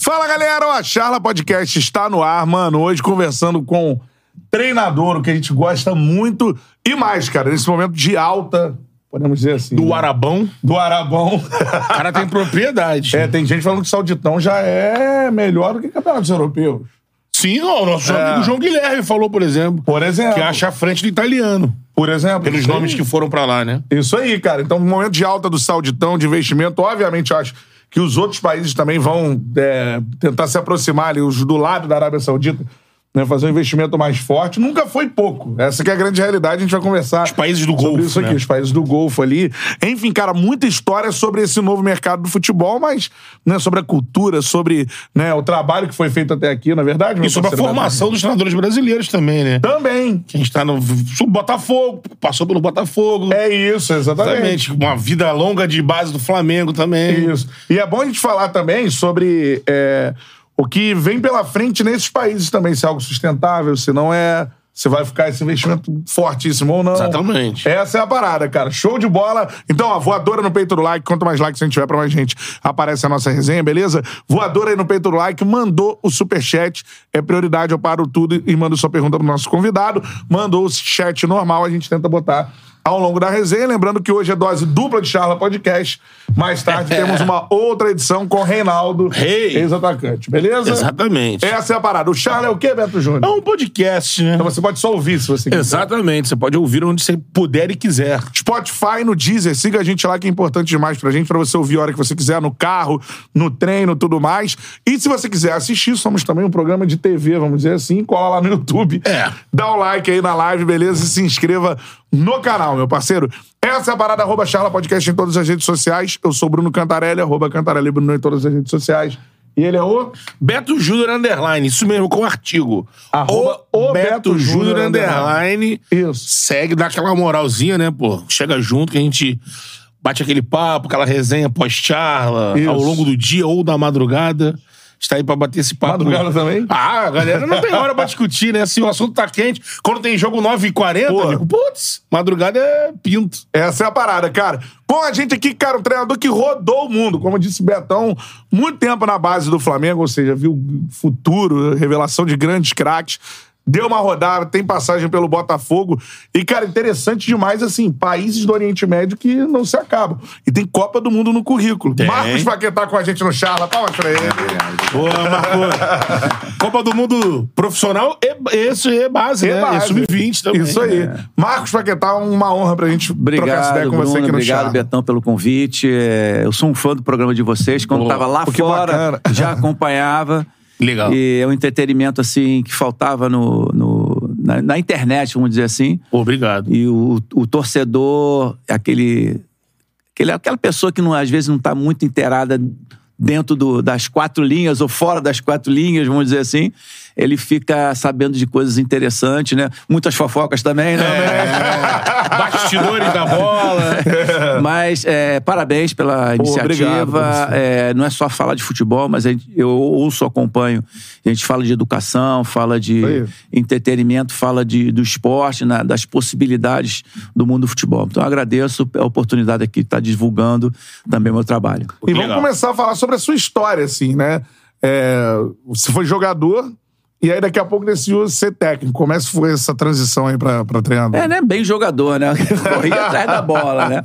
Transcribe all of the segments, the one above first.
Fala galera, o A Charla Podcast está no ar, mano. Hoje conversando com treinador, o que a gente gosta muito e mais, cara, nesse momento de alta, podemos dizer assim. Do né? Arabão. Do Arabão. O cara tem propriedade. é, tem gente falando que o Sauditão já é melhor do que campeonatos europeus. Sim, o nosso É. amigo João Guilherme falou, por exemplo. Por exemplo. Que acha a frente do italiano. Por exemplo. Pelos nomes que foram pra lá, né? Isso aí, cara. Então, momento de alta do Sauditão, de investimento, obviamente, eu acho que os outros países também vão é, tentar se aproximar ali, os do lado da Arábia Saudita, né, fazer um investimento mais forte. Nunca foi pouco. Essa que é a grande realidade, a gente vai conversar. Os países do Golfo, isso aqui, né? os países do Golfo ali. Enfim, cara, muita história sobre esse novo mercado do futebol, mas né, sobre a cultura, sobre né, o trabalho que foi feito até aqui, na verdade. E sobre a formação dos treinadores brasileiros também, né? Também. Que a gente tá no Botafogo, passou pelo Botafogo. É isso, exatamente. Exatamente. Uma vida longa de base do Flamengo também. Isso. E é bom a gente falar também sobre é, o que vem pela frente nesses países também, se é algo sustentável, se não é. Se vai ficar esse investimento fortíssimo ou não. Exatamente. Essa é a parada, cara. Show de bola. Então, ó, voadora no peito do like. Quanto mais likes a gente tiver, pra mais gente aparece a nossa resenha, beleza? Voadora aí no peito do like. Mandou o superchat. É prioridade, eu paro tudo e mando sua pergunta pro nosso convidado. Mandou o chat normal, a gente tenta botar ao longo da resenha. Lembrando que hoje é dose dupla de Charla Podcast. Mais tarde temos uma outra edição com Reinaldo, Rei. ex-atacante, beleza? Exatamente. Essa é a parada. O Charla é o quê, Beto Júnior? É um podcast, né? Então você pode só ouvir se você quiser. Exatamente. Você pode ouvir onde você puder e quiser. Spotify, no Deezer, siga a gente lá que é importante demais pra gente, pra você ouvir a hora que você quiser, no carro, no treino, tudo mais. E se você quiser assistir, somos também um programa de TV, vamos dizer assim, cola lá no YouTube. É. Dá o like aí na live, beleza? E se inscreva no canal, meu parceiro. Essa é a parada, arroba Charla Podcast em todas as redes sociais. Eu sou Bruno Cantarelli, arroba Cantarelli Bruno em todas as redes sociais. E ele é o... Beto Júnior Underline, isso mesmo, com artigo. Arroba o Beto Júnior Júnior Underline. Isso. Segue, dá aquela moralzinha, né, pô? Chega junto que a gente bate aquele papo, aquela resenha pós-charla, ao longo do dia ou da madrugada. Está aí pra bater esse papo. Madrugada também? Ah, a galera não tem hora pra discutir, né? Se o assunto tá quente. Quando tem jogo 9h40, Pô. amigo, putz, madrugada é pinto. Essa é a parada, cara. Com a gente aqui, cara, um treinador que rodou o mundo. Como disse Betão, muito tempo na base do Flamengo, ou seja, viu futuro, revelação de grandes craques. Deu uma rodada, tem passagem pelo Botafogo. E, cara, interessante demais, assim, países do Oriente Médio que não se acabam. E tem Copa do Mundo no currículo. Tem. Marcos Paquetá com a gente no Charla. Palmas pra ele. Boa, Marco. Copa do Mundo profissional e isso é base, E né? base. E sub-20 também. Isso aí. Marcos Paquetá, uma honra pra gente trocar essa Obrigado, ideia com você Bruno, aqui no obrigado, Charla. Betão, pelo convite. É, eu sou um fã do programa de vocês. Quando Pô, estava lá pô, fora, já acompanhava. Legal. E é um entretenimento, assim, que faltava no, no- na, na internet, vamos dizer assim. Obrigado. E o, o torcedor, aquele, aquele... Aquela pessoa que não, às vezes não está muito inteirada dentro do- das quatro linhas ou fora das quatro linhas, vamos dizer assim, ele fica sabendo de coisas interessantes, né? Muitas fofocas também, né? Bastidores da bola. Mas é, parabéns pela iniciativa. obrigado, É, não é só falar de futebol, mas gente- eu ouço, acompanho. A gente fala de educação, fala de Aí. entretenimento, fala de, do esporte, na- das possibilidades do mundo do futebol. Então eu agradeço a oportunidade aqui de estar divulgando também o meu trabalho. E vamos Legal. começar a falar sobre a sua história, assim, né? É, você foi jogador e aí daqui a pouco decidiu ser técnico. Como é que foi essa transição aí pra, pra treinador? É, né? Bem jogador, né? Corria atrás da bola, né?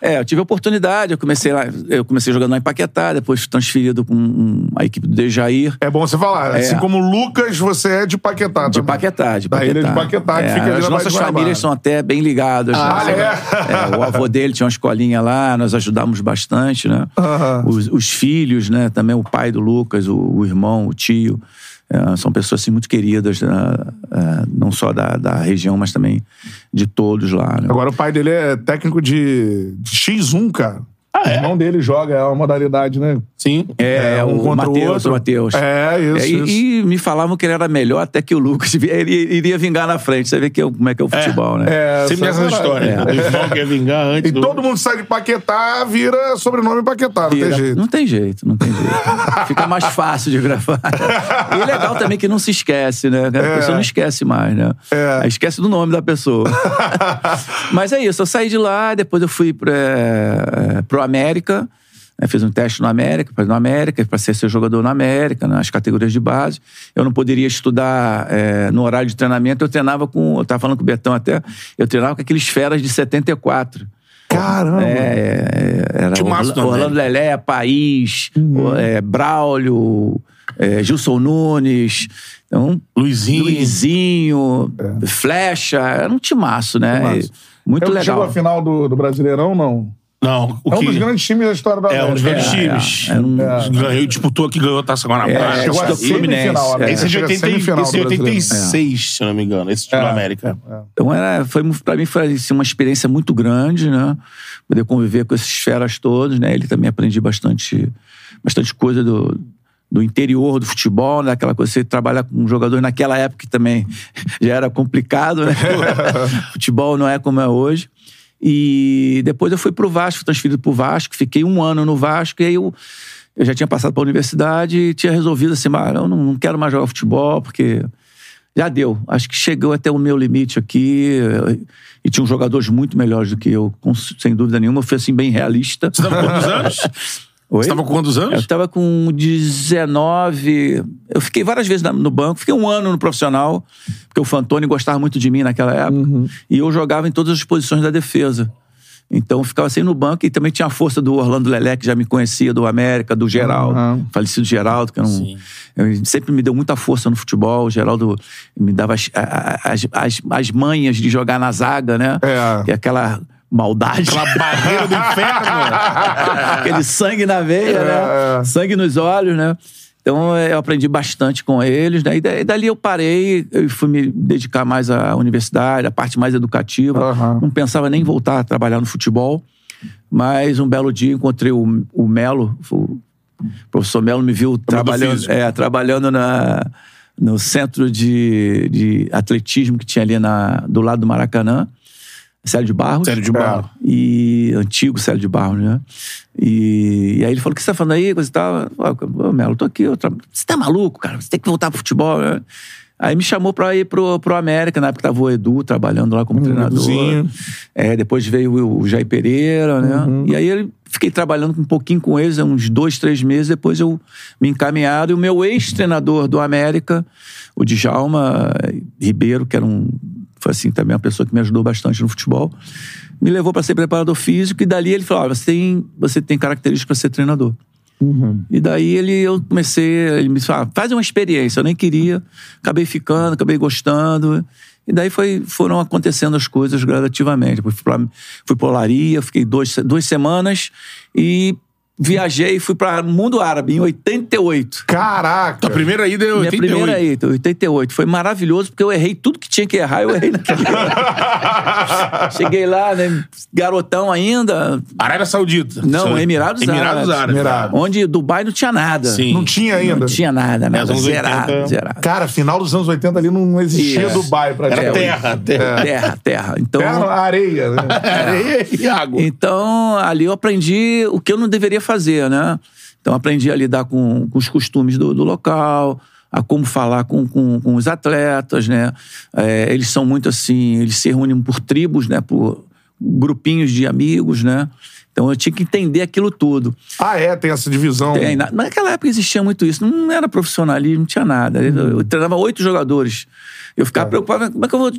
É, eu tive a oportunidade, eu comecei lá, eu comecei jogando lá em Paquetá, depois transferido com um- a equipe do Dejair. É bom você falar. É. Assim como o Lucas, você é de Paquetá. De também. Paquetá, de Da Paquetá. ilha de Paquetá, que É, fica ali As na nossas de famílias são até bem ligadas. Ah, né? é? É, o avô dele tinha uma escolinha lá, nós ajudamos bastante, né? Aham. Os, os filhos, né? Também o pai do Lucas, o, o irmão, o tio. É, são pessoas assim, muito queridas, né? É, não só da, da região, mas também de todos lá. Né? Agora o pai dele é técnico de, de X1, cara. O irmão dele joga, é uma modalidade, né? Sim. É, um o contra o Matheus, outro. o Matheus. É, isso, É, e, isso. e me falavam que ele era melhor até que o Lucas. Ele iria vingar na frente. Você vê que, é como é que é o futebol, né? É, Sempre essa é história. É. O irmão quer vingar antes E do... todo mundo sai de Paquetá, vira sobrenome Paquetá, não tem Vira- jeito. Não tem jeito, não tem jeito. Fica mais fácil de gravar. E é legal também que não se esquece, né? A pessoa não esquece mais, né? É. Esquece do nome da pessoa. Mas é isso, eu saí de lá, depois eu fui pra, é, pro América, né? fiz um teste no América, para no América, para ser seu jogador no América, nas categorias de base. Eu não poderia estudar é, no horário de treinamento, eu treinava com, eu tava falando com o Betão até, eu treinava com aqueles feras de 74. Caramba. É, é, era Timaço Orla- também. Orlando Lelé, País, Uhum. o- é, Braulio, é, Gilson Nunes, então, Luizinho. Luizinho, Flecha, era um timaço, né? É. Timaço. Muito É o que chegou legal. à final do, do Brasileirão, não? Não, o É um que... dos grandes times da história da É, um dos grandes É, times. é, é um- Ganhou, disputou que ganhou a Taça Guanabara. É, Chegou a Fluminense, né? é. Esse é de Chega a 80, semifinal esse é do Brasileiro. 86, se eu não me engano. Esse time É. da América. Então era, foi, para mim foi assim, uma experiência muito grande, né? Poder conviver com esses feras todos, né? Ele também aprendi bastante, bastante coisa do, do interior do futebol, né? Aquela coisa, você trabalhar com um jogador naquela época que também já era complicado, né? futebol não é como é hoje. E depois eu fui pro Vasco, transferido pro Vasco, fiquei um ano no Vasco, e aí eu, eu já tinha passado pra universidade e tinha resolvido assim, mas eu não, quero mais jogar futebol, porque já deu. Acho que chegou até o meu limite aqui. E tinham jogadores muito melhores do que eu, sem dúvida nenhuma. Eu fui assim, bem realista. Você tava quantos anos? Oi? Você tava com quantos Eu anos? tava com 19. Eu fiquei várias vezes no banco, fiquei um ano no profissional, porque o Fantoni gostava muito de mim naquela época. E eu jogava em todas as posições da defesa. Então eu ficava assim no banco e também tinha a força do Orlando Lelé, que já me conhecia, do América, do Geraldo, Uhum. falecido Geraldo, que era um, sempre me deu muita força no futebol. O Geraldo me dava as, as, as, as manhas de jogar na zaga, né? É. Que é aquela maldade. Aquela barreira do inferno. Aquele sangue na veia, É, né? é. Sangue nos olhos, né? Então eu aprendi bastante com eles, né? E da- e dali eu parei, eu fui me dedicar mais à universidade, à parte mais educativa. Aham. Não pensava nem voltar a trabalhar no futebol. Mas um belo dia encontrei o, o Melo, o professor Melo me viu trabalhando, é, trabalhando na, no centro de, de atletismo que tinha ali na, do lado do Maracanã. Célio de Barros. Sério de barro. E antigo Célio de Barros, né? E, e aí ele falou: o que você tá falando aí? Coisa e tal. Ô, Melo, tô aqui. Tra... Você tá maluco, cara? Você tem que voltar pro futebol, né? Aí me chamou pra ir pro, pro América, na época tava o Edu trabalhando lá como treinador. Eduzinho. É, depois veio o, o Jair Pereira, né? Uhum. E aí eu fiquei trabalhando um pouquinho com eles, uns dois, três meses. Depois eu me encaminhado. E o meu ex-treinador do América, o Djalma Ribeiro, que era um. Foi assim também uma pessoa que me ajudou bastante no futebol, me levou para ser preparador físico. E dali ele falou: Olha, você tem, você tem características para ser treinador. E daí ele, eu comecei, ele me falou, ah, faz uma experiência. Eu nem queria, acabei ficando, acabei gostando. E daí foi, foram acontecendo as coisas gradativamente. Fui pra, fui pra Olaria, fiquei dois, duas semanas e viajei e fui para mundo árabe em 88. Caraca. A primeira ida é Minha 88. primeira ida, 88. Foi maravilhoso, porque eu errei tudo que tinha que errar, eu errei naquele Cheguei lá, né, garotão ainda. Arábia Saudita. Não, Emirados, Emirados Árabes. Emirados. Onde Dubai não tinha nada. Sim. Não tinha ainda. Não tinha nada, nada. É, anos zerado, 80. zerado. Cara, final dos anos 80 ali não existia Isso. Dubai pra Era gente. terra, terra. Terra, terra. Então, Terra, areia, né? Areia e água. então, ali eu aprendi o que eu não deveria fazer, né? Então, aprendi a lidar com, com os costumes do, do local, a como falar com, com, com os atletas, né? É, eles são muito assim, eles se reúnem por tribos, né? Por grupinhos de amigos, né? Então, eu tinha que entender aquilo tudo. Ah, é, tem essa divisão. Tem, na- naquela época existia muito isso. Não era profissionalismo, não tinha nada. Eu, eu treinava oito jogadores. Eu ficava preocupado, como é que eu vou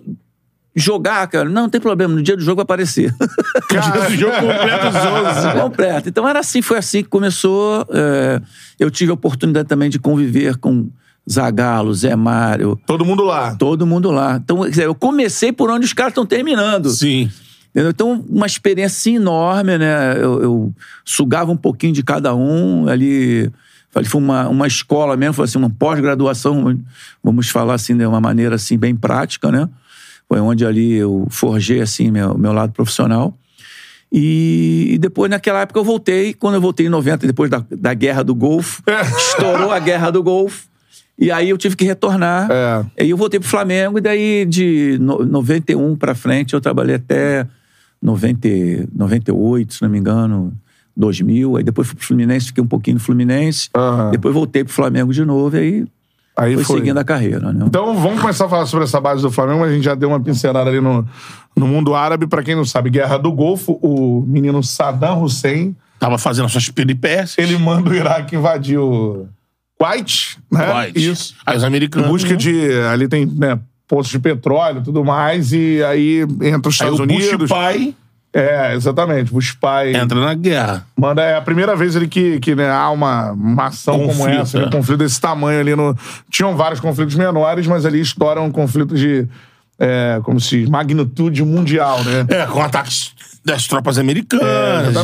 jogar, cara, não, não tem problema, no dia do jogo vai aparecer. O jogo completo os 11. completo. Então era assim, foi assim que começou. é, eu tive a oportunidade também de conviver com Zagallo, Zé Mário, Todo mundo lá. todo mundo lá. Então, quer dizer, eu comecei por onde os caras estão terminando. Sim. Entendeu? Então, uma experiência enorme, né? Eu, eu sugava um pouquinho de cada um ali. Foi uma, uma escola mesmo, foi assim, uma pós-graduação, vamos falar assim, de uma maneira assim, bem prática, né? Foi onde ali eu forjei assim meu, meu lado profissional. E, e depois, naquela época, eu voltei. Quando eu voltei em 90, depois da, da Guerra do Golfo, estourou a Guerra do Golfo. E aí eu tive que retornar. É. Aí eu voltei pro Flamengo e daí de no, 91 pra frente eu trabalhei até 90, 98, se não me engano, 2000. Aí depois fui pro Fluminense, fiquei um pouquinho no Fluminense. Aham. Depois voltei pro Flamengo de novo e aí, Aí foi, foi. seguindo a carreira, né? Então vamos começar a falar sobre essa base do Flamengo. A gente já deu uma pincelada ali no, no mundo árabe. Pra quem não sabe, Guerra do Golfo, o menino Saddam Hussein, Tava fazendo as suas peripécias. ele manda o Iraque invadir o Kuwait, né? White. Isso. Aí os Em americanos. busca né? de... Ali tem, né, poços de petróleo e tudo mais. E aí entra os Aí Estados o Bush Unidos. pai É, exatamente. Bush pai... entra na guerra. Manda, é a primeira vez ali que, que né, há uma, uma ação como Conflito, essa, né, é. um conflito desse tamanho ali no. Tinham vários conflitos menores, mas ali estoura um conflito de. É, como se diz, magnitude mundial, né? É, com ataques das tropas americanas.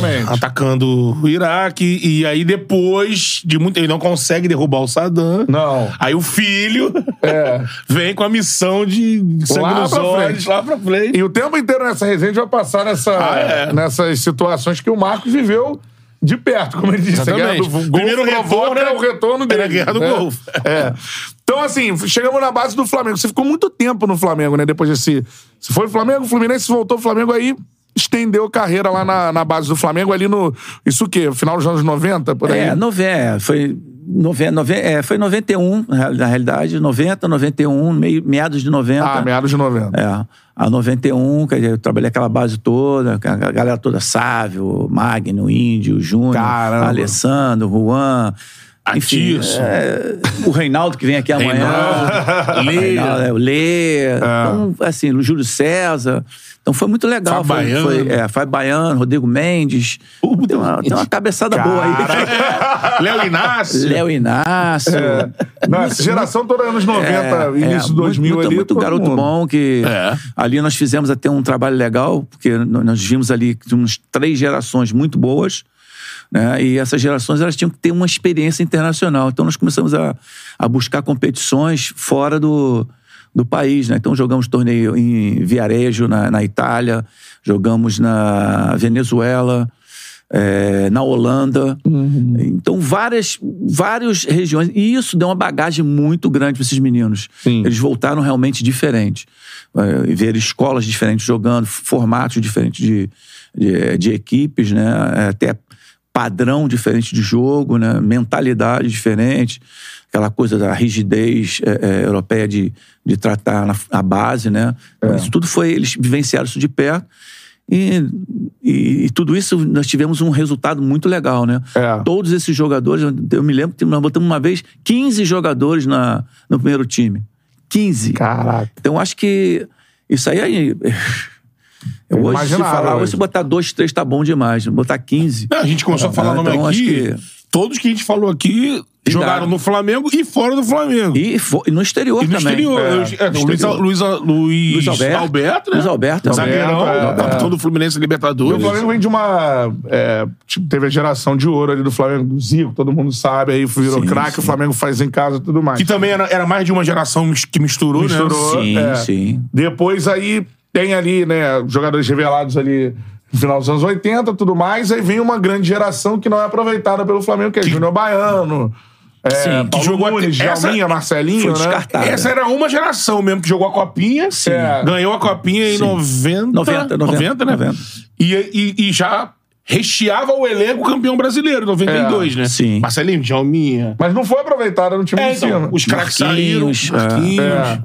É. Atacando o Iraque. E aí, depois de muito. Ele não consegue derrubar o Saddam. Não. Aí o filho É. vem com a missão de sangue Lá nos pra olhos, frente. lá pra frente. E o tempo inteiro nessa resenha a gente vai passar nessa, Ah, é. nessas situações que o Marcos viveu de perto, como ele disse. A guerra do Exatamente. Golfo Primeiro provoca retorno, né? o retorno dele. Era a guerra do né? Golfo. É. Então, assim, chegamos na base do Flamengo. Você ficou muito tempo no Flamengo, né? Depois desse. Você foi pro Flamengo, o Fluminense voltou pro Flamengo aí. Estendeu a carreira lá na, na base do Flamengo, ali no. Isso o quê? Final dos anos 90, por aí? É, nove, é, foi, nove, nove, é, foi 91, na real- na realidade, 90, 91, meio, meados de 90. Ah, meados de 90. É. A 91, quer dizer, eu trabalhei aquela base toda, a galera toda, Sávio, Magno, Índio, Júnior. Alessandro, Juan. Enfim, é, o Reinaldo que vem aqui amanhã. Reinaldo, Lê. Reinaldo, é, o Lê. Então, assim, o Júlio César. Então foi muito legal. Fábio Foi, Baiano. foi, é, Fábio Baiano, Rodrigo Mendes. Tem uma, tem uma cabeçada boa aí. Léo Inácio. Léo Inácio. Não, essa geração toda anos 90, É, início é, 2000 muito, ali. Muito garoto mundo. bom que É. ali nós fizemos até um trabalho legal, porque nós vimos ali que tínhamos três gerações muito boas, né? E essas gerações elas tinham que ter uma experiência internacional. Então nós começamos a, a buscar competições fora do, do país, né? Então jogamos torneio em Viarejo, na, na Itália, jogamos na Venezuela, é, na Holanda. Então, várias, várias regiões. E isso deu uma bagagem muito grande para esses meninos. Sim. Eles voltaram realmente diferentes. É, ver escolas diferentes jogando, formatos diferentes de, de, de equipes, né? É, Até padrão diferente de jogo, né? mentalidade diferente. Aquela coisa da rigidez é, é, europeia de, de tratar na, a base, né? Então, Isso tudo foi... Eles vivenciaram isso de perto. E, e, e tudo isso, nós tivemos um resultado muito legal, né? É. Todos esses jogadores, eu, me lembro que nós botamos uma vez 15 jogadores na, no primeiro time. 15. Caraca. Então, acho que isso aí... aí eu hoje, se falar, hoje. hoje, se botar dois, três tá bom demais. Botar 15... Não, a gente começou a falar Ah, nome então, acho aqui. Todos que a gente falou aqui jogaram no Flamengo e fora do Flamengo. E, fo- e no exterior E no também. exterior. É, Eu- é, no Luiz, exterior. Luiz, Luiz, Luiz Alberto. Alberto, né? Luiz Alberto, Zagueirão, Alberto, é. capitão do Fluminense Libertadores. o Flamengo vem de uma. é, tipo, teve a geração de ouro ali do Flamengo, do Zico, todo mundo sabe, aí virou Sim, craque, o. Flamengo faz em casa e tudo mais. Que também era, era mais de uma geração que misturou, Misturou. né? Sim, É. sim. Depois aí tem ali, né, jogadores revelados ali no final dos anos 80 tudo mais, aí vem uma grande geração que não é aproveitada pelo Flamengo, que é Júnior Baiano, é, Sim, que Paulo jogou Nunes, até- essa- Jalminha, Marcelinho, Foi né? Essa era uma geração mesmo que jogou a Copinha. Sim. É. Ganhou a Copinha em Sim. 90. 90, 90, né? 90. E, e, e já recheava o elenco campeão brasileiro, em 92, É. né? Sim. Marcelinho, Djalminha. Mas não foi aproveitada no time É, de cima. então, os craques saíram. Marquinhos, Marquinhos. É.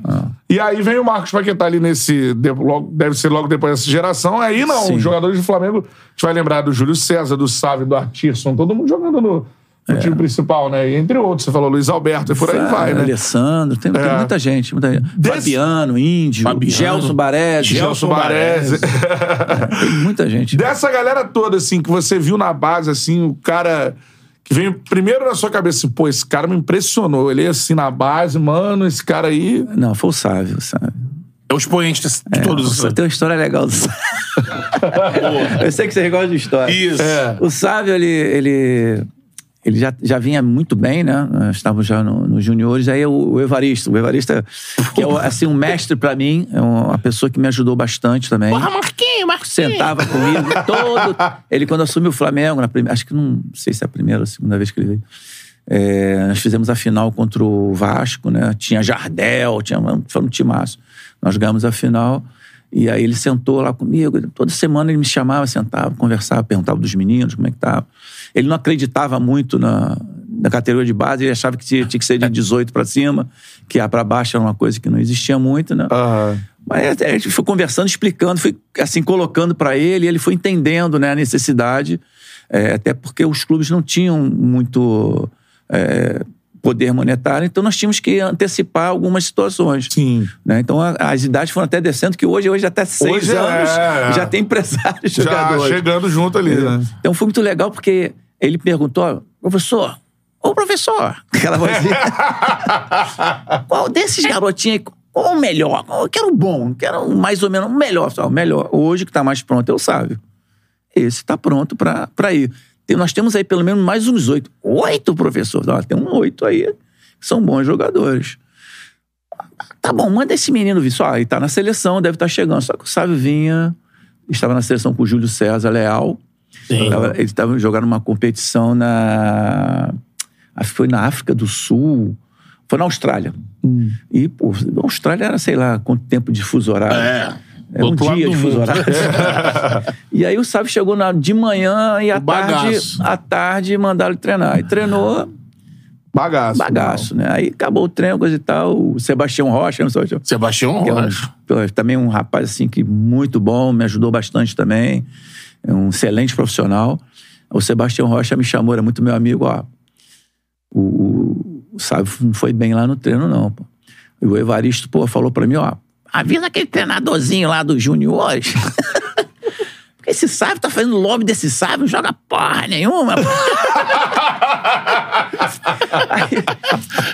E aí vem o Marcos Paquetá ali nesse. de- logo- deve ser logo depois dessa geração. Aí não, Sim. os jogadores do Flamengo. A gente vai lembrar do Júlio César, do Sávio, do Artirson, todo mundo jogando no, no time principal, né? E entre outros, você falou Luiz Alberto, e por aí vai, né? Alessandro, tem, tem É. muita gente. Muita gente. Desse- Fabiano, Índio, Fabiano. Gelson Baresi. Gelson Baresi. Tem muita gente. Dessa galera toda, assim, que você viu na base, assim, o cara que veio primeiro na sua cabeça, assim, pô, esse cara me impressionou. Ele assim na base, mano, esse cara aí. Não, foi o Sávio, o Sávio. É o expoente de de todos os. Você tem uma história legal do Sávio. Eu sei que vocês gostam de história. Isso. É. O Sávio, ele, ele, ele já, já vinha muito bem, né? Nós estávamos já no- nos juniores. Aí o, o Evaristo. O Evaristo, é- que é assim, um mestre pra mim, é uma pessoa que me ajudou bastante também. Porra, Marquinhos, Marquinhos. Sentava comigo todo. Ele, quando assumiu o Flamengo, na primeira, acho que não sei se é a primeira ou a segunda vez que ele veio. é, nós fizemos a final contra o Vasco, né? Tinha Jardel, tinha, foi um timaço. Nós ganhamos a final. E aí ele sentou lá comigo. Toda semana ele me chamava, sentava, conversava, perguntava dos meninos como é que tava. Ele não acreditava muito na, na categoria de base, ele achava que tinha, tinha que ser de 18 pra cima, que a pra baixo era uma coisa que não existia muito, né? Aham. Mas a gente foi conversando, explicando, foi assim, colocando pra ele, e ele foi entendendo né, a necessidade, é, até porque os clubes não tinham muito é, poder monetário, então nós tínhamos que antecipar algumas situações. Sim. né? Então a- as idades foram até descendo, que hoje, hoje até seis Hoje é, anos é. já tem empresários Já jogadores. chegando junto ali, né? Então foi muito legal porque ele perguntou, professor, ô professor, aquela vozinha. qual desses garotinhos aí, qual o melhor? Eu quero o bom, quero um mais ou menos o melhor. O melhor, hoje que tá mais pronto é o Sávio. Esse tá pronto pra, pra ir. Tem- nós temos aí pelo menos mais uns oito. Oito, professor? Não, tem um oito aí que são bons jogadores. Tá bom, manda esse menino vir. Só, ele tá na seleção, deve estar chegando. Só que o Sávio vinha, estava na seleção com o Júlio César Leal. Sim. Tava- ele estava jogando uma competição na. Acho que foi na África do Sul. Foi na Austrália. E, pô, a Austrália era, sei lá, quanto tempo de fuso horário. É. É Do um dia de fuso horário. e aí o Sábio chegou na, de manhã e à tarde, à tarde mandaram ele treinar. E treinou Bagaço. bagaço, né? Aí acabou o treino, coisa e tal. O Sebastião Rocha, não sei o Sebastião que é um- Rocha. também um rapaz assim que muito bom, me ajudou bastante também. É um excelente profissional. O Sebastião Rocha me chamou, era muito meu amigo, ó. O, o, não foi bem lá no treino, não, pô. E o Evaristo, pô, falou pra mim, ó, avisa aquele treinadorzinho lá dos juniores. Porque esse sábio tá fazendo lobby desse sábio, não joga porra nenhuma. aí,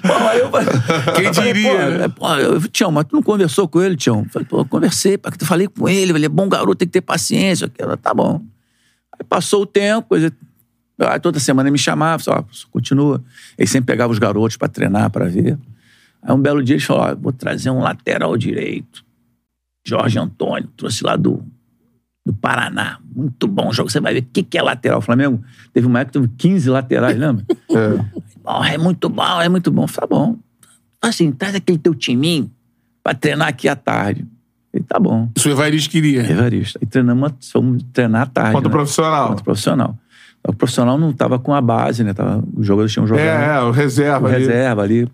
pô, aí eu falei, Quem eu falei, diria, pô, né? pô, eu, Tião, mas tu não conversou com ele, Tião? Eu Falei, pô, eu conversei, eu falei com ele, ele é bom garoto, tem que ter paciência. aquilo. Tá bom. Aí passou o tempo, coisa. Ah, toda semana ele me chamava, só, continua. Ele sempre pegava os garotos pra treinar, pra ver. Aí um belo dia ele falou: vou trazer um lateral direito. Jorge Antônio, trouxe lá do, do Paraná. Muito bom jogo. Você vai ver o que, que é lateral. O Flamengo teve uma época que teve 15 laterais, lembra? Bom, é muito bom, é muito bom. Falei, tá bom. Assim, traz aquele teu timinho pra treinar aqui à tarde. Ele, tá bom. Isso o Evaristo queria. Evaristo. Aí treinamos, fomos treinar à tarde. Contra o né? profissional. Contra o profissional. O profissional não tava com a base, né? Tava, os jogadores tinham jogado É, é, o reserva o ali. reserva ali.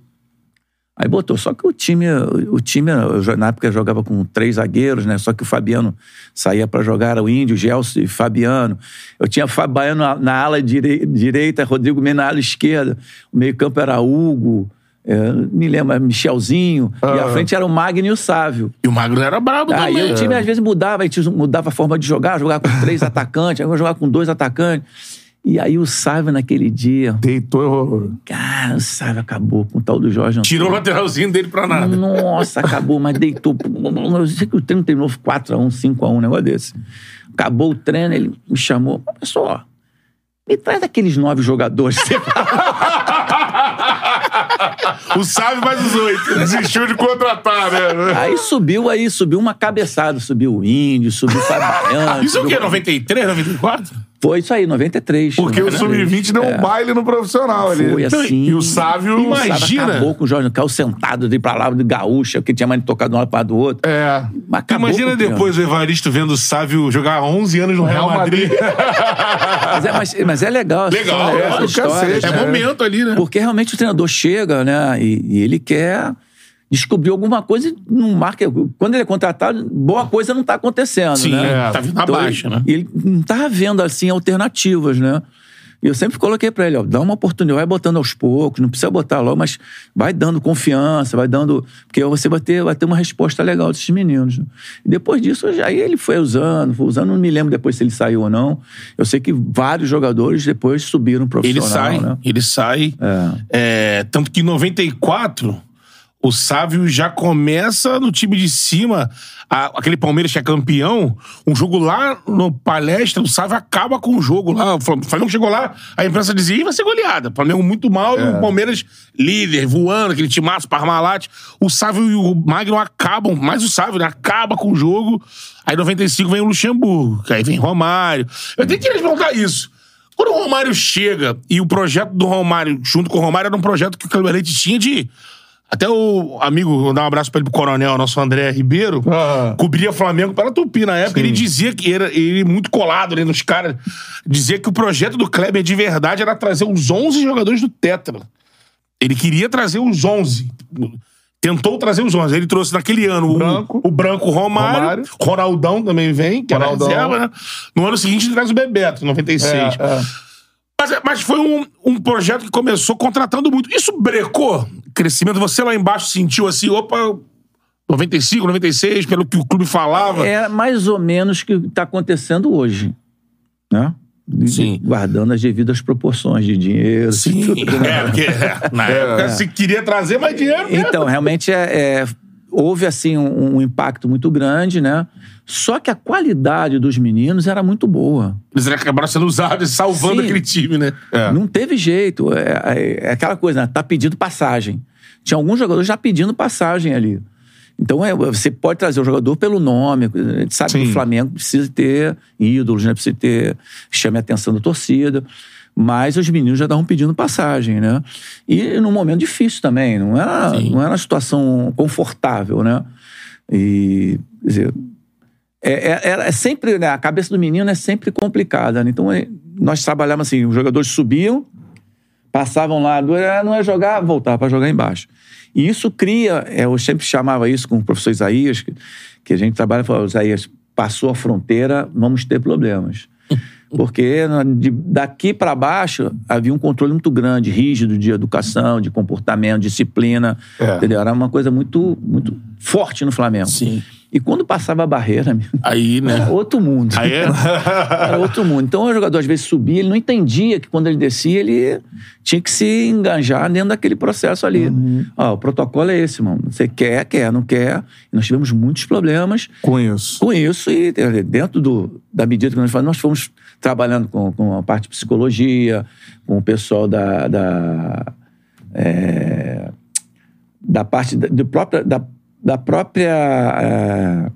Aí botou. Só que o time, o time, na época eu jogava com três zagueiros, né? Só que o Fabiano saía pra jogar, era o Índio, Gelson e Fabiano. Eu tinha Fabiano na, na ala direi- direita, Rodrigo Mendes na ala esquerda. O meio-campo era Hugo, é, me lembro, Michelzinho. E à Ah. frente era o Magno e o Sávio. E o Magro era brabo Aí também. o time às vezes mudava, a gente mudava a forma de jogar, jogava com três atacantes, agora jogava com dois atacantes. E aí o Sávio naquele dia, Deitou. cara, o Sávio acabou com o tal do Jorge Antônio. Tirou o lateralzinho dele pra nada. Nossa, acabou, mas deitou. Eu sei que o treino terminou 4x1, 5x1, um negócio desse. Acabou o treino, ele me chamou. Pessoal, me traz aqueles nove jogadores. O Sábio mais os oito. Desistiu de contratar, né? Aí subiu, aí subiu uma cabeçada. Subiu o Índio, subiu o Fabiano. Isso é o subiu- quê? 93, 94? Foi isso aí, 93. Porque o 93. Sub-20 deu um baile no profissional ali. É. Foi assim. E o Sávio. O Sávio Imagina. acabou com o Jorge Carlos sentado de pra lá, de gaúcha, porque tinha mais de tocado de um lado para do outro. É. Imagina o depois o Evaristo vendo o Sávio jogar há 11 anos no Real, Real Madrid. Mas é, mas, mas é legal. Legal, é, do histórias, cacete, É né? momento ali, né? Porque realmente o treinador chega, né? E, e ele quer descobrir alguma coisa e não marca. Quando ele é contratado, boa coisa não está acontecendo, Sim, né? é, tá vindo Então, abaixo, ele, né? Ele não estava vendo, assim, alternativas, né? E eu sempre coloquei pra ele, ó, dá uma oportunidade, vai botando aos poucos, não precisa botar logo, mas vai dando confiança, vai dando. Porque você vai ter, vai ter uma resposta legal desses meninos. né? E depois disso, aí ele foi usando, foi usando, não me lembro depois se ele saiu ou não. Eu sei que vários jogadores depois subiram pro Ele profissional. sai, né? ele sai. É, tanto que em 94, o Sávio já começa no time de cima, a- aquele Palmeiras que é campeão, um jogo lá no palestra, o Sávio acaba com o jogo lá. O Flam- o Flamengo chegou lá, a imprensa dizia, Ih, vai ser goleada. O Flamengo muito mal e o Palmeiras líder, voando, aquele timaço, Parmalat. O Sávio e o Magno acabam, mais o Sávio, né? Acaba com o jogo. Aí em 95 vem o Luxemburgo, que aí vem Romário. Eu até queria te perguntar isso. Quando o Romário chega, e o projeto do Romário, junto com o Romário, era um projeto que o Cleber Leite tinha de. Até o amigo, vou dar um abraço pra ele pro Coronel, nosso André Ribeiro, Ah. cobria Flamengo pela Tupi na época. Ele dizia que era ele muito colado ali nos caras. Dizia que o projeto do Kleber de verdade era trazer os 11 jogadores do Tetra. Ele queria trazer os 11. Tentou trazer os 11. Ele trouxe naquele ano o- Branco. o, Branco Romário, Romário. Ronaldão também vem, que Ronaldão. era reserva, né? No ano seguinte ele traz o Bebeto, em 96. É, é. Mas, mas foi um, um projeto que começou contratando muito. Isso brecou crescimento? Você lá embaixo sentiu assim, opa, 95, 96, pelo que o clube falava? É mais ou menos o que está acontecendo hoje. Né? Sim. Guardando as devidas proporções de dinheiro. Sim, tudo, né? é, porque é, na época se queria trazer mais dinheiro. né? Então, realmente é, é, houve assim um, um impacto muito grande, né? Só que a qualidade dos meninos era muito boa. Eles acabaram sendo usados e salvando Sim. aquele time, né? Não teve jeito. É, é- é aquela coisa, né? Tá pedindo passagem. Tinha alguns jogadores já pedindo passagem ali. Então, é, você pode trazer o jogador pelo nome. A gente sabe que Sim. o Flamengo precisa ter ídolos, né? Precisa ter... Chame a atenção da torcida. Mas os meninos já estavam pedindo passagem, né? E num momento difícil também. Não era, não era uma situação confortável, né? E... Quer dizer, é, é- é- é sempre, né, a cabeça do menino é sempre complicada. né? Então, é, nós trabalhávamos assim, os jogadores subiam, passavam lá, não é jogar, voltar para jogar embaixo. E isso cria, é, eu sempre chamava isso com o professor Isaías, que, que a gente trabalha, falava, Isaías, passou a fronteira, vamos ter problemas. Porque na- de- daqui para baixo havia um controle muito grande, rígido de educação, de comportamento, disciplina. É. Entendeu? Era uma coisa muito, muito forte no Flamengo. Sim. E quando passava a barreira, Aí, né? era outro mundo. Aí é- Era outro mundo. Então o jogador às vezes subia, ele não entendia que quando ele descia, ele tinha que se enganjar dentro daquele processo ali. Ó, o protocolo é esse, mano. Você quer, quer, não quer. E nós tivemos muitos problemas Com isso. com isso e dentro do, da medida que nós fazemos, nós fomos trabalhando com, com a parte de psicologia, com o pessoal da, da, eh, da parte da, do própria, da, da própria eh,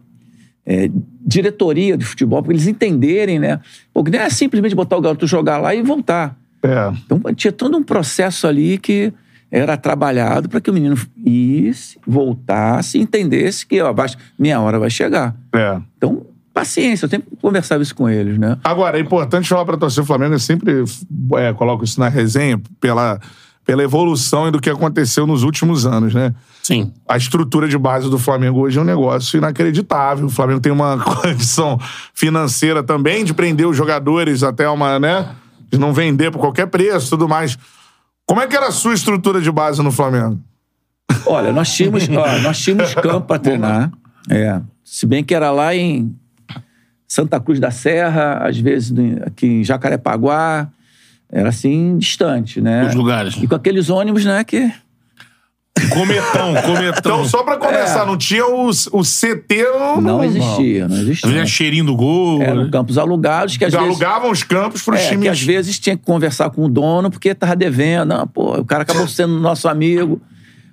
eh, diretoria de futebol, para eles entenderem, né? Porque não é simplesmente botar o garoto jogar lá e voltar. É. Então tinha todo um processo ali que era trabalhado para que o menino isse, voltasse, entendesse que ó, minha hora vai chegar. É. Então, paciência, eu sempre conversava isso com eles, né? Agora, é importante falar pra torcer do Flamengo, eu sempre é, coloco isso na resenha, pela, pela evolução e do que aconteceu nos últimos anos, né? Sim. A estrutura de base do Flamengo hoje é um negócio inacreditável. O Flamengo tem uma condição financeira também de prender os jogadores até uma, né? De não vender por qualquer preço e tudo mais. Como é que era a sua estrutura de base no Flamengo? Olha, nós tínhamos, ó, nós tínhamos campo para treinar. É. Se bem que era lá em Santa Cruz da Serra, às vezes aqui em Jacarepaguá, era assim, distante, né? Os lugares. E com aqueles ônibus, né, que... Cometão, cometão. Então, só pra começar, não tinha o, o CT no, Não no- existia, não existia. Vinha cheirinho do gol. Eram né? campos alugados que às Já vezes... alugavam os campos pros É, times. que às vezes tinha que conversar com o dono porque tava devendo. Não, pô, o cara acabou sendo nosso amigo.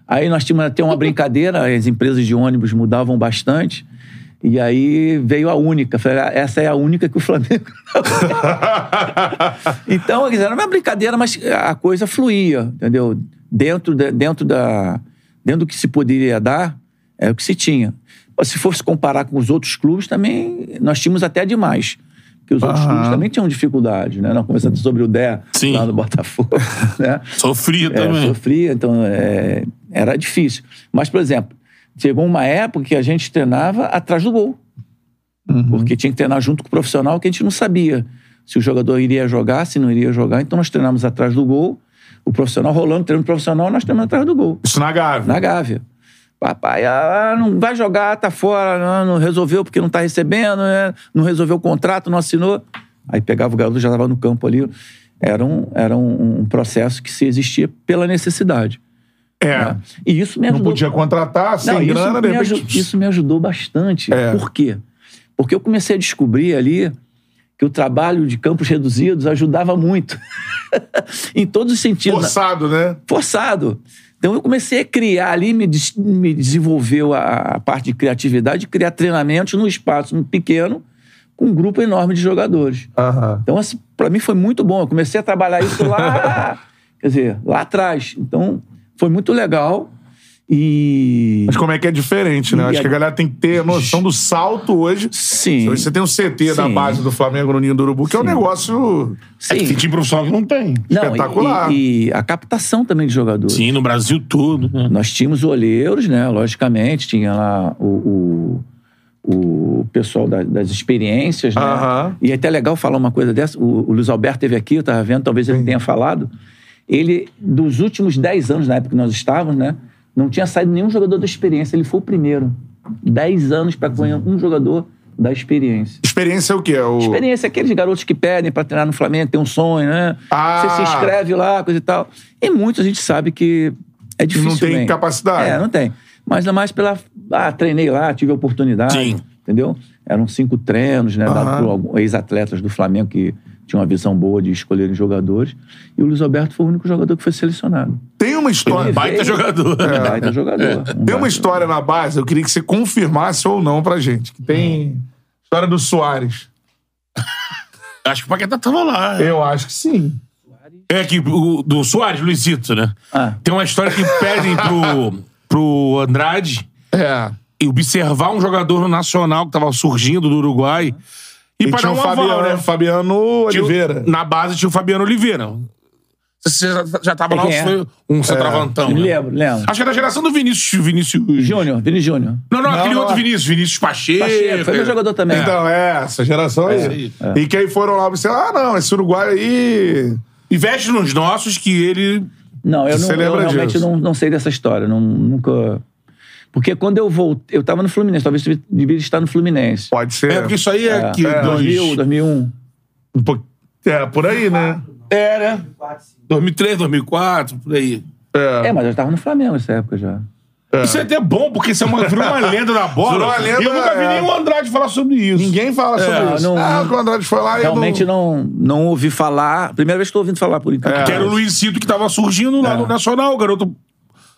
Aí nós tínhamos até uma brincadeira, as empresas de ônibus mudavam bastante. E aí veio a única. Falei, ah, essa é a única que o Flamengo. então, quer dizer, era uma brincadeira, mas a coisa fluía, entendeu? Dentro, da- dentro, da, dentro do que se poderia dar, é o que se tinha. Se fosse comparar com os outros clubes, também nós tínhamos até demais. Porque os outros clubes também tinham dificuldade, né? Nós conversando sobre o Dé Sim. lá no Botafogo, né? Sofria É, também. sofria, então é, era difícil. Mas, por exemplo, chegou uma época que a gente treinava atrás do gol. Porque tinha que treinar junto com o profissional que a gente não sabia se o jogador iria jogar, se não iria jogar. Então nós treinamos atrás do gol, o profissional rolando, treino profissional, nós treinamos atrás do gol, Isso na Gávea. na Gávea. Papai, ah, não vai jogar, tá fora, não, não resolveu porque não tá recebendo, né? não resolveu o contrato, não assinou. Aí pegava o garoto, já estava no campo ali. Era um, era um, um processo que se existia pela necessidade. É. né? E isso me Não ajudou. podia contratar, sem Não, grana, de me repente. aju- isso me ajudou bastante. É. Por quê? Porque eu comecei a descobrir ali que o trabalho de campos reduzidos ajudava muito. em todos os sentidos. Forçado, né? Forçado. Então eu comecei a criar ali, me, me desenvolveu a, a parte de criatividade, criar treinamentos num espaço pequeno com um grupo enorme de jogadores. Aham. Então, assim, pra mim foi muito bom. Eu comecei a trabalhar isso lá, quer dizer, lá atrás. Então, foi muito legal. E. Mas como é que é diferente, né? E Acho a- que a galera tem que ter noção do salto hoje. Sim. Hoje você tem um CT da Sim. base do Flamengo no Ninho do Urubu, que é um Sim. negócio. É que tem time profissional que não tem. Não, e- espetacular. E, e a captação também de jogadores. Sim, no Brasil tudo. né? Nós tínhamos olheiros, né? Logicamente, tinha lá o, o, o pessoal da- das experiências, né? Aham. E é até legal falar uma coisa dessa. O, o Luiz Alberto teve aqui, eu estava vendo, talvez ele tenha falado. Ele, dos últimos 10 anos, na época que nós estávamos, né? Não tinha saído nenhum jogador da experiência, ele foi o primeiro. 10 anos para ganhar um jogador da experiência. Experiência é o quê? É O... Experiência, aqueles garotos que pedem para treinar no Flamengo, tem um sonho, né? Ah. Você se inscreve lá, coisa e tal. E muitos a gente sabe que é difícil. Não tem capacidade. É, não tem. Mas ainda mais pela. Ah, treinei lá, tive a oportunidade. Sim. Entendeu? Eram cinco treinos, né? Dados Aham. por alguns ex-atletas do Flamengo que tinham uma visão boa de escolherem jogadores. E o Luiz Alberto foi o único jogador que foi selecionado. Tem uma história. Baita veio- jogador. Um baita jogador. Um Tem uma baita- história na base, eu queria que você confirmasse ou não pra gente. Que tem. História do Soares. Acho que o Paquetá tava lá. Eu acho que sim. É que o do Soares, Luizito, né? Ah. Tem uma história que pedem pro, pro Andrade É. e observar um jogador no Nacional que tava surgindo do Uruguai e, E para tinha dar o um aval, Fabiano, né? Fabiano Tinha Oliveira. Na base tinha o Fabiano Oliveira. Você já, já tava É, lá, é? foi um centroavantão. Me né? lembro, lembro. Acho que é da geração do Vinícius. Vinícius. Júnior, Vini Júnior. Não, não, aquele Não, outro não. Vinícius, Vinícius Pacheco. Pacheco, foi meu jogador também. Então, é, essa geração É. aí. E que aí foram lá observar, ah, não, esse Uruguai aí. Investe nos nossos que ele. Não, eu, não, Você eu realmente não, não sei dessa história. Não, nunca. Porque quando eu voltei. Eu tava no Fluminense, talvez eu devia estar no Fluminense. Pode ser. É, porque isso aí é, que. É, dois- 2000, 2001. Um pouco- É, por aí, né? É, né? 2003, 2004, por aí. É, mas eu tava no Flamengo nessa época já. Isso é até bom, porque isso é uma, virou uma lenda da bola. Uma lenda, e eu nunca vi é. nenhum Andrade falar sobre isso. Ninguém fala sobre É, isso. não- ah, quando o Andrade foi lá, Realmente eu não... não, não ouvi falar. Primeira vez que tô ouvindo falar por enquanto. É. Que era o Luizito que tava surgindo lá no Nacional, o garoto.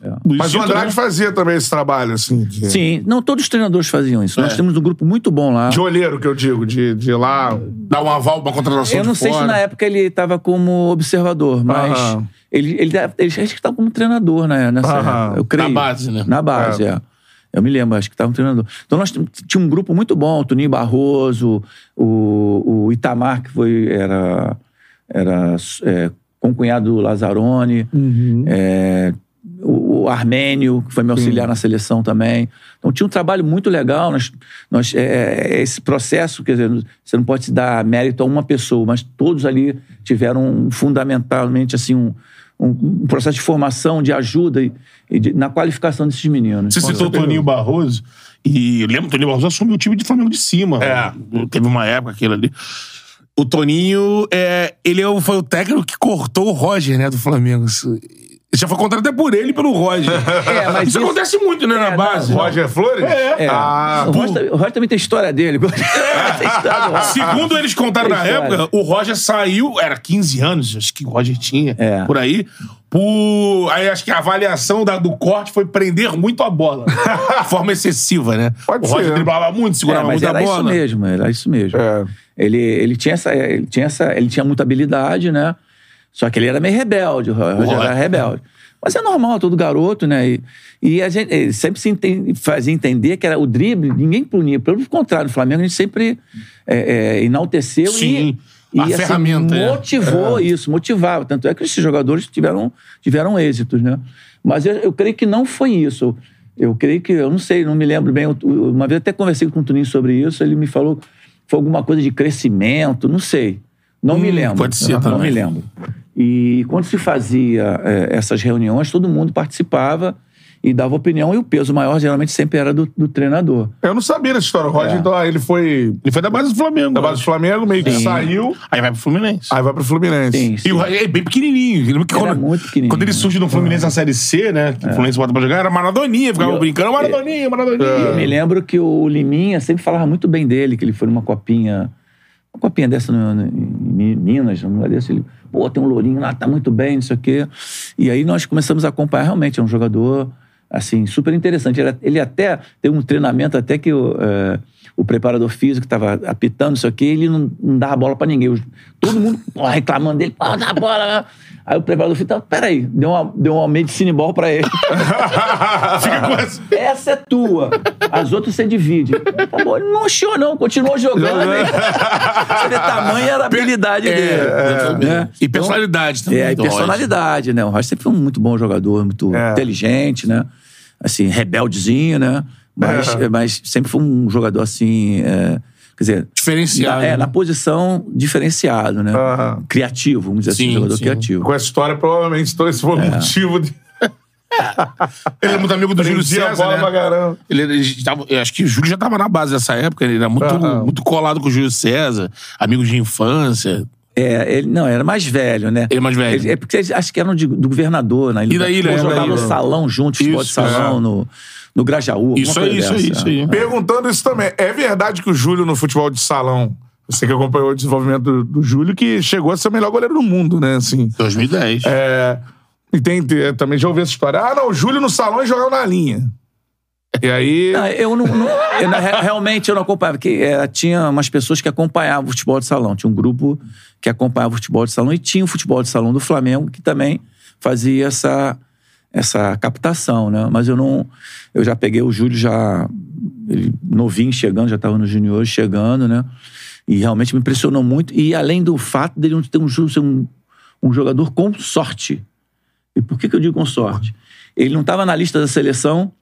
Luizito, Mas o Andrade né? fazia também esse trabalho, assim. De, Sim, não, todos os treinadores faziam isso. É. Nós temos um grupo muito bom lá. de olheiro, que eu digo, de, de lá. Dar um aval, uma contratação Eu não de sei fora. se na época ele estava como observador, mas Aham. ele, ele, ele, ele acho que estava como treinador né, nessa Aham. época. Eu creio. Na base, né? Na base, é. Eu me lembro, acho que estava um treinador. Então nós tínhamos um grupo muito bom, o Toninho Barroso, o, o Itamar, que foi, era, era é, concunhado do Lazzaroni, é, o, o Armênio, que foi meu auxiliar na seleção também. Então tinha um trabalho muito legal. Nós, nós, é, é, esse processo, quer dizer, você não pode se dar mérito a uma pessoa, mas todos ali tiveram um, fundamentalmente assim um, um, um processo de formação, de ajuda e, e de- na qualificação desses meninos. Você citou o Toninho Barroso. E eu lembro que o Toninho Barroso assumiu o time de Flamengo de cima. É. Teve uma época aquele ali. O Toninho, é, ele é o- foi o técnico que cortou o Roger, né, do Flamengo. Isso- Já foi contratado até por ele e pelo Roger. É, mas isso, isso- acontece muito, né, na É, base. não, Roger Flores? É. Ah, o, Roger, o Roger também tem história dele. História. Segundo eles contaram na época, o Roger saiu, era 15 anos, acho que o Roger tinha, É. por aí. Por, aí acho que a avaliação da- do corte foi prender muito a bola. de forma excessiva, né? Pode o Roger ser. driblava muito, É, segurava mas muito a era isso bola. mesmo, era isso mesmo. É. Ele, ele, tinha essa, ele, tinha essa, ele tinha muita habilidade, né? Só que ele era meio rebelde, o Roger Roger. era rebelde. Mas é normal, todo garoto, né? E, e a gente ele sempre se fazia entender que era o drible, ninguém punia. Pelo contrário, o Flamengo a gente sempre é, é, enalteceu Sim, e, a e assim, ferramenta, é. motivou isso, motivava. Tanto é que esses jogadores tiveram, tiveram êxitos, né? Mas eu, eu creio que não foi isso. Eu creio que, eu não sei, não me lembro bem. Uma vez até conversei com o Toninho sobre isso, ele me falou que foi alguma coisa de crescimento, não sei. Não me lembro. pode ser Não também. me lembro. E quando se fazia eh, essas reuniões, todo mundo participava e dava opinião, e o peso maior geralmente sempre era do, do treinador. Eu não sabia dessa história. O Roger, É. então, ele foi Ele foi da base do Flamengo. da base do Flamengo, meio que Sim. saiu, Aí vai pro Fluminense. aí vai pro Fluminense. Sim, E o Roger é bem pequenininho. Que Ele quando, é muito pequenininho. Quando ele surge no Fluminense na Série C, né? Que o Fluminense bota pra jogar, era Maradoninha. Ficava Eu- brincando, Maradoninha, Maradoninha. Eu me lembro que o Liminha sempre falava muito bem dele, que ele foi numa copinha. Uma copinha dessa no, no- em Minas, um lugar desse. Ele, pô, tem um lourinho lá, tá muito bem, não sei o quê. E aí nós começamos a acompanhar, realmente, é um jogador, assim, super interessante. Ele, ele até tem um treinamento, até que eh, o preparador físico estava apitando, não sei o quê, ele não, não dava bola pra ninguém. Todo mundo pô, reclamando dele, pô, dá bola. Aí o preparador físico, peraí, deu uma, deu uma medicine ball pra ele. Essa. É tua. As outras você divide. Tá bom, ele não achou, não. Continuou jogando. hein? Você vê tamanho era a habilidade dele. né? E personalidade também. É, e personalidade, né? O Roger sempre foi um muito bom jogador, muito É. inteligente, né? Assim, rebeldezinho, né? Mas, É. mas sempre foi um jogador assim. é, quer dizer. Diferenciado. na- é, né? na posição diferenciado, né? Criativo, vamos dizer assim, Sim, jogador sim. criativo. Com essa história, provavelmente, todo esse foi o motivo de. Ele é muito amigo do Júlio César, bola né? Ele, ele tava- eu acho que o Júlio já tava na base dessa época, ele era muito, Aham. muito colado com o Júlio César, amigos de infância. É, ele não, era mais velho, né? Ele é mais velho. Ele- é porque eles acho que eram de- do governador, né? E da ilha, Ou é, da jogava no ilha. salão junto, futebol de salão, é. no, no Grajaú. Isso aí, isso aí, isso aí. Perguntando isso também. É verdade que o Júlio no futebol de salão, você que acompanhou o desenvolvimento do, do Júlio, que chegou a ser o melhor goleiro do mundo, né? Assim. 2010. É, e tem, também já ouvi essa história. Ah, não, o Júlio no salão e jogava na linha. E aí. Não, eu não, não- eu realmente eu não acompanhava, porque é, tinha umas pessoas que acompanhavam o futebol de salão. Tinha um grupo que acompanhava o futebol de salão e tinha o futebol de salão do Flamengo que também fazia essa, essa captação, né? Mas eu não. Eu já peguei o Júlio já. Novinho chegando, já estava no junior chegando, né? E realmente me impressionou muito. E além do fato dele não ter um, ser um, um jogador com sorte. E por que, que eu digo com sorte? Ele não estava na lista da seleção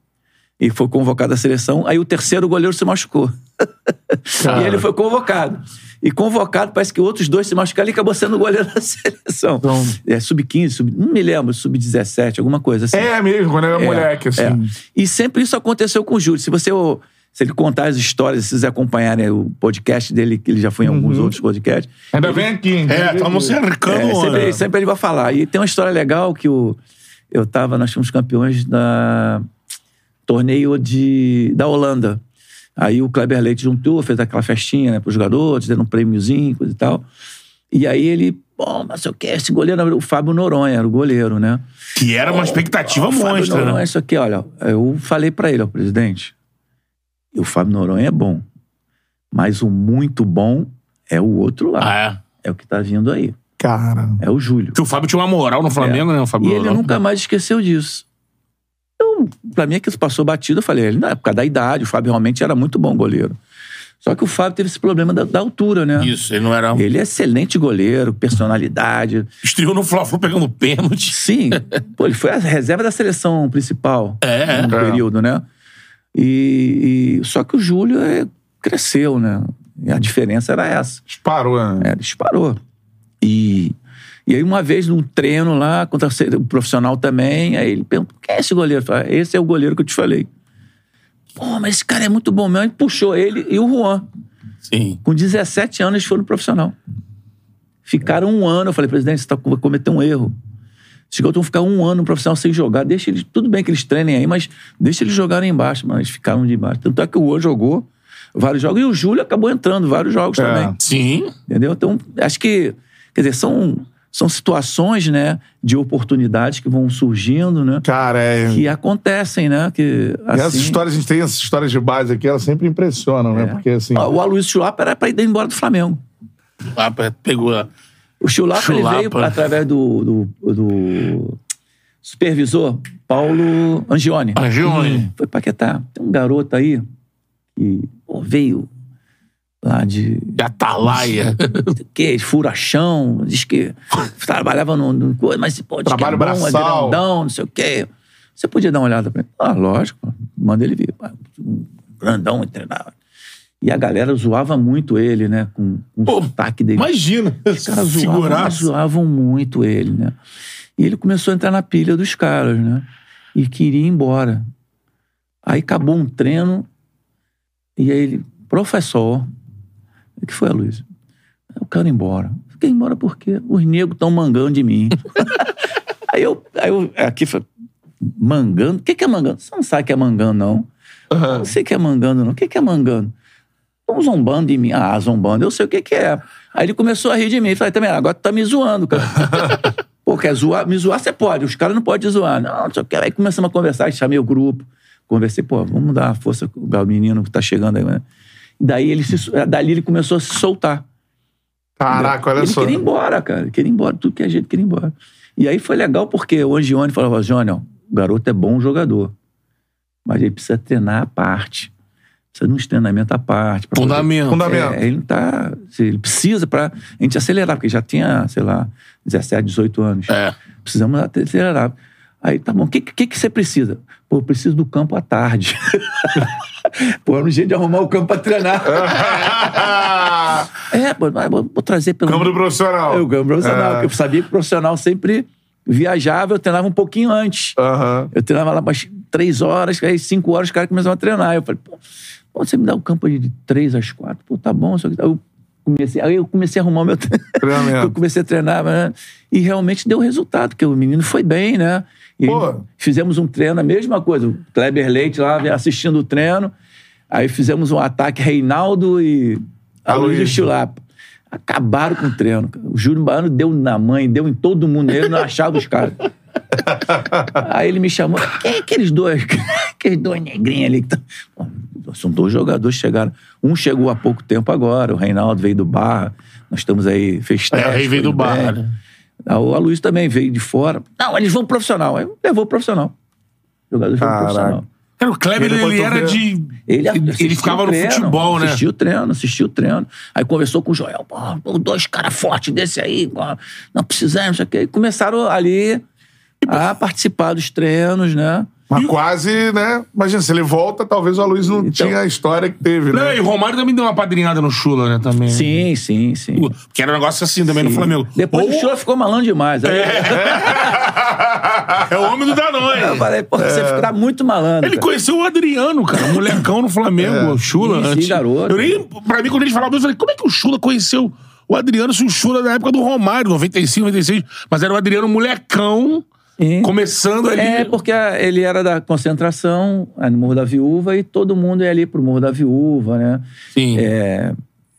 e foi convocado à seleção. Aí o terceiro goleiro se machucou. e ele foi convocado. E convocado, parece que outros dois se machucaram e acabou sendo o goleiro da seleção. Então- É, sub-15, sub, não me lembro, sub-17, alguma coisa assim. É mesmo, quando era É, moleque, assim. é. E sempre isso aconteceu com o Júlio. Se você se ele contar as histórias, se vocês acompanharem o podcast dele, que ele já foi em alguns outros podcasts. Ainda vem aqui, hein? É, estamos cercando, É, sempre, né? sempre ele vai falar. E tem uma história legal que o, eu tava, nós fomos campeões da torneio de, da Holanda. Aí o Kleber Leite juntou, fez aquela festinha né, pros jogadores, dando um prêmiozinho, coisa e tal. E aí ele, bom, mas eu quero esse goleiro, o Fábio Noronha, era o goleiro, né? Que era uma expectativa Ó, o Fábio monstra, Noronha, né? isso aqui, olha, eu falei pra ele, ó, presidente, e o Fábio Noronha é bom, mas o muito bom é o outro lá. Ah, é. É o que tá vindo aí. Cara. É o Júlio. Que o Fábio tinha uma moral no Flamengo, né? O Fábio E ele Noronha. nunca mais esqueceu disso. Então, pra mim, aquilo passou batido. Eu falei, ele não é por causa da idade, o Fábio realmente era muito bom goleiro. Só que o Fábio teve esse problema da, da altura, né? Isso, ele não era. Ele é excelente goleiro, personalidade. Estreou no Fla-Flu pegando pênalti. Sim, pô, ele foi a reserva da seleção principal É, no é. período, né? E, e- só que o Júlio é, cresceu, né? E a diferença era essa. Disparou, né? É, disparou. E, e aí, uma vez, num treino lá, contra o profissional também, aí ele perguntou: quem é esse goleiro? Eu falei, esse é o goleiro que eu te falei. Pô, mas esse cara é muito bom mesmo. E puxou ele e o Juan. Sim. Com 17 anos, eles foram pro profissional. Ficaram um ano. Eu falei, presidente, você tá, vai cometer um erro. Chegou a ficar um ano no profissional sem jogar. Deixa eles. Tudo bem que eles treinem aí, mas deixa eles jogarem embaixo. Mas eles ficaram de baixo. Tanto é que o Juan jogou vários jogos. E o Júlio acabou entrando vários jogos É. também. Sim. Entendeu? Então, acho que, quer dizer, são, são situações, né, de oportunidades que vão surgindo, né, Cara, é. que acontecem, né, que, E essas assim... histórias, a gente tem essas histórias de base aqui, elas sempre impressionam, né? Porque assim. O Aloysio Chulapa era pra ir embora do Flamengo. Lá pegou a. O Chulapa, ele Chulapa. veio através do, do, do supervisor Paulo Angione. Angione. Foi Paquetá. Tem um garoto aí que pô, veio lá de De Atalaia. que furachão, diz que trabalhava no, no coisa, mas pô, diz Trabalho que é bom, é braçal. grandão, não sei o quê. Você podia dar uma olhada pra ele? Ah, lógico, manda ele vir. Um grandão e treinar. E a galera zoava muito ele, né? Com, com o Pô, sotaque dele. Imagina. Os caras zoavam, zoavam muito ele, né? E ele começou a entrar na pilha dos caras, né? E queria ir embora. Aí acabou um treino, e aí ele, professor, o que foi, Luiz? Eu quero ir embora. Fiquei embora porque os negros estão mangando de mim. aí eu, aí eu aqui foi, mangando? O que, que é mangando? Você não sabe o que é mangando, não. Eu Não sei o que é mangando, não. O que, que é mangando? Estão zombando de mim. Ah, zombando, eu sei o que, que é. Aí ele começou a rir de mim. Falei, também, agora tu tá me zoando, cara. Pô, quer zoar? Me zoar você pode, os caras não podem zoar. Não, não sei o que. Aí começamos a conversar, chamei o grupo. Conversei, pô, vamos dar uma força ao menino que tá chegando aí, né? Daí ele se, dali ele começou a se soltar. Caraca, olha ele só. queria ir embora, cara. Ele queria ir embora, tudo que a gente queria ir embora. E aí foi legal porque o Angione falava, Johnny, ó, o garoto é bom jogador, mas ele precisa treinar à parte. Precisa de uns treinamentos à parte. poder- Fundamento. Fundamento. é, ele não tá. Ele precisa pra a gente acelerar, porque já tinha, sei lá, 17, 18 anos. É. Precisamos acelerar. Aí, tá bom, o que, que, que você precisa? Pô, eu preciso do campo à tarde. pô, era um jeito de arrumar o campo pra treinar. é, pô, mas vou, trazer pelo. Campo do profissional. É, o campo profissional. É. Eu sabia que o profissional sempre viajava, eu treinava um pouquinho antes. Aham. Eu treinava lá umas três horas, aí cinco horas os caras começavam a treinar. Eu falei, pô, você me dá o campo de três às quatro? Pô, tá bom. Só que... Eu comecei, aí eu comecei a arrumar o meu Treinamento. eu comecei a treinar, né? e realmente deu resultado, porque o menino foi bem, né? E Pô. fizemos um treino, a mesma coisa. O Kleber Leite lá assistindo o treino. Aí fizemos um ataque Reinaldo e Aloysio. Chulapa. Acabaram com o treino. O Júlio Baiano deu na mãe, deu em todo mundo. Ele não achava os caras. Aí ele me chamou. Quem é aqueles dois? aqueles dois negrinhos ali que tá... São dois jogadores que chegaram. Um chegou há pouco tempo agora, o Reinaldo veio do Barra. Nós estamos aí, fez É, o Rei veio do Barra, né? O Aloysio também veio de fora. Não, eles vão pro profissional. Aí levou pro profissional. Jogadores vão pro Caraca. profissional. Cara, o Kleber, ele, tu era de. Ele, Ele, ficava o no treino, futebol, né? Assistiu o treino, assistiu o treino. Aí conversou com o Joel. Pô, pô, dois caras fortes desse aí. Pô, não precisamos, não sei o quê. E começaram ali a participar dos treinos, né? Mas quase, né? Imagina, se ele volta, talvez o Aloysio não Então- tinha a história que teve, Não, né? e o Romário também deu uma padrinhada no Chula, né? Também. Sim, sim, sim. Que era um negócio assim também no Sim. Flamengo. Depois Ou- o Chula ficou malandro demais. Aí É o homem do Danone. eu falei, pô, você tá muito malandro. Ele cara. conheceu o Adriano, cara, um molecão no Flamengo, o Chula. Sim, antes. garoto. Eu nem, pra mim, quando eles falavam, eu falei, como é que o Chula conheceu o Adriano se o Chula é da época do Romário, 95, 96, mas era o Adriano molecão, Começando ali. É, porque ele era da concentração, no Morro da Viúva, e todo mundo ia ali pro Morro da Viúva, né? Sim. É,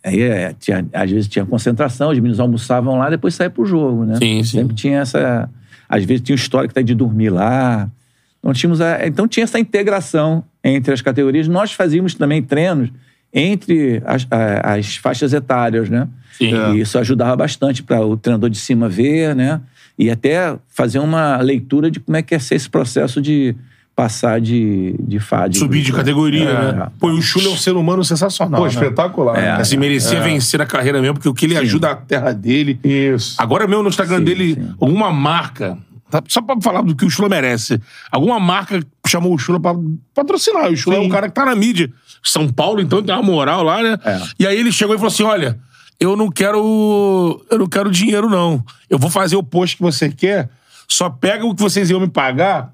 aí é, tinha, às vezes tinha concentração, os meninos almoçavam lá, depois saía pro jogo, né? Sim, sim. Sempre tinha essa... Às vezes tinha história que tá de dormir lá. Então, tínhamos a- então tinha essa integração entre as categorias. Nós fazíamos também treinos entre as, as faixas etárias, né? Sim. E isso ajudava bastante para o treinador de cima ver, né? E até fazer uma leitura de como é que ia ser esse processo de passar de, de fase. Subir de categoria, É. né? Pô, o Chula é um ser humano sensacional. Pô, né? espetacular. É. né? Assim, merecia vencer a carreira mesmo, porque o que ele ajuda a terra dele. Isso. Agora mesmo no Instagram Sim, dele, sim. alguma marca, tá? só pra falar do que o Chula merece, alguma marca chamou o Chula pra patrocinar. O Chula é um cara que tá na mídia. São Paulo, então, tem uma moral lá, né? É. E aí ele chegou e falou assim: olha, eu não quero. Eu não quero dinheiro, não. Eu vou fazer o post que você quer, só pega o que vocês iam me pagar.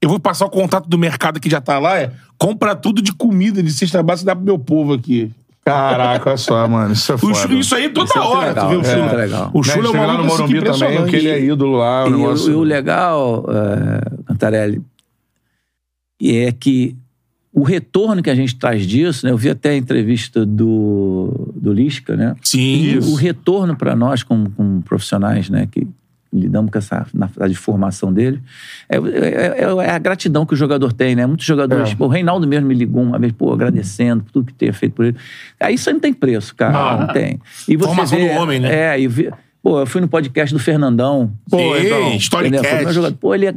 Eu vou passar o contato do mercado que já tá lá, é compra tudo de comida, de cesta básica e dá pro meu povo aqui. Caraca, olha só, mano. Isso é O foda. Isso aí toda Isso é hora, legal, tu vê o é Chula. muito legal. O Né, Chula é chega uma lá no maluco assim, Morumbi também, impressionante. que ele é ídolo lá. O E o, negócio... e o legal, é, Cantarelli, é que o retorno que a gente traz disso, né? Eu vi até a entrevista do, do Lisca, né? Sim, E o retorno para nós, como, como profissionais, né? Que lidamos com essa na, de formação dele, é, é- é- é a gratidão que o jogador tem, né? Muitos jogadores, É. pô, o Reinaldo mesmo me ligou uma vez, pô, agradecendo por tudo que tenha feito por ele. Aí isso aí não tem preço, cara, não, Não. tem. E você Formação vê, do homem, né? É, e vê, pô, eu fui no podcast do Fernandão, Pô, então, então, Entendeu? Foi meu Storycast. jogador. Pô, ele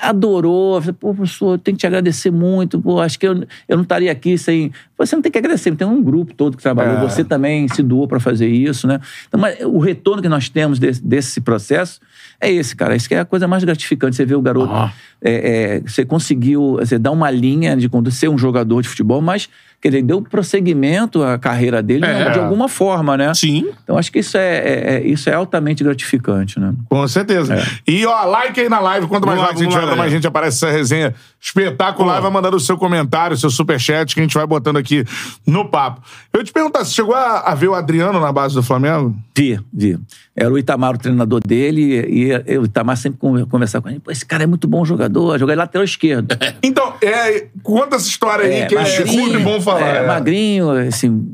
adorou. Falei, pô, professor, eu tenho que te agradecer muito. Pô, acho que eu, eu não estaria aqui sem. Você não tem que agradecer, tem um grupo todo que trabalhou. É. Você também se doou para fazer isso, né? Então, mas o retorno que nós temos desse, desse processo é esse, cara. Isso que é a coisa mais gratificante. Você vê o garoto. Ah. é, é, você conseguiu você dar uma linha de ser um jogador de futebol, mas quer dizer, deu prosseguimento à carreira dele É. de alguma forma, né? Sim. Então acho que isso é, é- é- isso é altamente gratificante, né? Com certeza. E, ó, like aí na live. Quanto mais likes a gente tiver, mais gente aparece essa resenha espetacular. Vai mandando o seu comentário, o seu superchat, que a gente vai botando aqui no papo. Eu te perguntar, você chegou a, a ver o Adriano na base do Flamengo? Vi, vi. Era o Itamar o treinador dele e, e o Itamar sempre con- conversava com ele. Pô, esse cara é muito bom jogador, jogar lateral esquerdo. Então, é, conta essa história aí, que é sempre bom falar. É, é. magrinho, assim,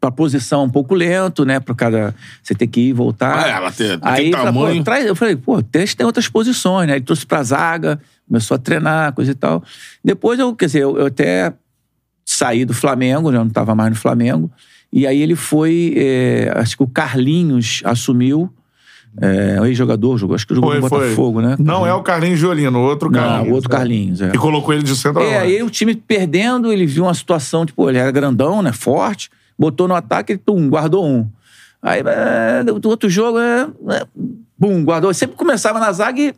pra posição um pouco lento, né? Pro cara você ter que ir e voltar. Ah, ela tem- tem Aí fala, pô, tamanho. traz- eu falei, pô, teste tem outras posições, né? Ele trouxe pra zaga, começou a treinar, coisa e tal. Depois eu, quer dizer, eu, eu até saí do Flamengo, já não estava mais no Flamengo. E aí ele foi, é, acho que o Carlinhos assumiu, é, o ex-jogador, jogou, acho que jogou Foi, no foi. Botafogo, né? Não é o Carlinhos Giolino, o outro Não, Carlinhos. o outro Carlinhos, é. E colocou ele de centroavante. É, aí o time perdendo, ele viu uma situação, tipo, ele era grandão, né? Forte, botou no ataque, ele, pum, guardou um. Aí, é, do outro jogo, é, é, pum, guardou. Sempre começava na zaga e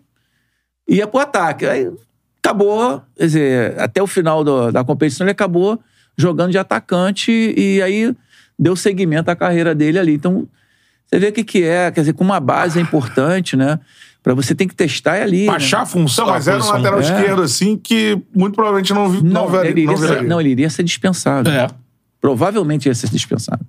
ia pro ataque. Aí acabou, quer dizer, até o final do- da competição, ele acabou jogando de atacante e aí deu seguimento à carreira dele ali. Então, você vê o que, que é, quer dizer, com uma base é importante, né? Pra você tem que testar é ali. Pra né? achar a função. Mas a era um posição. lateral É. esquerdo, assim, que muito provavelmente não, não, Não, ele não iria ser, viraria. não, ele iria ser dispensado. É. Provavelmente ia ser dispensado.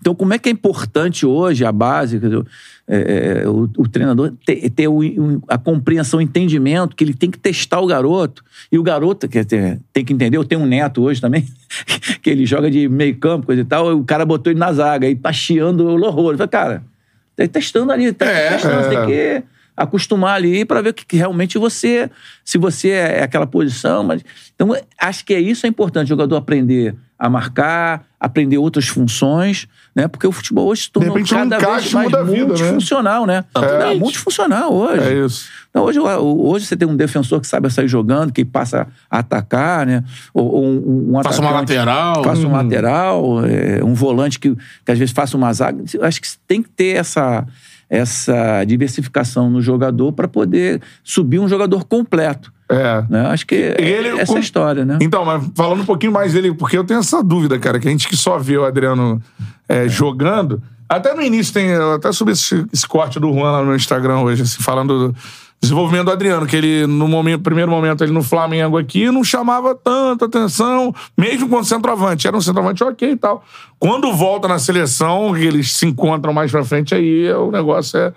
Então, como é que é importante hoje a base, quer dizer, é, é, o, o treinador ter, ter o- a compreensão, o entendimento que ele tem que testar o garoto. E o garoto quer dizer, tem que entender. Eu tenho um neto hoje também, que ele joga de meio campo, coisa e tal. e o cara botou ele na zaga, aí tá chiando o horror. Eu falei, cara, tá testando ali, tá É, testando, você é. tem que acostumar ali para ver que, que realmente você, se você é aquela posição, mas então acho que é isso é importante o jogador aprender a marcar, aprender outras funções, né? Porque o futebol hoje se tornou repente, um cada encaixe vez mais vida, né? multifuncional, né? É. multifuncional hoje. É isso. Então, hoje, hoje você tem um defensor que sabe sair jogando, que passa a atacar, né? Ou, ou um, um Faça uma lateral. Faça um Uhum. lateral, é, um volante que, que às vezes faça uma zaga. Acho que tem que ter essa, essa diversificação no jogador para poder subir um jogador completo. É. Né? Acho que é Ele, essa é com- história, né? Então, mas falando um pouquinho mais dele, porque eu tenho essa dúvida, cara, que a gente que só vê o Adriano é, jogando. Até no início tem. Eu até subi esse, esse corte do Juan lá no Instagram hoje, assim, falando do desenvolvimento do Adriano, que ele, no momento, primeiro momento, ele no Flamengo aqui, não chamava tanta atenção, mesmo quando centroavante. Era um centroavante ok e tal. Quando volta na seleção, eles se encontram mais pra frente, aí o negócio é,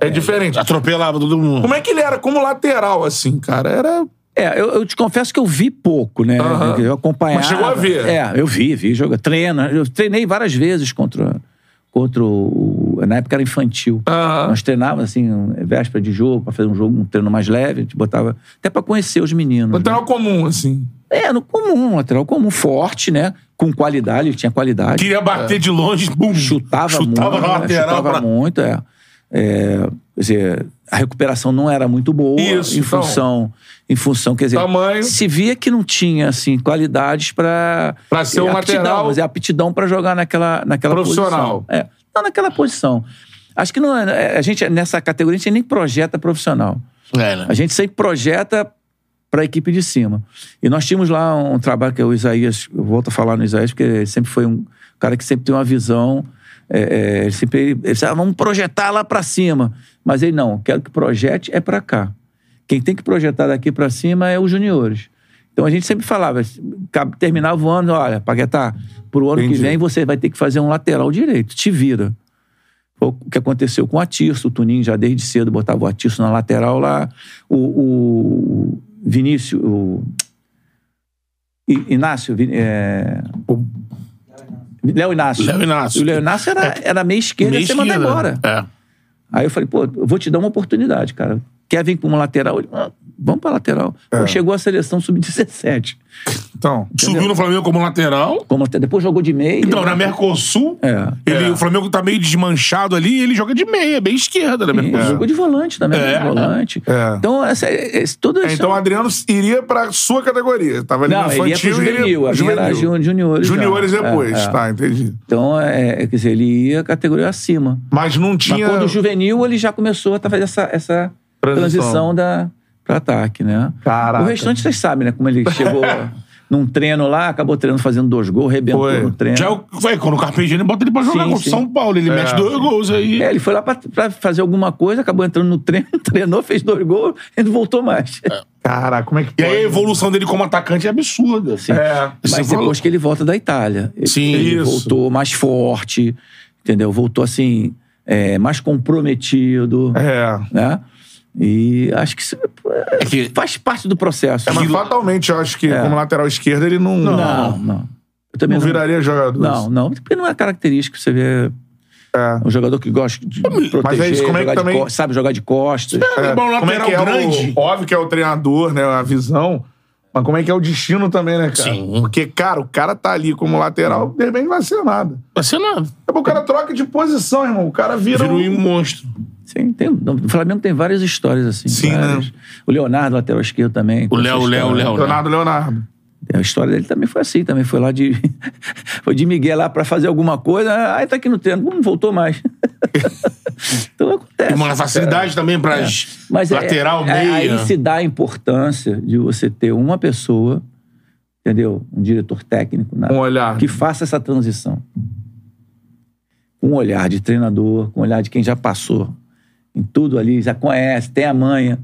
é diferente. Atropelava todo mundo. Como é que ele era como lateral, assim, cara? Era. É, eu, eu te confesso que eu vi pouco, né? Eu acompanhava. Mas chegou a ver. É, eu vi, vi, joga, treina. Eu treinei várias vezes contra, contra o. Na época era infantil. Aham. Nós treinávamos, assim, véspera de jogo, pra fazer um jogo, um treino mais leve, a gente botava. Até pra conhecer os meninos. né? Lateral comum, assim. É, no comum, lateral comum, forte, né? Com qualidade, ele tinha qualidade. Queria bater de longe, bum. Chutava, Chutava muito. na né? lateral. Chutava pra- muito, é. É, quer dizer, a recuperação não era muito boa Isso, em então. função, em função, quer dizer, Tamanho. se via que não tinha assim qualidades para Pra ser um lateral- mas é aptidão para jogar naquela naquela Profissional. posição. É, não naquela posição. Acho que não é- a gente nessa categoria a gente nem projeta profissional. É, né? A gente sempre projeta para a equipe de cima. E nós tínhamos lá um trabalho que é o Isaías, eu volto a falar no Isaías, porque ele sempre foi um cara que sempre tem uma visão. É, é, ele sempre ele, ele disse, ah, vamos projetar lá para cima. Mas ele não, quero que projete é para cá. Quem tem que projetar daqui para cima é os juniores. Então a gente sempre falava, terminava o ano, olha, Paquetá, pro ano Entendi. que vem você vai ter que fazer um lateral direito, te vira. Foi o que aconteceu com o Atirso, o Tuninho já desde cedo botava o Atirso na lateral lá, o, o Vinícius, o Inácio, é... Léo Inácio. Léo Inácio. O Léo Inácio era, era meio esquerda, Meio você manda esquerda. embora. É. Aí eu falei, pô, eu vou te dar uma oportunidade, cara. Quer vir como lateral? Ele, ah, vamos pra lateral. É. Pô, chegou a seleção sub-17. Então. Subiu no Flamengo como lateral. Como lateral. Depois jogou de meia. Então, na Mercosul, É. ele, o Flamengo tá meio desmanchado ali e ele joga de meia, bem esquerda na Mercosul. Jogou de volante também, É. de volante. É. Então, essa, esse, tudo isso. Então o Adriano iria pra sua categoria. Tava ali Não, no ele ia pro infantil e juvenil. A minha era ju- juniores. já. Juniores depois, É, é. tá, entendi. Então, é, quer dizer, ele ia categoria acima. Mas não Mas tinha. quando o juvenil, ele já começou a fazer essa, essa Transição. transição, da, pra ataque, né? Caraca. O restante vocês sabem, né? Como ele chegou num treino lá, acabou treinando fazendo dois gols, rebentou Foi. no treino. Já é o- vai, quando o Carpegiani bota ele pra jogar Sim, contra o sim. São Paulo. Ele mete dois gols aí. É, ele foi lá pra, pra fazer alguma coisa, acabou entrando no treino, treinou, fez dois gols e não voltou mais. Caraca, como é que E pode? aí a evolução dele como atacante é absurda. Sim. É. Você Mas falou. depois que ele volta da Itália. ele- Sim, ele isso. voltou mais forte, entendeu? Voltou assim, é, mais comprometido, É. né? E acho que isso é, que- faz parte do processo. É, mas fatalmente eu acho que É. como lateral esquerdo ele não. Não, não. Eu também Não viraria jogador. Não, não, porque não é característico. Você vê É. um jogador que gosta de proteger, Mas é isso, como é que também- co- sabe jogar de costas. É, bom, Como é lateral que é grande. o. Óbvio que é o treinador, né? A visão. Mas como é que é o destino também, né, cara? Sim. Porque, cara, o cara tá ali como lateral, de repente não vai ser nada. Vai ser nada. O cara troca de posição, irmão. O cara vira. Vira um- um monstro. Sim, tem, no Flamengo tem várias histórias assim. Sim, várias. né? O Leonardo, lateral esquerdo também. O Léo, o Léo, o. Léo. Leonardo Leonardo. A história dele também foi assim, também foi lá de. foi de Miguel lá pra fazer alguma coisa, aí tá aqui no treino, não voltou mais. então acontece. E uma facilidade também pra É. Mas é- lateral, é- meia. Aí se dá a importância de você ter uma pessoa, entendeu? Um diretor técnico, né? Um olhar. que faça essa transição. Com um olhar de treinador, com um olhar de quem já passou em tudo ali, já conhece, tem a manha,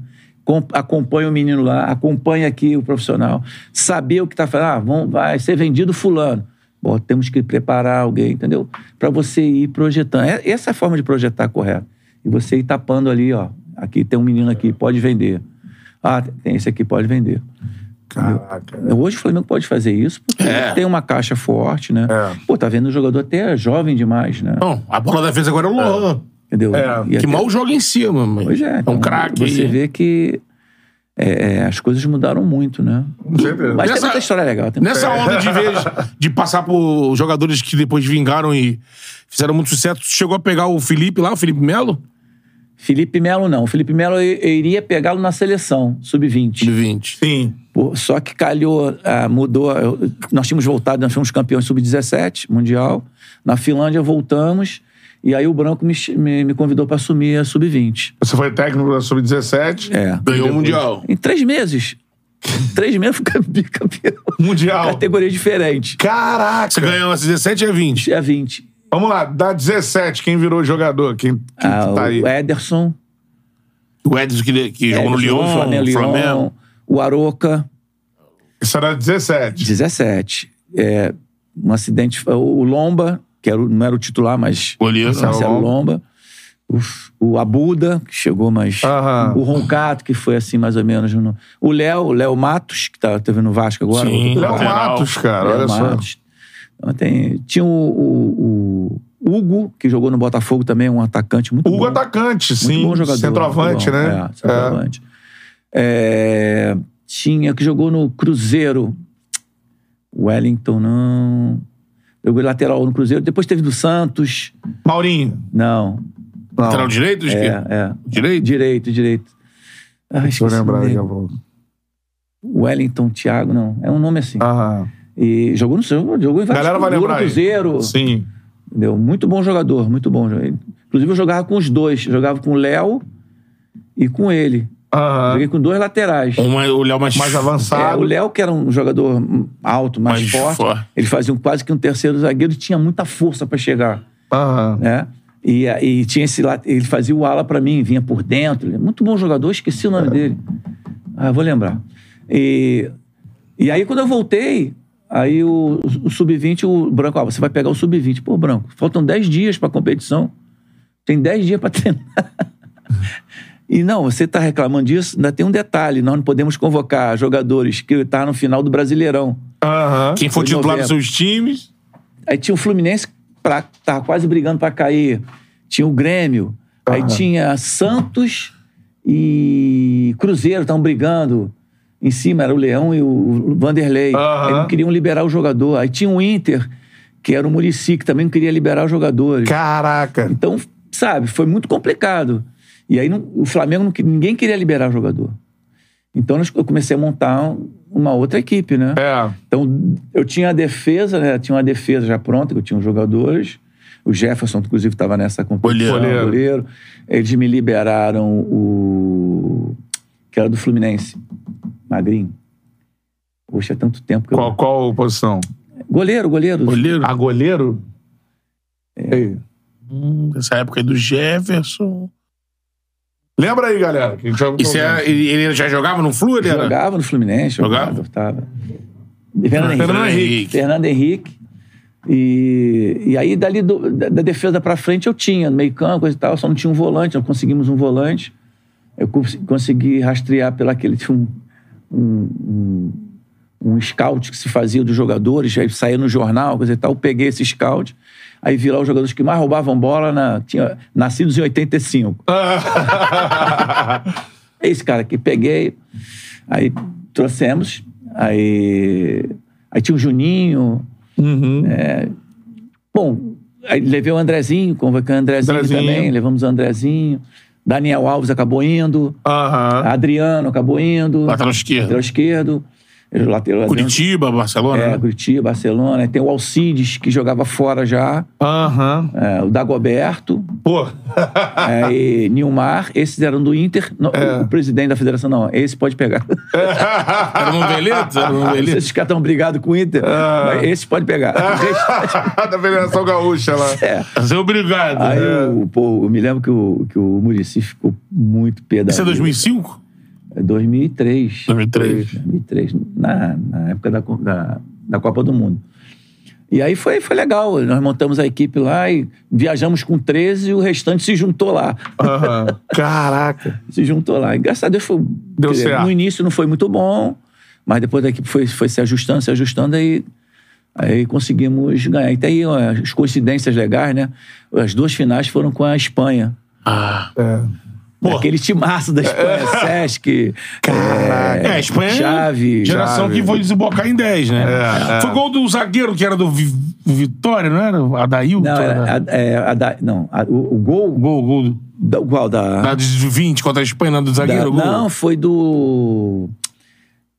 com- acompanha o menino lá, acompanha aqui o profissional, saber o que está fazendo. Ah, vão, vai ser vendido fulano. Bom, temos que preparar alguém, entendeu? Para você ir projetando. É- Essa é a forma de projetar correta. E você ir tapando ali, ó. Aqui tem um menino aqui, pode vender. Ah, tem esse aqui, pode vender. Caraca. Hoje o Flamengo pode fazer isso porque É. tem uma caixa forte, né? É. Pô, tá vendo o jogador até jovem demais, né? Não, a bola da defesa agora é o Lohan. Entendeu? É, E Que até- mal joga em cima, mas Pois é. é um então, craque. Você vê que é, é, as coisas mudaram muito, né? Com certeza. Mas Nessa- tem muita história legal. Tem Nessa onda de vez de passar por jogadores que depois vingaram e fizeram muito sucesso, chegou a pegar o Felipe lá, o Felipe Melo? Felipe Melo não. O Felipe Melo eu, eu iria pegá-lo na seleção, sub-20. De 20. Sim. Pô, Só que calhou, ah, mudou. eu- nós tínhamos voltado, nós fomos campeões sub-17 mundial. Na Finlândia voltamos. E aí o Branco me, me, me convidou para assumir a sub-20. Você foi técnico da Sub-17. É. Ganhou o Mundial. Em três meses. Em três meses eu fui bicampeão. Mundial. Categoria diferente. Caraca. Você ganhou as 17 a 20. É 20. Vamos lá, da 17, quem virou jogador? Quem, quem Ah, tá aí? o Ederson. O Edson que, que jogou no Ederson, Lyon, Flamengo, Lyon, Flamengo. O Aroca, Isso era 17. 17. É, um acidente. O Lomba, que era, o- não era o titular, mas. Goleiro. Marcelo Lomba. O, o Abuda, que chegou, mas. Aham. O Roncato, que foi assim, mais ou menos. no- o Léo, o Léo Matos, que tá, teve no Vasco agora. Sim, Léo lateral. Matos, cara, Léo olha só. Matos. Então, tem- tinha o, o- o Hugo, que jogou no Botafogo também, um atacante muito Hugo bom. atacante, Muito sim. bom jogador. Centroavante, muito bom. né? É, centroavante. É, tinha que jogou no Cruzeiro. Wellington, não. Jogou lateral no Cruzeiro. Depois teve do Santos. Maurinho. Não. Não. Lateral direito? É, esquerdo? é. Direito? Direito, direito. Ah, Deixa eu lembrar daqui a pouco. Wellington, Thiago, não. É um nome assim. Aham. E jogou no jogou, jogou em vários Galera vai jogou lembrar no aí. Cruzeiro. Sim. Entendeu? Muito bom jogador, muito bom. Inclusive, eu jogava com os dois. Jogava com o Léo e com ele. Aham. Joguei com dois laterais. Uma, o Léo mais, Mais É, avançado. o Léo, que era um jogador alto, mais, Mais forte, forte. ele fazia um- quase que um terceiro zagueiro e tinha muita força pra chegar, Aham. né? E, e tinha esse ele fazia o ala pra mim, vinha por dentro. É Muito bom jogador, esqueci o nome dele. Ah, vou lembrar. E, e aí, quando eu voltei, aí o, o sub-20, o Branco, ah, você vai pegar o sub-20. Pô, Branco, faltam 10 dias pra competição. Tem 10 dias pra treinar. E não, você está reclamando disso, ainda tem um detalhe: nós não podemos convocar jogadores que estão no final do Brasileirão. Aham. Quem for Foi titular dos seus times. Aí tinha o Fluminense, pra, tava quase brigando para cair. Tinha o Grêmio. Aí tinha Santos e Cruzeiro estavam brigando. Em cima era o Leão e o Vanderlei. Eles não queriam liberar o jogador. Aí tinha o Inter, que era o Murici, que também não queria liberar os jogadores. Caraca. Então, sabe, foi muito complicado. E aí não- o Flamengo, não, que- ninguém queria liberar o jogador. Então eu comecei a montar um- uma outra equipe, né? É. Então eu tinha a defesa, né? Tinha uma defesa já pronta, que eu tinha os jogadores. O Jefferson, inclusive, estava nessa competição. Goleiro. goleiro. Eles me liberaram o. que era do Fluminense. Magrinho. Poxa, é tanto tempo que eu. Qual, qual posição? Goleiro, goleiro. Goleiro. A goleiro? É. Hum, Essa época aí do Jefferson. Lembra aí, galera. Já- é, ele, ele já jogava no Flu? Ele era? Jogava no Fluminense, jogava. Jogava? Tava. Fernando Henrique. Fernando Henrique. Fernando Henrique. E, e aí, dali do- da, da defesa pra frente, eu tinha, no meio campo, coisa e tal, só não tinha um volante, nós conseguimos um volante. Eu cons- consegui rastrear pela aquele. Tinha um, um, um, um scout que se fazia dos jogadores, aí saía no jornal, coisa e tal. Eu peguei esse scout, aí vi lá os jogadores que mais roubavam bola, na, tinha, nascidos em 85. É esse cara que peguei, aí trouxemos, aí, aí tinha o Juninho. Uhum. é, bom, aí levei o Andrezinho, convoquei o Andrezinho, Andrezinho. também, levamos o Andrezinho. Daniel Alves acabou indo, Aham. Adriano acabou indo. Lateral esquerdo. Lateral esquerdo. Lateral, Curitiba, Barcelona. É, né? Curitiba, Barcelona. Tem o Alcides, que jogava fora já. Aham. É, o Dagoberto. Pô. é, e Nilmar. Esses eram do Inter. Não, o, o presidente da federação, não. Esse pode pegar. Era no Veleto? Era Veleto? esses caras estão brigados com o Inter. Mas esse pode pegar. Da Federação Gaúcha lá. é. É obrigado. Aí, né? o, pô, eu me lembro que o, que o Murici ficou muito pé da Isso é vida. 2005? É 2003. 2003. 2003, na, na época da, da, da Copa do Mundo. E aí foi, foi legal. Nós montamos a equipe lá e viajamos com 13 e o restante se juntou lá. Aham. Caraca. se juntou lá. E graças a Deus foi. Deu dizer, certo. No início não foi muito bom, mas depois a equipe foi, foi se ajustando, se ajustando, aí, aí conseguimos ganhar. E tem aí ó, as coincidências legais, né? As duas finais foram com a Espanha. Ah. É. Pô. Aquele timaço da Espanha, Sesc, Caraca. É, a Espanha Chave. geração Chave. que foi desembocar em 10, né? É, é. Foi gol do zagueiro que era do Vi- Vitória, não era? Adailton? Não, era? a, é, a da- não a- o, o gol. Gol, gol. do- Da, qual? Da, Da de 20 contra a Espanha, não, do da- zagueiro? gol. não, foi do.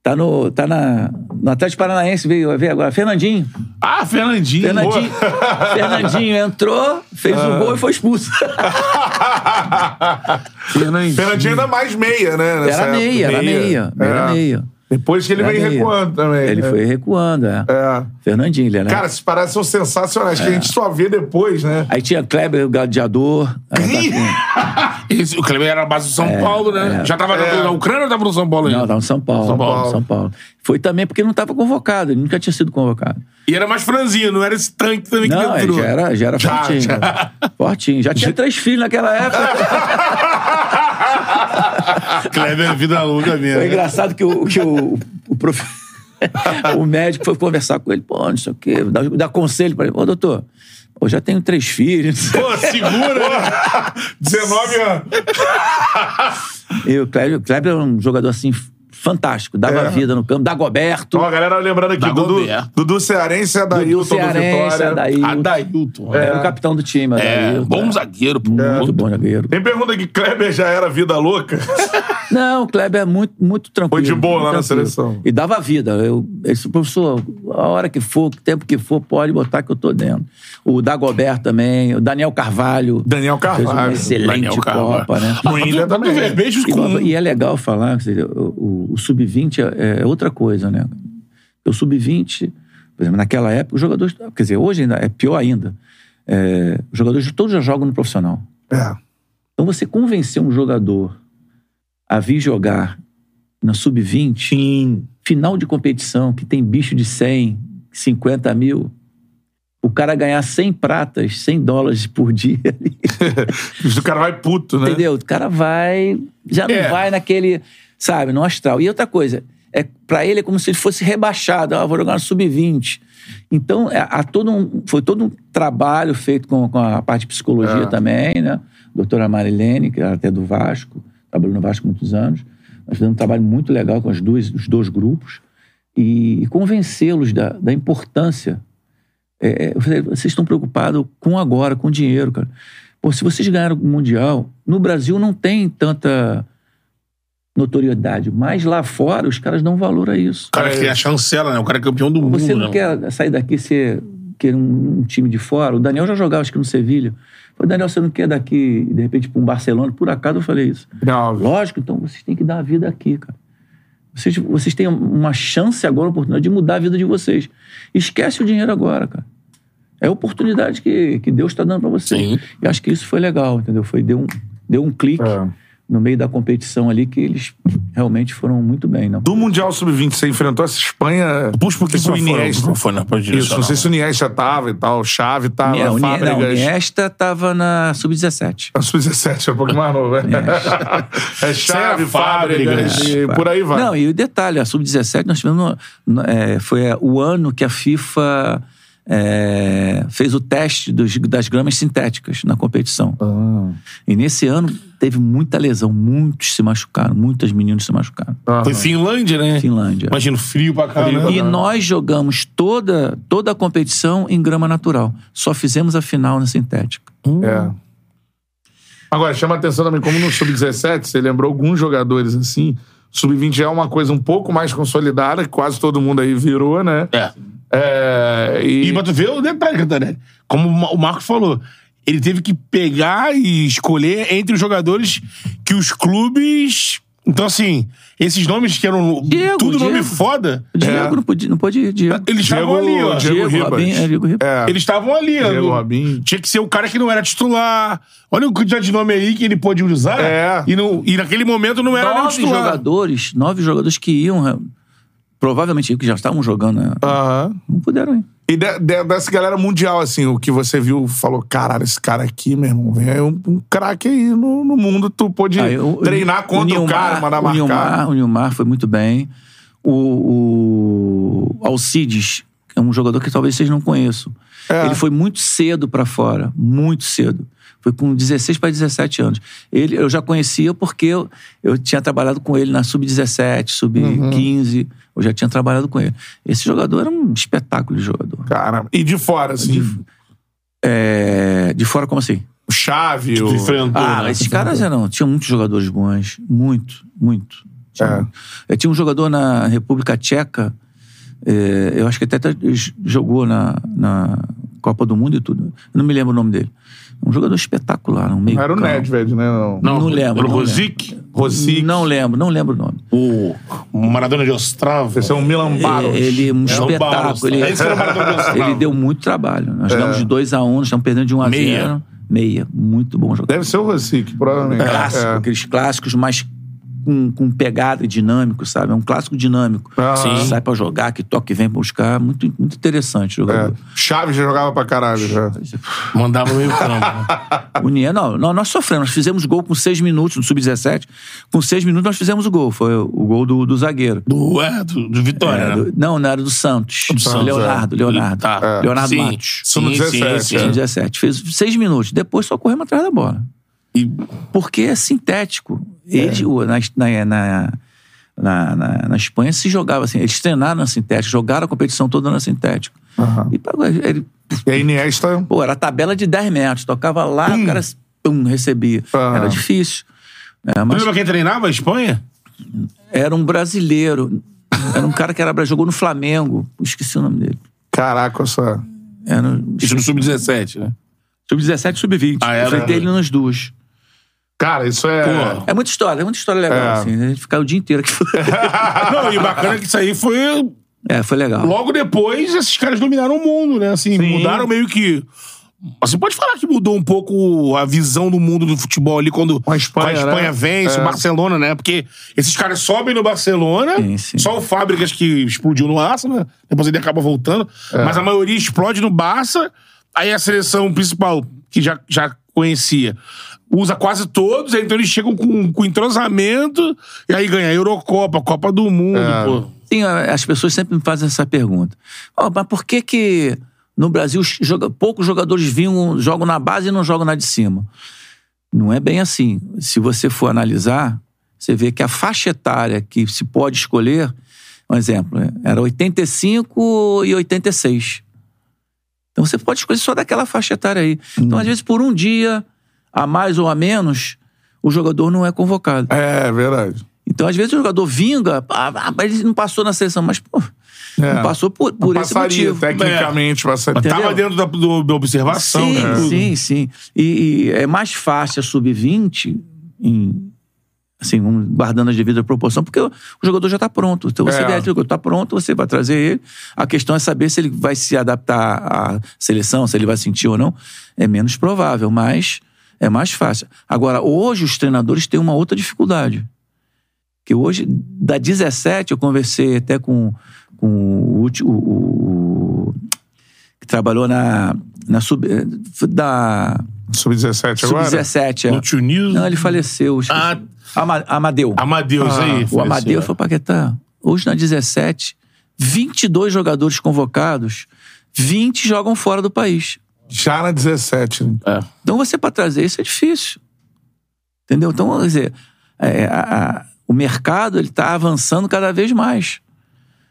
Tá, no, tá na, no Atlético Paranaense, veio ver agora. Fernandinho. Ah, Fernandinho. Fernandinho, Fernandinho entrou, fez Ah. o gol e foi expulso. Fernandinho. Fernandinho ainda mais meia, né? Era época. meia, era meia. Era É. meia. Depois que ele meia. recuando também. Ele né? foi recuando, é. É. Fernandinho, ele era. Cara, esses paradas são sensacionais, que a gente só vê depois, né? Aí tinha Kleber, o gladiador. Esse- o Cleber era a base do São Paulo, né? é. Já tava na- É. na Ucrânia ou tava no São Paulo ainda? Não, tava no São Paulo. São Paulo. São Paulo. Foi também porque não estava convocado, ele nunca tinha sido convocado. E era mais franzino, não era esse tanque também que Não, entrou. já era, já era Já, fortinho. já. Fortinho. Já tinha três filhos naquela época. Kleber é vida longa mesmo. Foi engraçado que o, que o, o, prof... o médico foi conversar com ele. Pô, não sei o quê, dá, dá conselho pra ele. Ô, doutor, eu já tenho três filhos. Pô, segura, né? 19 anos. E o Kleber, o Kleber era um jogador assim fantástico. Dava É. vida no campo. Dagoberto. Ó, a galera lembrando aqui, Dudu. Dudu Cearense, Adailton do Cearense, Vitória. Adailton. Era o capitão do time. É, Adailton. bom zagueiro. pô. Muito bom zagueiro. Tem pergunta aqui, Kleber já era vida louca? Não, o Kleber é muito, muito tranquilo. Foi de boa lá na seleção. E dava vida. Eu, esse professor, a hora que for, o tempo que for, pode botar que eu tô dentro. O Dagoberto também, o Daniel Carvalho. Daniel Fez uma Carvalho. excelente Daniel Carvalho. Copa, né? No Ilha também. Vermelhos E, com... e é legal falar, o- o sub-20 é, é outra coisa, né? O sub-20, por exemplo, naquela época, os jogadores. Quer dizer, hoje ainda é pior ainda. É, os jogadores todos já jogam no profissional. É. Então você convencer um jogador a vir jogar na sub-20, Sim. final de competição, que tem bicho de 100, 50 mil, o cara ganhar 100 pratas, 100 dólares por dia, ali, O cara vai puto, né? entendeu? O cara vai, já não É. vai naquele, sabe, no astral. E outra coisa, é para ele é como se ele fosse rebaixado, ah, vou jogar no sub-20. Então, é, há todo um, foi todo um trabalho feito com, com a parte de psicologia É. também, né? Doutora Marilene, que era até do Vasco, trabalhou no Vasco muitos anos. Nós fizemos um trabalho muito legal com as duas, os dois grupos e, e convencê-los da, da importância. É, é, eu falei, vocês estão preocupados com agora, com dinheiro, cara. Pô, se vocês ganharam o Mundial, no Brasil não tem tanta notoriedade, mas lá fora os caras dão valor a isso. O cara que é a chancela, né? O cara é campeão do mundo. Você não né? quer sair daqui e ser quer um, um time de fora? O Daniel já jogava, acho que no Sevilha. Falei, Daniel, você não quer daqui, de repente, para um Barcelona? Por acaso eu falei isso. Não, Lógico, então vocês têm que dar a vida aqui, cara. Vocês, vocês têm uma chance agora, uma oportunidade de mudar a vida de vocês. Esquece o dinheiro agora, cara. É a oportunidade que, que Deus está dando para vocês. Sim. E acho que isso foi legal, entendeu? Foi, deu, um, deu um clique É. no meio da competição ali que eles realmente foram muito bem. Não? Do Mundial Sub-20, você enfrentou essa Espanha. Puxa, porque isso o não foi, Iniesta. não foi na parte Isso, não sei se o Iniesta tava e tal, Chave tava, o Nie- não, o Fábricas. Iniesta estava na Sub-17. A Sub-17 é um pouco mais novo, é. é Chave, Fábricas. Fábricas e por aí vai. Não, e o detalhe, a Sub-17 nós tivemos. no- no- é, foi o ano que a FIFA é, fez o teste dos- das gramas sintéticas na competição. Ah. E nesse ano teve muita lesão, muitos se machucaram, muitas meninas se machucaram. Foi Finlândia, né? Finlândia. Imagina, frio pra caramba. E nós jogamos toda, toda a competição em grama natural. Só fizemos a final na sintética. É. Agora, chama atenção também, como no Sub-17, você lembrou alguns jogadores assim. Sub-20 é uma coisa um pouco mais consolidada, que quase todo mundo aí virou, né? É. É, e, E pra tu ver o detalhe, Cantarelli. Como o Ma- o Marco falou, ele teve que pegar e escolher entre os jogadores que os clubes. Então, assim, esses nomes que eram Diego, tudo nome Diego. foda, O Diego não, podia, não pode ir, Diego. eles estavam Diego- ali, ó. Diego Ribas. Robinho, é, Diego Ribas. é, Eles estavam ali, ó. Diego Robinho. Tinha que ser o cara que não era titular. Olha o quantidade de nome aí que ele pôde usar. É. E, não, e naquele momento não era nem o nove titular. jogadores, nove jogadores que iam, provavelmente que já estavam jogando, né? Aham. não puderam ir. E de- de- dessa galera mundial, assim, o que você viu, falou, caralho, esse cara aqui, meu irmão, aí um, um craque aí no, no mundo, tu pôde Aí, o- treinar contra o, Nilmar- cara, mandar o marcar. Nilmar, o Nilmar foi muito bem. O, o Alcides, é um jogador que talvez vocês não conheçam. É. Ele foi muito cedo pra fora, muito cedo. Foi com 16 para 17 anos. Ele, eu já conhecia porque eu, eu tinha trabalhado com ele na Sub-17, Sub-15. Eu já tinha trabalhado com ele. Esse jogador era um espetáculo de jogador. Cara, e de fora, assim, É, de fora, como assim? o Chave, o... enfrentou, Ah, né? esses caras eram. Tinham muitos jogadores bons. Muito, muito. Tinha, É. Eh, tinha um jogador na República Tcheca, eh, eu acho que até jogou na, na Copa do Mundo e tudo. Eu não me lembro o nome dele. Um jogador espetacular, um meio. Não era o campo. Nedved, né? Não. Não lembro, Era o não Rosic, Rosic. Não lembro, não lembro o nome. o Maradona de Ostrava. Esse é um Milan Baros. Eh, Ele é um Baros, espetáculo. Ele, é esse era o Maradona de Ostrava. ele deu muito trabalho. Nós ganhamos de 2x1, nós estamos perdendo de 1x0. Meia. Meia. Muito bom jogador. Deve ser o Rosic, provavelmente. clássico, É. aqueles clássicos mais com, com pegada e dinâmico, sabe? É um clássico dinâmico. Ah. Sim. Sai pra jogar, que toca e vem pra buscar. Muito, muito interessante o É. jogador. Chave já jogava pra caralho, já. Mandava meio campo. O Nier, não, não, nós sofremos. Nós fizemos gol com seis minutos no Sub-17. Com seis minutos nós fizemos o gol. Foi o gol do, do zagueiro. Do, é, do, do Vitória, É, né? do- não, não era do Santos. Do Santos, Leonardo, é. Leonardo. Tá. É. Leonardo Sim, Matos. sim, Sub-17, sim, sim. é. Sub-17. Fez seis minutos. Depois só corremos atrás da bola. E Porque é sintético. Ele, o- na, na, na, na, na- na Espanha se jogava assim. Eles treinaram na sintética, jogaram a competição toda na sintética. E pagou- ele, E a Iniesta... pô, era tabela de 10 metros. Tocava lá, o cara pum, recebia. Ah. Era difícil. É, Tu mas lembra quem treinava a Espanha? era um brasileiro. Era um cara que era, jogou no Flamengo. Esqueci o nome dele. Caraca, essa... Era Isso no Sub-17, né? sub-17 sub-20. Ah, era? Eu enfrentei ele nas duas. Cara, isso é... Pô. É muita história, é muita história legal. É. Assim, a gente ficar o dia inteiro aqui. Não, e bacana que isso aí foi. é, foi legal. Logo depois, esses caras dominaram o mundo, né? Assim, Sim. mudaram meio que. Você pode falar que mudou um pouco a visão do mundo do futebol ali quando Com a Espanha, né? vence, É. o Barcelona, né? Porque esses caras sobem no Barcelona, Sim, sim. só o Fábricas que explodiu no Arsenal, depois ele acaba voltando, É. mas a maioria explode no Barça, aí a seleção principal, que já, já conhecia, usa quase todos, então eles chegam com, com entrosamento, e aí ganha a Eurocopa, Copa do Mundo, É. pô. Sim, as pessoas sempre me fazem essa pergunta. Ó, mas por que que no Brasil joga- poucos jogadores vinham, jogam na base e não jogam na de cima? Não é bem assim. Se você for analisar, você vê que a faixa etária que se pode escolher, um exemplo, era 85 e 86. Então você pode escolher só daquela faixa etária aí. Então, às vezes, por um dia, a mais ou a menos, o jogador não é convocado. É, verdade. Então, às vezes, o jogador vinga, ah, ah, mas ele não passou na seleção, mas, pô, É. não passou por, por esse passaria, motivo. tecnicamente, passaria. Mas tava dentro da, do- da observação, sim, né? Sim, sim. E, e é mais fácil a sub-20, em- assim, guardando a devida proporção, porque o, jogador já está pronto. Então você É. vê, o jogador está pronto, você vai trazer ele. A questão é saber se ele vai se adaptar à seleção, se ele vai sentir ou não. É menos provável, mas é mais fácil. Agora, hoje os treinadores têm uma outra dificuldade. Que hoje, da 17, eu conversei até com, com o o- o- que trabalhou na. na sub, eh, da Sub-17 agora? Sub-17. No É. News. Não, ele faleceu. Ah. Ama- Amadeu. Amadeus Ah, aí. O Amadeu foi Paquetá. Hoje na 17, 22 jogadores convocados, 20 jogam fora do país. Já na 17. né? É. Então você para trazer isso é difícil. Entendeu? Então, quer dizer, é, a- a- o mercado ele está avançando cada vez mais.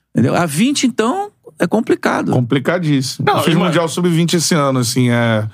Entendeu? A 20, então, é complicado. Complicadíssimo. Não, eu fiz Mundial Sub-20 esse ano, assim, é...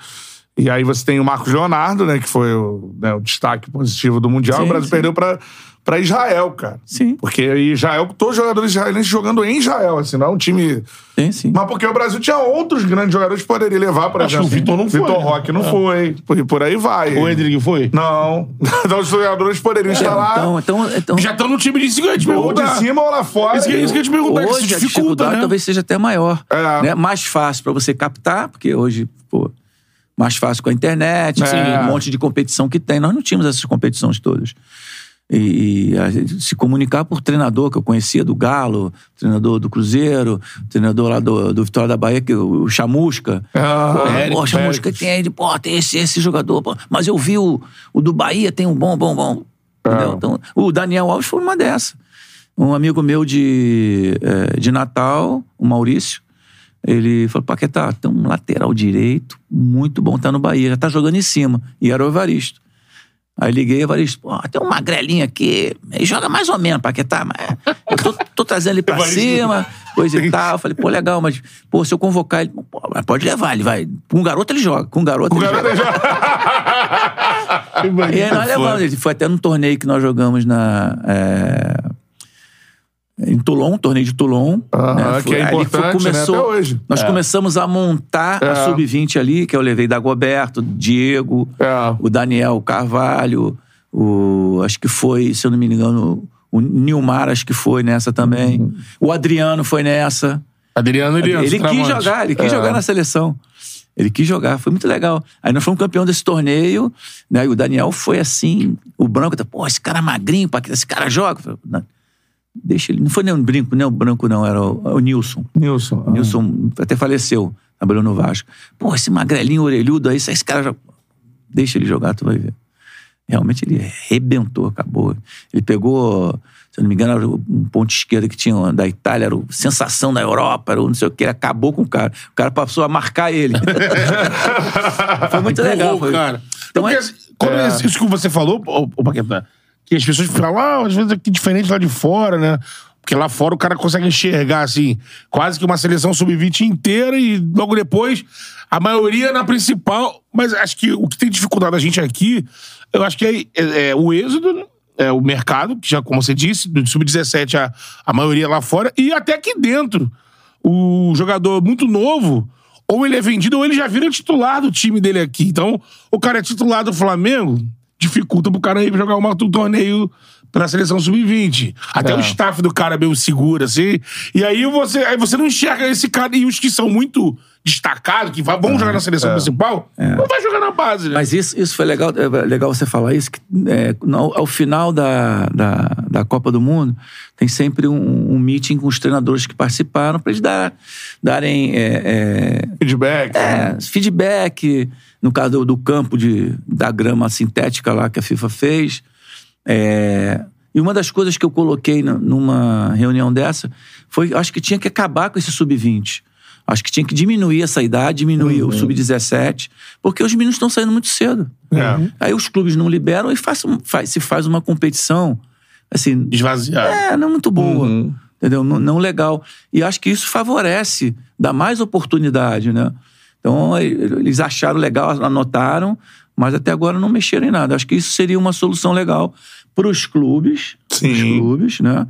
E aí você tem o Marcos Leonardo, né, que foi o, né, o destaque positivo do Mundial. Sim, o Brasil sim. perdeu pra, pra Israel, cara. Sim, Porque Israel, todos os jogadores israelenses jogando em Israel, assim, não é um time... tem sim. Mas porque o Brasil tinha outros grandes jogadores que poderia levar, por Acho exemplo. que o Vitor não foi, Vitor né? Roque não É. foi. Por, por aí vai. O Hendrick foi? Não. Então os jogadores poderiam estar lá Então, então, então Já estão no time de cima, eu ou de cima ou lá fora. Isso que, isso que eu te perguntar, que isso hoje a dificulta, dificuldade né? talvez seja até maior. É. Né? Mais fácil para você captar, porque hoje, pô, mais fácil com a internet, assim, É. um monte de competição que tem. Nós não tínhamos essas competições todas. E, e se comunicar por treinador que eu conhecia do Galo, treinador do Cruzeiro, treinador lá do, do Vitória da Bahia, que, o, o Chamusca. Ah, Pô, pô, Chamusca tem aí, pô, tem esse, esse jogador, pô, mas eu vi o, o do Bahia, tem um bom, bom, bom. Entendeu? Então, o Daniel Alves foi uma dessa. Um amigo meu de, eh, de Natal, o Maurício, ele falou: Paquetá, tem um lateral direito muito bom, tá no Bahia, já tá jogando em cima. E era o Evaristo. Aí liguei, Evaristo, pô, tem um magrelinho aqui, ele joga mais ou menos, Paquetá, mas eu tô, tô trazendo ele pra cima, coisa e tal. Eu falei, pô, legal, mas, pô, se eu convocar ele, pô, pode levar, ele vai. Com um garoto ele joga, com um garoto O ele garoto joga. já... E aí nós levamos, ele foi até num torneio que nós jogamos na. é, em Toulon, torneio de Toulon. Aham, né? que é Aí ele importante, né, até hoje. Nós começamos a montar É. a Sub-20 ali, que eu levei Dagoberto, Diego, É. o Daniel Carvalho, o, acho que foi, se eu não me engano, o Nilmar, acho que foi nessa também. Uhum. O Adriano foi nessa. Adriano Elias. Ele quis jogar, ele quis É. jogar na seleção. Ele quis jogar, foi muito legal. Aí nós fomos campeão desse torneio, né? E o Daniel foi assim, o branco, tá, pô, esse cara é magrinho, esse cara joga. Eu falei, "Não, Deixa ele. Não foi nem o brinco, nem o branco, não, era o, o Nilson. Nilson. O Nilson até faleceu, trabalhou no Vasco. Pô, esse magrelinho orelhudo aí, esse cara já. Deixa ele jogar, tu vai ver. Realmente ele arrebentou, acabou. Ele pegou, se eu não me engano, era um ponto esquerdo que tinha da Itália, era o sensação da Europa, era o não sei o que, ele acabou com o cara. O cara passou a marcar ele. foi muito legal. Foi. cara. Então, Porque, é- quando É. isso que você falou, ô, ô Paquetá, que as pessoas falam, ah, às vezes aqui diferente lá de fora, né? Porque lá fora o cara consegue enxergar, assim, quase que uma seleção sub-20 inteira e logo depois a maioria na principal. Mas acho que o que tem dificuldade a gente aqui, eu acho que é, é- é o êxodo, é o mercado, que já, como você disse, do sub-17 a, a maioria lá fora, e até aqui dentro. O jogador muito novo, ou ele é vendido ou ele já vira titular do time dele aqui. Então, o cara é titular do Flamengo, dificulta pro cara ir jogar uma- um torneio pra seleção sub-20. Até É. o staff do cara meio seguro, assim. E aí você, aí você não enxerga esse cara. E os que são muito destacados, que vai- vão jogar na seleção principal, não vai jogar na base, né? Mas isso, isso foi legal, é legal você falar isso, que é, ao final da, da, da Copa do Mundo, tem sempre um, um meeting com os treinadores que participaram para eles dar, darem é, Feedback. é, é, feedback, no caso do, do campo de, da grama sintética lá que a FIFA fez. É, e uma das coisas que eu coloquei numa reunião dessa foi, acho que tinha que acabar com esse sub-20. Acho que tinha que diminuir essa idade, diminuir o sub-17, porque os meninos estão saindo muito cedo. É. Aí os clubes não liberam e faz, faz- se faz uma competição assim, Esvaziado. é, não muito boa. Uhum. Entendeu? Não, não legal. E acho que isso favorece, dá mais oportunidade, né? Então, e- eles acharam legal, anotaram, mas até agora não mexeram em nada. Acho que isso seria uma solução legal para os clubes, Sim. clubes, né?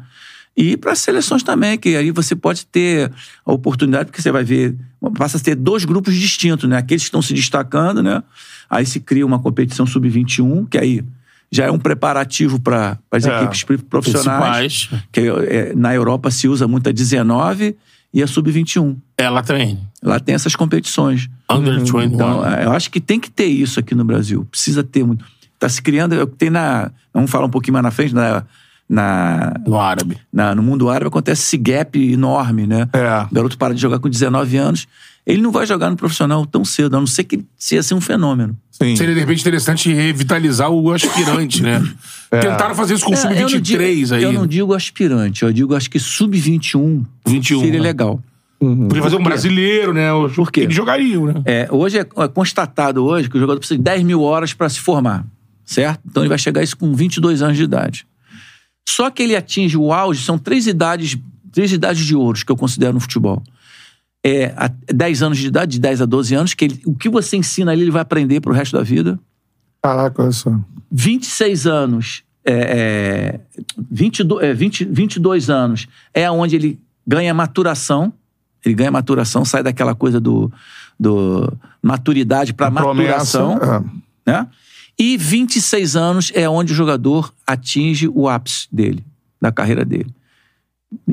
E para as seleções também, que aí você pode ter a oportunidade, porque você vai ver, passa a ter dois grupos distintos, né? Aqueles que estão se destacando, né? Aí se cria uma competição sub-21, que aí já é um preparativo para as É. equipes profissionais. Principais. Que é, na Europa se usa muito a 19 e a sub-21. Ela também. Lá tem essas competições. Under 21. Então, é, eu acho que tem que ter isso aqui no Brasil. Precisa ter muito. Está se criando. é Tem na. Vamos falar um pouquinho mais na frente, na, na, no árabe. na- no mundo árabe acontece esse gap enorme, né? É. O garoto para de jogar com 19 anos. Ele não vai jogar no profissional tão cedo, a não ser que se ia ser um fenômeno. Sim. Seria, de repente, interessante revitalizar o aspirante, né? Tentaram fazer isso com o É, eu não Sub-23 digo- aí. Eu não digo aspirante, eu digo acho que sub-21 21, seria né? legal. Podia fazer um brasileiro, né? Por quê? Eles jogariam, né? É, hoje é é constatado hoje que o jogador precisa de 10 mil horas para se formar, certo? Então ele vai chegar a isso com 22 anos de idade. Só que ele atinge o auge, são três idades, três idades de ouros que eu considero no futebol. É a 10 anos de idade, de 10 a 12 anos, que ele- o que você ensina ali ele vai aprender pro resto da vida. Caraca, olha só. 26 anos, é, é, 22, é, 20, 22 anos é onde ele ganha maturação. Ele ganha maturação, sai daquela coisa do, do maturidade para maturação. É. Né? E 26 anos é onde o jogador atinge o ápice dele, da carreira dele.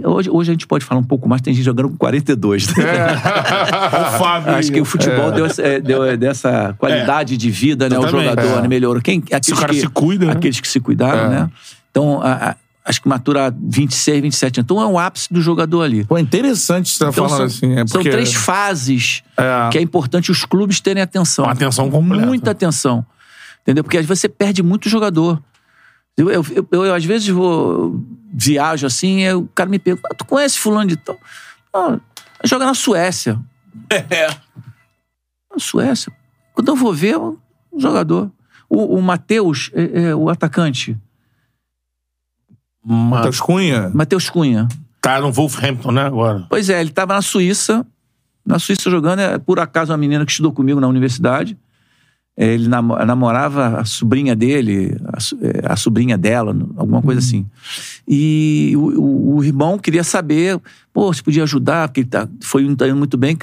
Hoje, hoje a gente pode falar um pouco mais, tem gente jogando com 42. Né? O Fábio. Acho que o futebol deu, essa- é, deu é, dessa qualidade de vida, né? O jogador É. né? melhorou. Quem, aqueles o cara que, se cuida, né? Aqueles que se cuidaram, É. né? Então, a- a- acho que matura 26, 27 anos. Então é o ápice do jogador ali. Pô, interessante você tá Então, falando são, assim. É são porque... três fases É. que é importante os clubes terem atenção. Uma atenção completa. Muita atenção. Entendeu? Porque às vezes você perde muito jogador. Eu, eu, eu- eu, às vezes vou viajo assim, e o cara me pergunta: "Ah, tu conhece fulano de tal? Ah, joga na Suécia. É. Na Suécia. Quando eu vou ver, é um jogador. O, o Matheus, é, é, o atacante. Mas Matheus Cunha? Matheus Cunha. tá no Wolverhampton, né, agora? Pois é, ele estava na Suíça, na Suíça jogando, é, por acaso uma menina que estudou comigo na universidade. Ele namo- namorava a sobrinha dele, a, a sobrinha dela, alguma coisa assim. E o, o- o irmão queria saber, pô, se podia ajudar, porque ele tá, foi um, tá indo muito bem.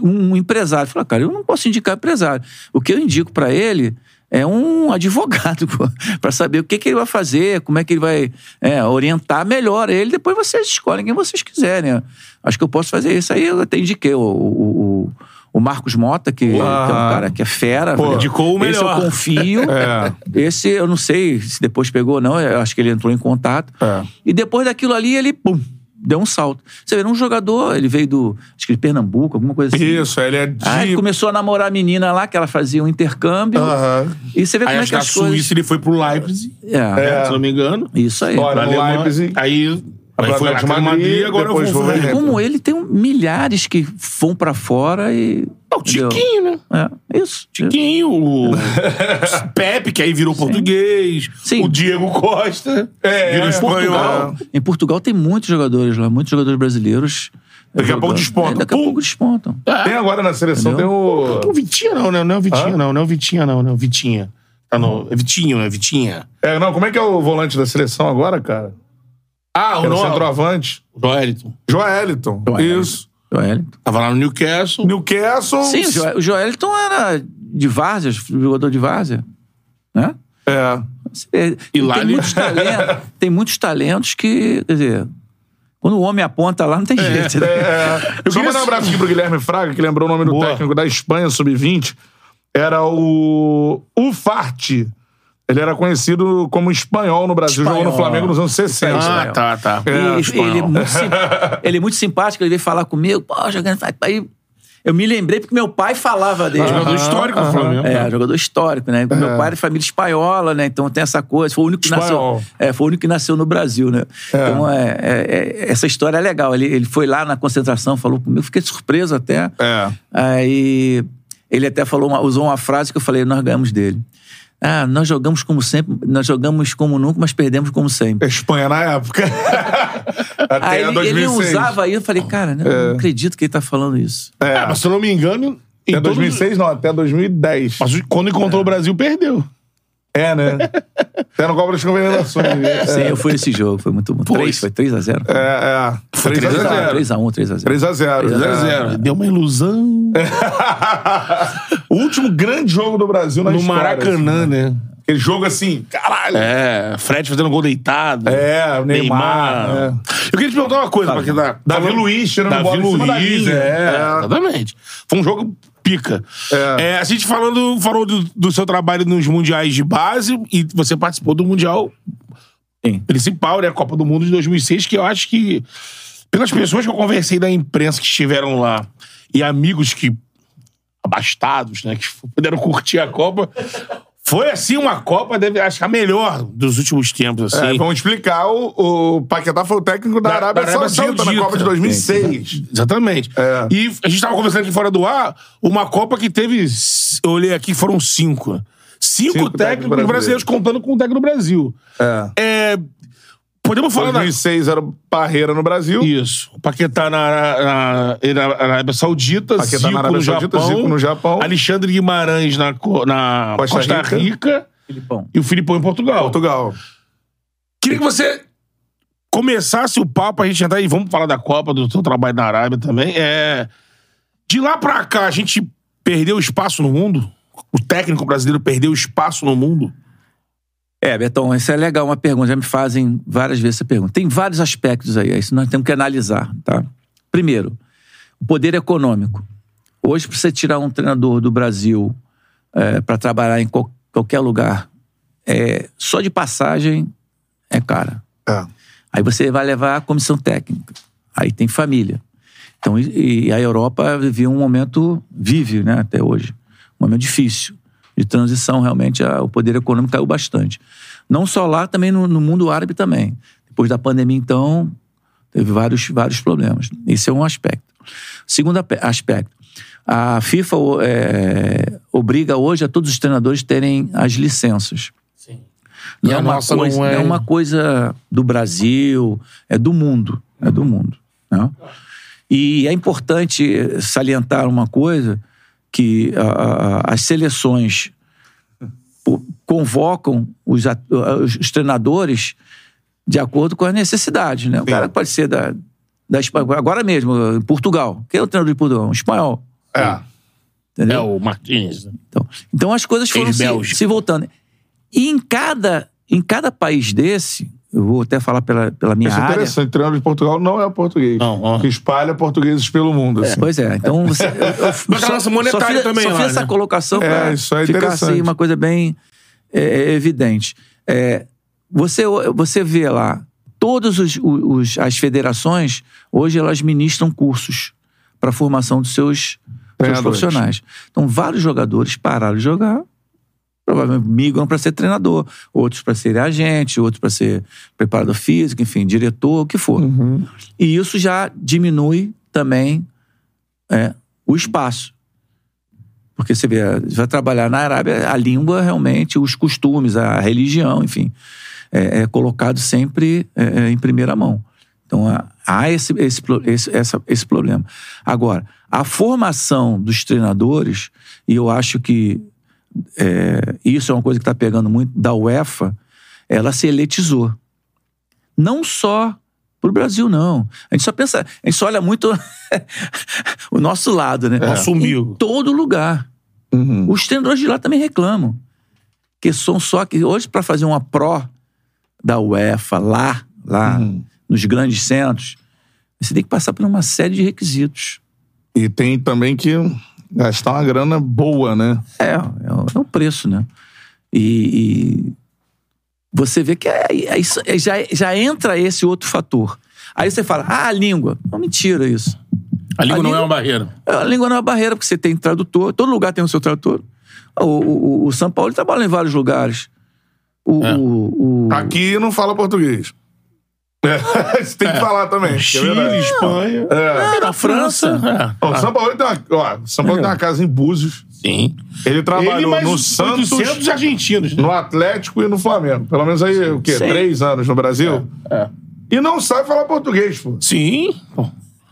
Um, um empresário falou, cara, eu não posso indicar empresário. O que eu indico para ele é um advogado para saber o que, que ele vai fazer, como é que ele vai é, orientar melhor ele. Depois vocês escolhem quem vocês quiserem. Acho que eu posso fazer isso. Aí eu até indiquei o, o, o- Marcos Mota, que, que é um cara que é fera. Pô, indicou o Esse melhor. eu confio. É. Esse eu não sei se depois pegou ou não. Eu acho que ele entrou em contato. É. E depois daquilo ali, ele, pum, deu um salto. Você vê, um jogador, ele veio do, acho que de Pernambuco, alguma coisa assim. Isso, ele é de... Aí começou a namorar a menina lá, que ela fazia um intercâmbio. Aham. E você vê Aí como é que as coisas... Suíça ele foi pro Leipzig, É, né, se não me engano. isso aí. Alemanha. Leipzig. Aí, aí foi Atlético Madrid, Madrid, agora depois eu vou Wolverhampton. Como ele, tem milhares que vão pra fora e... O Tiquinho, né? É, isso. Tiquinho, o Pepe, que aí virou português. Sim. O Diego Costa, É, virou é, espanhol. Portugal. Em Portugal tem muitos jogadores lá, muitos jogadores brasileiros. Daqui a jogando. pouco despontam. É, daqui a Pum. pouco despontam. Tem agora na seleção, Entendeu? tem o... Não, Vitinha não, né? Não é o Vitinha, Hã? não. Não é o Vitinha, não. Não é o Vitinha. Tá no... É Vitinho, né? Vitinha. É, não, como é que é o volante da seleção agora, cara? Ah, Era o nome- centroavante. Joeliton. Joeliton. Joeliton. Isso. Joelito. Tava lá no Newcastle. Newcastle. Sim, o Jo- o Joeliton era de várzea, jogador de várzea. Né? É. É, E lá tem, ele- muitos talentos, tem muitos talentos que, quer dizer, quando o homem aponta lá, não tem jeito. né? É, eu queria mandar um abraço aqui pro Guilherme Fraga, que lembrou o nome do Boa. técnico da Espanha, sub-20. Era o Ufarte. Ele era conhecido como espanhol no Brasil, jogou no Espanhol. Flamengo nos anos 60. Ah, tá, tá. E É, ele, espanhol. é muito, sim- ele é muito simpático, ele veio falar comigo, pô, jogando. Aí eu me lembrei porque meu pai falava dele. Jogador histórico do Flamengo. É, jogador histórico, né? Meu pai é de família espanhola, né? Então tem essa coisa. Foi o único que Espanhol. nasceu. É, foi o único que nasceu no Brasil, né? Então é, é- é- essa história é legal. Ele, ele foi lá na concentração, falou comigo, fiquei surpreso até. É. Aí ele até falou uma- usou uma frase que eu falei, nós ganhamos dele. Ah, nós jogamos como sempre, nós jogamos como nunca, mas perdemos como sempre. Espanha na época. Até Aí ele, 2006. ele usava aí, eu falei, cara, né, eu não acredito que ele tá falando isso. É, Ah, mas se eu não me engano. em até todo- 2006 não, até 2010. Mas quando encontrou o Brasil, perdeu. É, né? Até no Copa das Confederações. É, Sim, eu fui nesse jogo, foi muito bom. Três, foi 3x0. é. é. 3x0. 3x1, 3x0. 3x0. 0x0. Deu uma ilusão. O último grande jogo do Brasil na no história. Maracanã, assim, né? Aquele jogo assim, caralho. É, Fred fazendo gol deitado. É, o Neymar. é. Eu queria te perguntar uma coisa, porque tá. Davi Luiz tirando Davi bola em cima da Luiz, linha. é, É. exatamente. Foi um jogo pica. É. É, a gente falando, falou do, do seu trabalho nos mundiais de base e você participou do mundial Sim. principal, né? A Copa do Mundo de 2006, que eu acho que, pelas pessoas que eu conversei da imprensa que estiveram lá e amigos que, abastados, né, que puderam curtir a Copa, foi, assim, uma Copa, deve, acho que a melhor dos últimos tempos, É, assim. vamos explicar, o, o Paquetá foi o técnico da, Da- Arábia, da Arábia Saudita, na Saudita. Copa de 2006. Exatamente. É. E a gente tava conversando aqui fora do ar, uma Copa que teve, eu olhei aqui, foram cinco. Cinco, Cinco técnicos técnicos brasileiros. brasileiros contando com o técnico do Brasil. É. É, podemos falar da... 2006 era o Parreira no Brasil. Isso. O Paquetá na, na, na Arábia Saudita, Paquetá Zico, na Arábia no Saudita, Japão, Zico no Japão. Alexandre Guimarães na, na Costa Costa, Rica. Rica. Filipão. e o Filipão em Portugal. Portugal. Queria que você começasse o papo, a gente entrar e vamos falar da Copa, do seu trabalho na Arábia também. É, de lá pra cá, a gente perdeu espaço no mundo? O técnico brasileiro perdeu espaço no mundo? É, Betão, isso é legal, uma pergunta. Já me fazem várias vezes essa pergunta. Tem vários aspectos aí, isso nós temos que analisar, tá? Primeiro, o poder econômico. Hoje, para você tirar um treinador do Brasil para trabalhar em qual- qualquer lugar, é, só de passagem é cara. É. Aí você vai levar a comissão técnica. Aí tem família. Então, e, e a Europa vivia um momento, vive, né, até hoje, um momento difícil de transição. Realmente, a- o poder econômico caiu bastante. Não só lá, também no, no mundo árabe também. Depois da pandemia, então, teve vários, vários problemas. Esse é um aspecto. Segundo aspecto, a FIFA é, obriga hoje a todos os treinadores terem as licenças. E Não é, uma nossa coisa, não é- não é uma coisa do Brasil, é do mundo. É do mundo. Né? E é importante salientar uma coisa, que ah, ah, as seleções convocam os, os- treinadores de acordo com as necessidades. Né? O cara pode ser da, da Espanha, agora mesmo, em Portugal. Quem é o treinador de Portugal? Um espanhol. É. Entendeu? É o Martins. Então, então as coisas foram se, se voltando. E em cada, em cada país desse, eu vou até falar pela, pela minha Isso é área. interessante. O treinador de Portugal não é português. Não, ó. Que espalha portugueses pelo mundo. assim. Pois é, então você. eu- eu- Mas a nossa monetária só fiz, também só lá, fiz essa né? colocação É, isso é ficar assim, uma coisa bem é, é, evidente. É, você, você vê lá, todas os, os- as federações, hoje elas ministram cursos para a formação dos seus, seus profissionais. Então, vários jogadores pararam de jogar, provavelmente migram para ser treinador, outros para ser agente, outros para ser preparador físico, enfim, diretor, o que for. E isso já diminui também é, o espaço. Porque você vê, vai trabalhar na Arábia, a língua realmente, os costumes, a religião, enfim, é, é colocado sempre é, é, em primeira mão. Então há- esse, esse, esse, essa- esse problema. Agora, a formação dos treinadores, e eu acho que é, isso é uma coisa que está pegando muito da UEFA, ela se elitizou. Não só pro Brasil, não. A gente só pensa, a gente só olha muito o nosso lado, né? Nosso umbigo. Em todo lugar. Uhum. Os treinadores de lá também reclamam. Que são só que hoje para fazer uma pró da UEFA lá, lá nos grandes centros, você tem que passar por uma série de requisitos. E tem também que gastar uma grana boa, né? É, é o, é o preço, né? E, e você vê que é, é isso- é- já, já entra esse outro fator. Aí você fala, ah, a língua. Não, mentira isso. A língua A não é língua- uma barreira. A língua não é uma barreira, porque você tem tradutor, todo lugar tem o seu tradutor. O, o, o São Paulo trabalha em vários lugares. O, É. o- o- Aqui não fala português. É, Você tem que falar também. é Chile, verdade. Espanha. É. Na França. Ó, O São Paulo tem uma, ó, São Paulo tem uma casa em Búzios. Sim. Ele trabalhou Ele no Santos, 800 argentinos. né? no Atlético e no Flamengo. Pelo menos aí, o quê? Sim. Três anos no Brasil? É. E não sabe falar português, pô. Sim. Pô.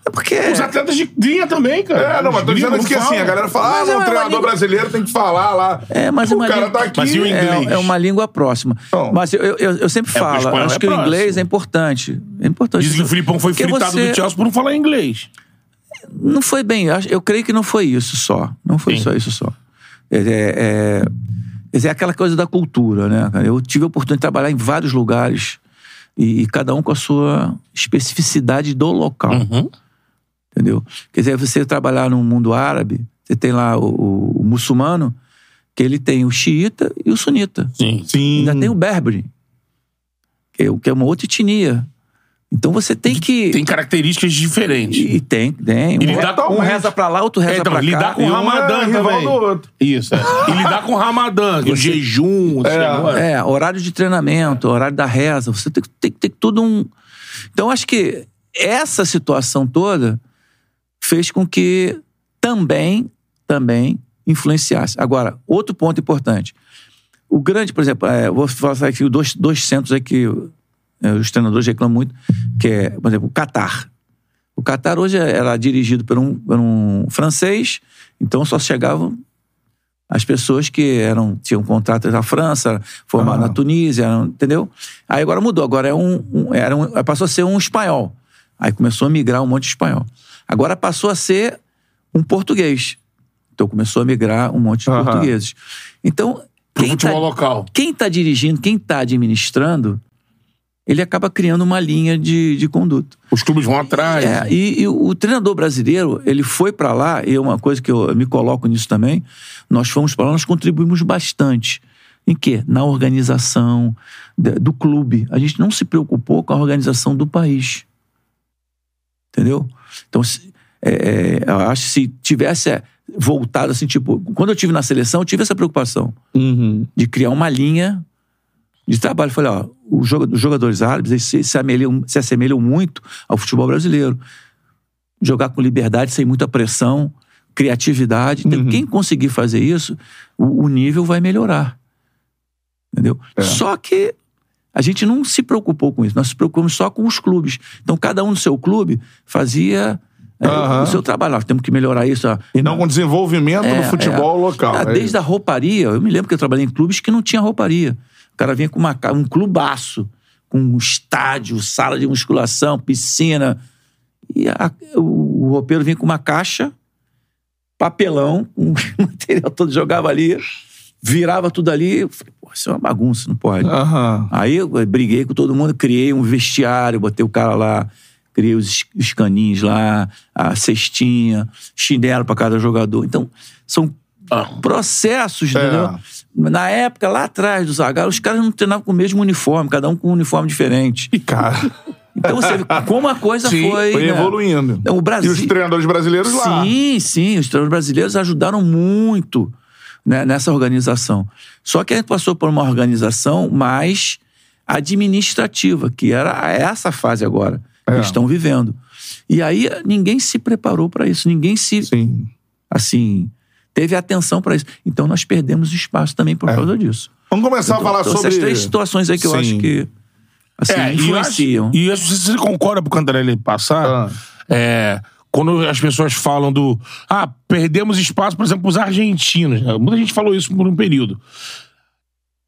É porque. Os atletas de linha também, cara. É, não, mas tô dizendo que assim, a galera fala, ah, Mas não, é o treinador língua- brasileiro tem que falar lá. É, mas o uma cara língua- tá aqui. Mas e o inglês? É, é uma língua próxima. Então. Mas eu, eu, eu sempre É, falo, acho é que o inglês é importante. É importante. Dizem que o Filipão foi Porque fritado você- do Chelsea por não falar inglês. Não foi bem, eu acho- eu creio que não foi isso só. Não foi Sim. só isso só. É, é, é, é aquela coisa da cultura, né? Eu tive a oportunidade de trabalhar em vários lugares e, e cada um com a sua especificidade do local. Uhum. Entendeu? Quer dizer, você trabalhar no mundo árabe, você tem lá o, o- o muçulmano, que ele tem o xiita e o sunita. Sim. Sim. Ainda tem o berbere, que é, que é uma outra etnia. Então você tem que. Tem características diferentes. E tem, tem. E Um, lidar com- um reza pra lá, outro reza É, então, pra cá. lidar com o um Ramadã é também. do outro. Isso, é. E lidar com o Ramadã, o jejum, É. É, horário de treinamento, horário da reza. Você tem que tem que ter tudo um. Então, acho que essa situação toda fez com que também, também influenciasse. Agora, outro ponto importante. O grande, por exemplo, é, vou falar aqui dois, dois centros aí que é, os treinadores reclamam muito, que é, por exemplo, o Catar. O Catar hoje era dirigido por um, por um francês, então só chegavam as pessoas que eram tinham contratos na França, formadas Ah. na Tunísia, entendeu? Aí agora mudou, agora é um, um- era um, passou a ser um espanhol. Aí começou a migrar um monte de espanhol. Agora passou a ser um português. Então começou a migrar um monte de Aham. portugueses. Então, Pro quem tá, local. quem está dirigindo, quem está administrando, ele acaba criando uma linha de, de conduta. Os clubes vão atrás. É, e, e o treinador brasileiro, ele foi para lá, e é uma coisa que eu me coloco nisso também, nós fomos para lá, nós contribuímos bastante. Em quê? Na organização do clube. A gente não se preocupou com a organização do país. Entendeu? Então, é, é, eu acho que se tivesse é, voltado assim, tipo, quando eu tive na seleção, eu tive essa preocupação Uhum. de criar uma linha de trabalho. Falei, ó, os joga- os jogadores árabes eles se, se, amelham- se assemelham muito ao futebol brasileiro. Jogar com liberdade, sem muita pressão, criatividade. Então, quem conseguir fazer isso, o, o nível vai melhorar. Entendeu? Só que a gente não se preocupou com isso. Nós se preocupamos só com os clubes. Então, cada um no seu clube fazia é, Aham. o seu trabalho. Nós temos que melhorar isso. E não com desenvolvimento É, do futebol é. local. Ah, é desde isso. a rouparia, eu me lembro que eu trabalhei em clubes que não tinha rouparia. O cara vinha com uma, um clubaço, com um estádio, sala de musculação, piscina. E a- o, o roupeiro vinha com uma caixa, papelão, com o material todo, jogava ali, virava tudo ali. Eu falei, pô, isso é uma bagunça, não pode. Aham. Aí eu briguei com todo mundo, criei um vestiário, botei o cara lá, criei os, os caninhos lá, a cestinha, chinelo para cada jogador. Então, são processos, É. entendeu? Na época, lá atrás do Zagallo, os caras não treinavam com o mesmo uniforme, cada um com um uniforme diferente. E, cara, Então você vê como a coisa Sim, foi. foi né? evoluindo. O Brasil. E os treinadores brasileiros lá. Sim, sim, os treinadores brasileiros ajudaram muito né, nessa organização. Só que a gente passou por uma organização mais administrativa, que era essa fase agora que É. eles estão vivendo. E aí ninguém se preparou para isso, ninguém se, Sim. assim, teve atenção para isso. Então nós perdemos espaço também por É. causa disso. Vamos começar a falar Então, sobre... essas três situações aí que eu Sim. acho que assim, É, e eu acho- influenciam. E eu acho que você concorda pro Cantarelli passar. Ah. É, quando as pessoas falam do. Ah, perdemos espaço, por exemplo, os argentinos. Muita gente falou isso por um período.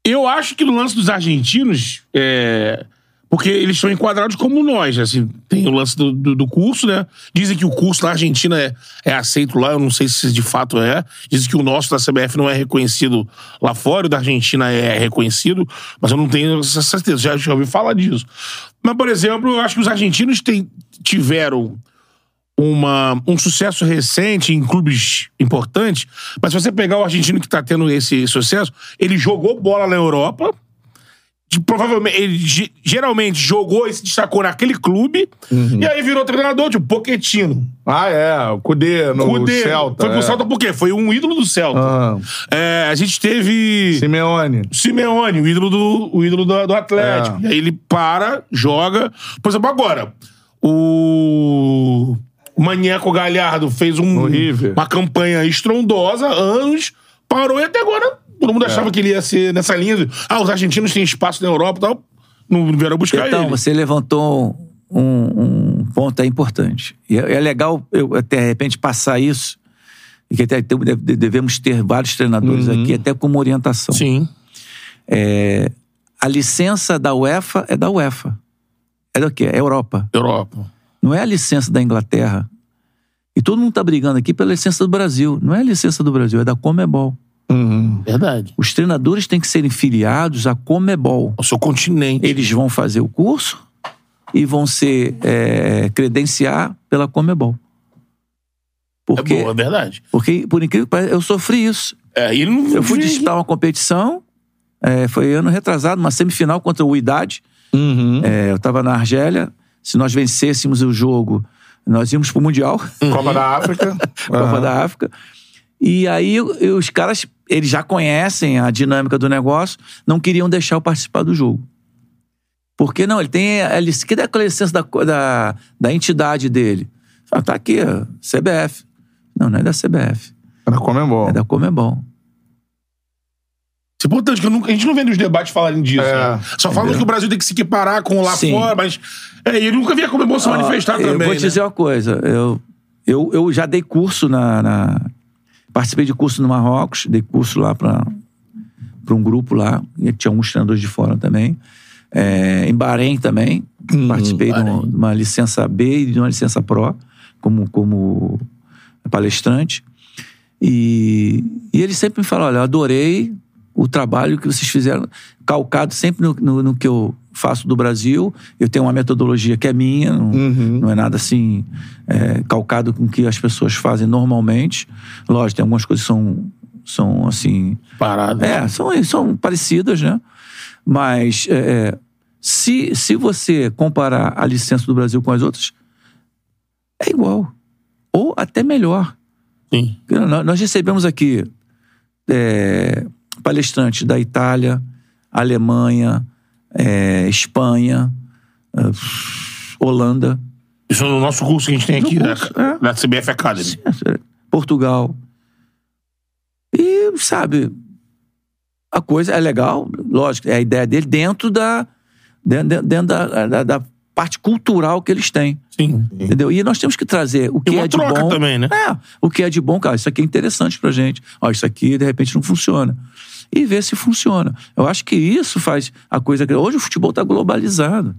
Eu acho que no lance dos argentinos. É, porque eles estão enquadrados como nós, assim, tem o lance do, do, do curso, né? Dizem que o curso na Argentina é, é aceito lá, eu não sei se de fato é. Dizem que o nosso da CBF não é reconhecido lá fora, o da Argentina é reconhecido, mas eu não tenho essa certeza, já, já ouvi falar disso. Mas, por exemplo, eu acho que os argentinos têm, tiveram uma, um sucesso recente em clubes importantes, mas se você pegar o argentino que tá tendo esse sucesso, ele jogou bola na Europa de- provavelmente, ele ge- geralmente jogou e se destacou naquele clube, Uhum. e aí virou treinador, tipo, Pochettino. Ah, é. O Cudê no Cudê. Celta. Foi pro é. Celta por quê? Foi um ídolo do Celta. Ah, É, a gente teve Simeone. Simeone, o ídolo do, o ídolo do, do Atlético. É. E aí ele para, joga. Por exemplo, agora, o Maneco Galhardo fez um, uma campanha estrondosa, anos, parou e até agora todo É. mundo achava que ele ia ser nessa linha. de, Ah, os argentinos têm espaço na Europa e tal. Não vieram buscar Então, ele. você levantou um, um ponto aí importante. E é, é legal eu, até, de repente, passar isso, e que até devemos ter vários treinadores aqui, até como orientação. Sim. É, a licença da UEFA é da UEFA. É do quê? É Europa. Europa. Não é a licença da Inglaterra. E todo mundo está brigando aqui pela licença do Brasil. Não é a licença do Brasil, é da Comebol. Verdade. Os treinadores têm que serem filiados à Comebol. O seu continente. Eles vão fazer o curso e vão ser é, credenciar pela Comebol. Porque, É boa, é verdade. porque, por incrível que pareça, eu sofri isso. É, ele não Eu fui disputar uma competição, é, foi ano retrasado, uma semifinal contra o Idade. É, eu estava na Argélia. Se nós vencêssemos o jogo, nós íamos pro Mundial, Copa da África. Copa Aham. da África. E aí os caras, eles já conhecem a dinâmica do negócio, não queriam deixar eu participar do jogo. Porque não, ele tem a licença, que é a licença da, da, da entidade dele. Ah, tá aqui, CBF. Não, não é da CBF, Era Comembol. é da Comebol. Isso é importante, que nunca- a gente não vê nos debates falarem disso. É, né? Só falam que o Brasil tem que se equiparar com lá Sim. fora, mas. É, ele nunca via como bom se manifestar Ó, eu também. vou te né? dizer uma coisa. Eu, eu, eu já dei curso na, na- Participei de curso no Marrocos, dei curso lá para um grupo lá, e tinha alguns treinadores de fora também. É, em Bahrein também, participei de uma, de uma licença B e de uma licença Pro, como, como palestrante. E, e eles sempre me falam: olha, eu adorei o trabalho que vocês fizeram, calcado sempre no, no, no que eu faço do Brasil. Eu tenho uma metodologia que é minha, não, não é nada assim é, calcado com o que as pessoas fazem normalmente. Lógico, tem algumas coisas que são, são assim. Parado. É, são, são parecidas, né? Mas é, é, se, se você comparar a licença do Brasil com as outras, é igual. Ou até melhor. Sim. Nós nós recebemos aqui é, palestrantes da Itália, Alemanha, é, Espanha, é, Holanda, Isso é no nosso curso que a gente tem No aqui, curso, né? é. na CBF Academy. Portugal. E, sabe, a coisa é legal, lógico, é a ideia dele dentro da, dentro, dentro da, da, da parte cultural que eles têm. Sim. Entendeu? E nós temos que trazer o que é de bom. também, né? É, o que é de bom, cara, isso aqui é interessante pra gente. Ó, isso aqui, de repente, não funciona. E ver se funciona. Eu acho que isso faz a coisa. Hoje o futebol tá globalizado.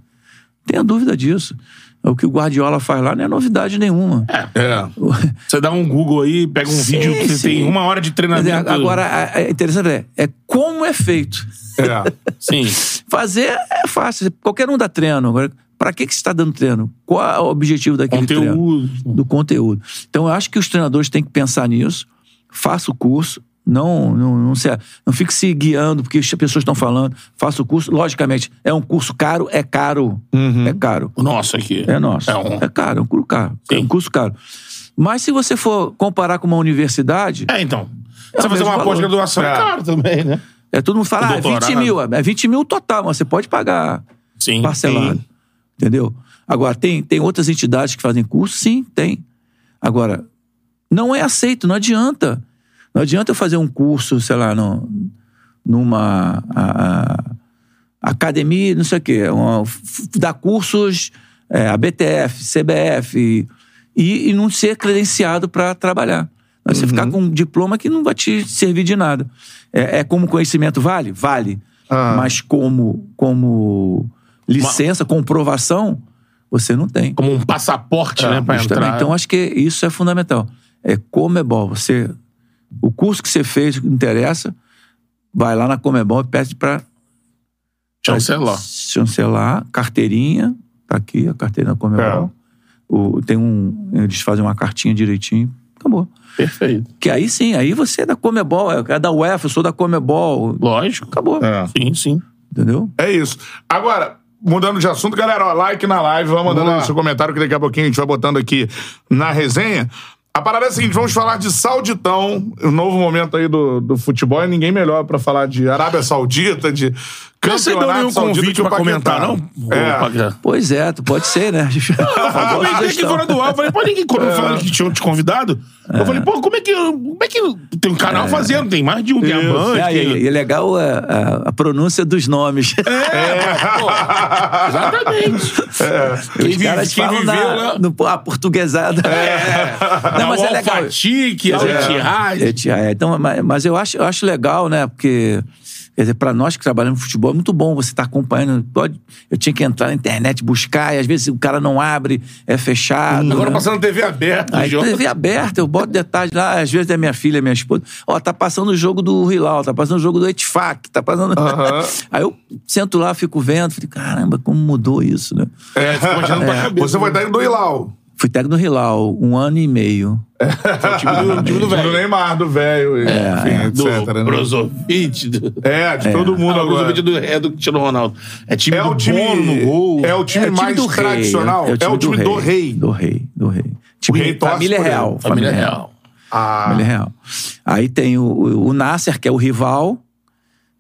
Tenha dúvida disso. O que o Guardiola faz lá não é novidade nenhuma. É. Você dá um Google aí, pega um Sim, vídeo que sim. tem uma hora de treinamento. é, agora, é interessante é, é como é feito. É. Sim. Fazer é fácil. Qualquer um dá treino. Agora, pra que, que você está dando treino? Qual é o objetivo daquele treino? Conteúdo. do conteúdo. Então, eu acho que os treinadores têm que pensar nisso. Faça o curso. Não, não, não, se, não fique se guiando porque as pessoas estão falando. Faça o curso. Logicamente, é um curso caro? É caro. É caro. O nosso aqui. É nosso. É um- É caro, é um curso caro. É Sim. um curso caro. Mas se você for comparar com uma universidade, É, então. É Você fazer uma pós-graduação é É. caro também, né? é, todo mundo fala, ah, é 20 doutorado. mil. É 20 mil total, mas você pode pagar Sim. parcelado. Sim. Entendeu? Agora, tem, tem outras entidades que fazem curso? Sim, tem. Agora, não é aceito, não adianta. Não adianta eu fazer um curso, sei lá, no, numa a- a- academia, não sei o quê, uma, f- dar cursos, é, a BTF, CBF, e, e não ser credenciado para trabalhar. Você ficar com um diploma que não vai te servir de nada. É, é como conhecimento vale? Vale. Ah. Mas como, como licença, comprovação, você não tem. Como um passaporte, né? Pra Justamente. entrar. Então, acho que isso é fundamental. É Comebol. Você, o curso que você fez, que interessa, vai lá na Comebol e pede para Chancelar. chancelar, carteirinha, tá aqui a carteirinha da Comebol. É. O, tem um, eles fazem uma cartinha direitinho, acabou. Perfeito. Que aí sim, aí você é da Comebol, é é da UEFA, eu sou da Comebol, Lógico. acabou. É. Sim, sim. Entendeu? É isso. Agora, mudando de assunto, galera, ó, like na live, vai mandando aí seu comentário que daqui a pouquinho a gente vai botando aqui na resenha. A parada é a seguinte, vamos falar de Sauditão, o novo momento aí do, do futebol, e ninguém melhor pra falar de Arábia Saudita, de Você não deu campeonato nenhum convite que pra comentar, não? É. Pois é, tu pode ser, né? Eu comentei aqui fora do ar, falei, pô, ninguém, quando eu falei que tinham te convidado, eu falei, pô, como é que, como é que tem um canal fazendo? Tem mais de um, tem a Band, É, tem- e, e é legal a, a- a pronúncia dos nomes. Exatamente. Quem, Os caras quem falam viveu na, lá... no, a portuguesada. Não, mas é legal. Alfatique, a Etihad. É. Então, mas, mas eu, acho, eu acho legal, né? Porque, quer dizer, pra nós que trabalhamos no futebol, é muito bom você estar acompanhando. Pode, eu tinha que entrar na internet, buscar, e às vezes o cara não abre, é fechado. Agora né? passando TV aberta. Aí jogo. TV aberta, eu boto detalhes lá, às vezes é minha filha, minha esposa. Ó, tá passando o jogo do Hilal, tá passando o jogo do Etfac, tá passando. Aí eu sento lá, fico vendo, falei, caramba, como mudou isso, né? É, ficou imaginando pra cabeça. Você vai estar indo do Hilal. Fui técnico do Hilal um ano e meio. Foi o time do, time do Do. Neymar, do velho, enfim, Do etc. né? Brozovic. Do... É, de todo mundo Ah, o agora. Brozovic do, é do Cristiano Ronaldo. É time É do o time, Bono no gol. é o time É o time mais do rei, tradicional. é o time, do, rei. Do rei, do rei. Time rei torce família real. Família Real. Ah, Família real. Aí tem o, o, o Nasser, que é o rival,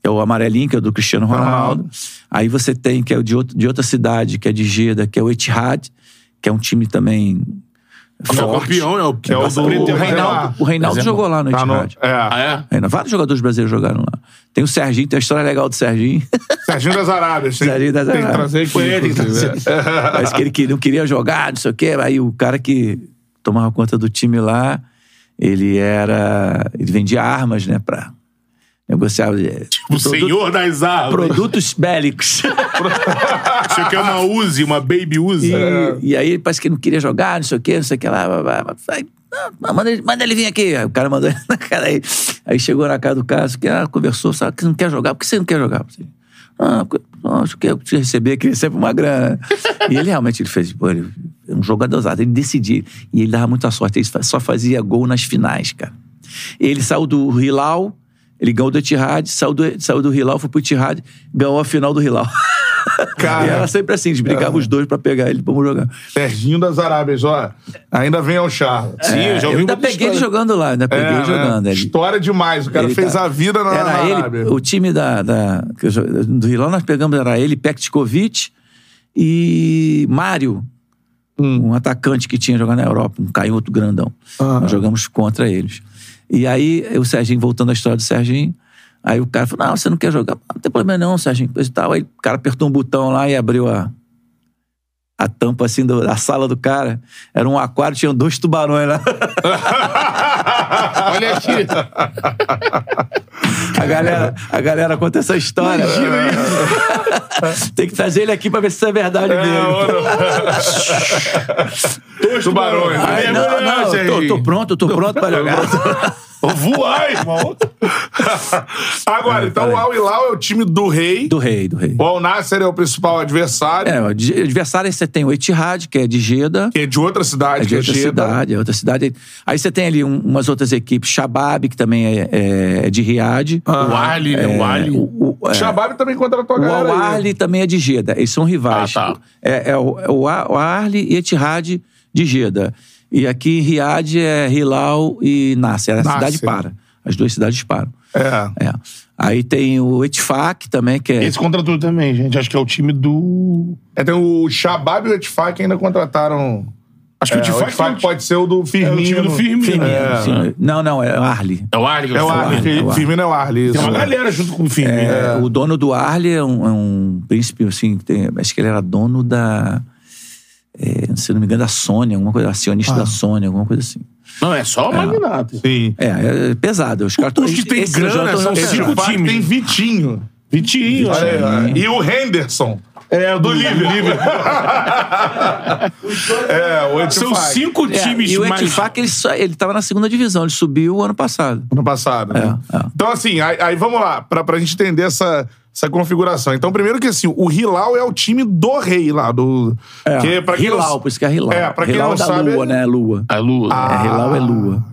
que é o amarelinho, que é o do Cristiano Ronaldo. Aí você tem, que é o de, outro, de outra cidade, que é de Jeddah, que é o Etihad, que é um time também é o forte. campeão, né? O Que é o do preto e O. Reinaldo, o Reinaldo é jogou lá no tá no, é. Ah, é? Ainda vários jogadores brasileiros jogaram lá. Tem o Serginho, tem uma história legal do Serginho. Serginho das Arábias. Tem, Serginho das tem que Arábias. trazer aqui. Foi, tem que inclusive. Mas que ele que não queria jogar, não sei o quê. Aí o cara que tomava conta do time lá, ele era. Ele vendia armas, né, pra negociar. eh, O senhor das armas. Produtos bélicos. Você quer uma Uzi, uma Baby Uzi? E, e aí ele parece que não queria jogar, não sei o quê, não sei o que lá. blá, blá, blá. Aí, não, manda, ele, manda ele vir aqui. Aí o cara mandou ele na cara aí. Aí chegou na casa do cara, que ah, conversou, sabe que você não quer jogar? Por que você não quer jogar? Ah, acho que eu te receber, queria sempre uma grana. e ele realmente ele fez, pô, ele é um jogador ousado, ele decidia. E ele dava muita sorte, ele só fazia gol nas finais, cara. Ele saiu do Hilal, ele ganhou do Etihad, saiu do, saiu do Hilal, foi pro Etihad, ganhou a final do Hilal. Cara. e era sempre assim, eles brigavam os dois pra pegar ele, vamos jogar. Serginho das Arábias, ó. Ainda vem ao charla. Sim, eu já eu ouvi ainda muita peguei ele história. jogando lá, ainda peguei É, ele né? jogando. Ele, História demais. O cara ele fez tá- a vida na, Era na ele, Arábia. o time da, da, eu do Hilal nós pegamos, era ele, Pektikovic e Mário, Hum. um atacante que tinha jogado na Europa, um canhoto grandão. Nós jogamos contra eles. E aí, o Serginho, voltando à história do Serginho, aí o cara falou, não, você não quer jogar? Não tem problema não, Serginho. Coisa e tal. Aí o cara apertou um botão lá e abriu a, a tampa assim do- da sala do cara. Era um aquário, tinha dois tubarões lá. Olha aqui. A galera, a galera conta essa história. Tem que trazer ele aqui pra ver se isso é verdade É, mesmo. Dois tubarões. É não, verdade, não, tô, tô pronto, tô pronto pra jogar. Vou voar, irmão. Agora, então o Al Hilal é o time do rei. Do rei, do rei. O Al Nasser é o principal adversário. É, o adversário você tem o Etihad, que é de Jeddah. Que é de outra cidade. É de que outra Jeddah. cidade, é outra cidade. Aí você tem ali um- umas outras equipes, Shabab, que também é, é- é de Riad. O Ali, né? O Ali. O, o, é, Shabab também contra a o galera. aí. Al-Arli também é de Jeddah. Eles são rivais. Ah, tá. É, é o, é o A- o e Etihad de Jeddah. E aqui em Riad é Hilal e Nasser. A Nasser. cidade para. As duas cidades param. É. É. Aí tem o Etfak também, que é. Esse contratou também, gente. Acho que é o time do. É, tem o Shabab e o Etifak ainda contrataram. Acho que É, o Tifak o Etifak pode ser o do Firmino. É o time do Firmino. Firmino, É, sim. Não, não, é o Arli. É o Arli. É o Arli. É o Arli. Firmino é o Arli. Isso. Tem uma galera junto com o Firmino. É, O dono do Arli é um, é um príncipe, assim, que tem, acho que ele era dono da. É, se não me engano, da Sony, alguma coisa, acionista Ah. da Sony, alguma coisa assim. Não, é só o magnata. Sim. É, é pesado. Os caras Os que tem grana são já- cinco Etifak times. tem Vitinho. Vitinho. Olha aí. ó. E o Henderson. É, do Livre. É, o São Etifak. cinco É, times e o mais. Etfak, ele, ele tava na segunda divisão, ele subiu o ano passado. Ano passado, né? É, é. Então, assim, aí, aí vamos lá, pra, pra gente entender essa, essa configuração. Então, primeiro que assim, o Hilal é o time do rei lá, do. É, que, pra quem Hilal, não, por isso que é Hilal. É, pra quem Hilal não da sabe- Lua, né? Lua. A Lua. É, Hilal é Lua.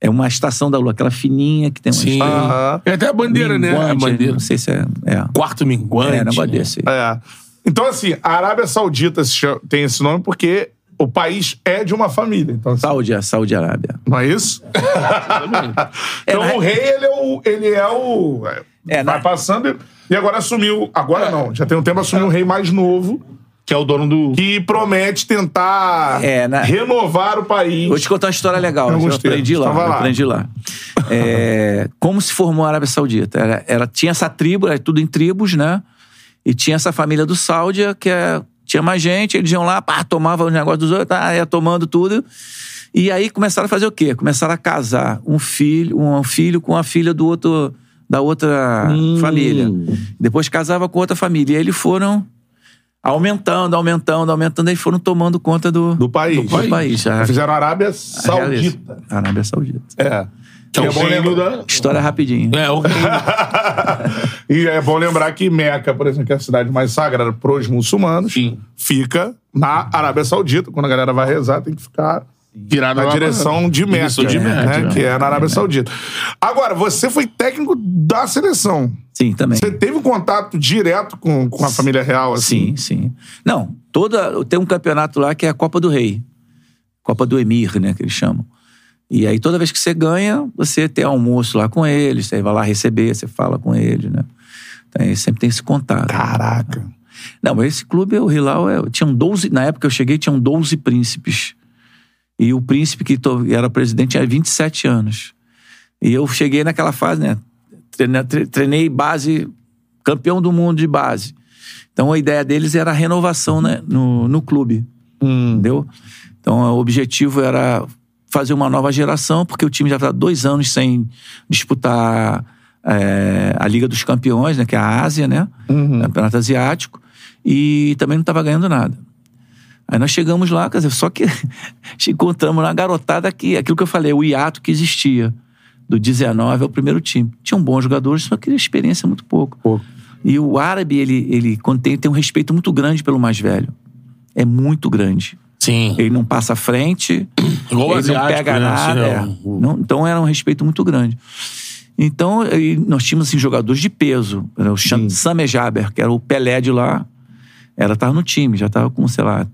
É uma estação da lua, aquela fininha que tem uma Sim. Aham. É até a bandeira, né? A minguante, bandeira. Não sei se é. É, Quarto minguante. é negócio né? desse. É. Então, assim, a Arábia Saudita tem esse nome porque o país é de uma família. Então, assim, Saúde, Saúde Arábia. não é isso? então, É, na- o rei, ele é o. Ele é o É, vai na- passando e agora assumiu. Agora não, já tem um tempo assumiu um rei mais novo Que é o dono do. que promete tentar É, na- renovar o país. Vou te contar uma história legal. Eu alguns aprendi lá. eu aprendi lá. É, como se formou a Arábia Saudita? Era, era- tinha essa tribo, era tudo em tribos, né? E tinha essa família do Sáudia, que é- tinha mais gente, eles iam lá, pá, tomavam os negócios dos outros, tá, ia tomando tudo. E aí começaram a fazer o quê? Começaram a casar um filho, um filho com a filha do outro, da outra Hum. família. Depois casava com outra família. E aí eles foram aumentando, aumentando, aumentando, aí foram tomando conta do, Do país. do país. A- Fizeram a Arábia a. Saudita. Arábia Saudita. É. Que é E o bom lembrar- da. História rapidinho. É, o reino. e é bom lembrar que Meca, por exemplo, que é a cidade mais sagrada para os muçulmanos, Sim. fica na Arábia Saudita. Quando a galera vai rezar, tem que ficar Virado na direção de Direção de né? Meca, que é na Arábia Saudita. Agora, você foi técnico da seleção. Sim, também. Você teve um contato direto com, com a família real, assim? Sim, sim. Não, toda, tem um campeonato lá que é a Copa do Rei. Copa do Emir, né, que eles chamam. E aí, toda vez que você ganha, você tem almoço lá com eles, você vai lá receber, você fala com eles, né? Então, sempre tem esse contato. Caraca. Não, mas esse clube, o Hilal, é, tinham 12, na época que eu cheguei, tinham 12 príncipes. E o príncipe que era presidente tinha 27 anos. E eu cheguei naquela fase, né? Treinei, tre- treinei base, campeão do mundo de base. Então a ideia deles era a renovação né, no, no clube. Entendeu? Então o objetivo era fazer uma nova geração, porque o time já está dois anos sem disputar é, a Liga dos Campeões, né, que é a Ásia, né? Campeonato Asiático. E também não estava ganhando nada. Aí nós chegamos lá, quer dizer, só que encontramos uma garotada que, aquilo que eu falei, o hiato que existia. Do 19 ao primeiro time. Tinham bons jogadores, só que experiência muito pouco. Pouco. E o árabe, ele, ele quando tem, um respeito muito grande pelo mais velho. É muito grande. Sim. Ele não passa à frente, Igual ele não asiático, pega né? nada. Assim, é. não. Não- então era um respeito muito grande. Então, e nós tínhamos assim, jogadores de peso. Era O Same Jaber, que era o Pelé de lá, era estar no time, já estava com, sei lá,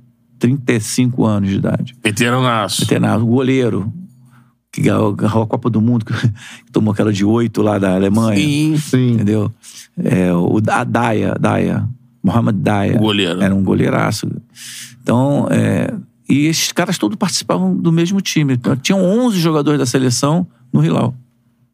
35 anos de idade. Veteranaço. Veterano, o goleiro, que ganhou ganhou a Copa do Mundo, que tomou aquela de oito lá da Alemanha. Sim. Sim. Entendeu? É, o a Daya, Daya, Mohamed Daya. O goleiro. Era um goleiraço. Então, é, e esses caras todos participavam do mesmo time. Então, Tinham 11 jogadores da seleção no Hilal.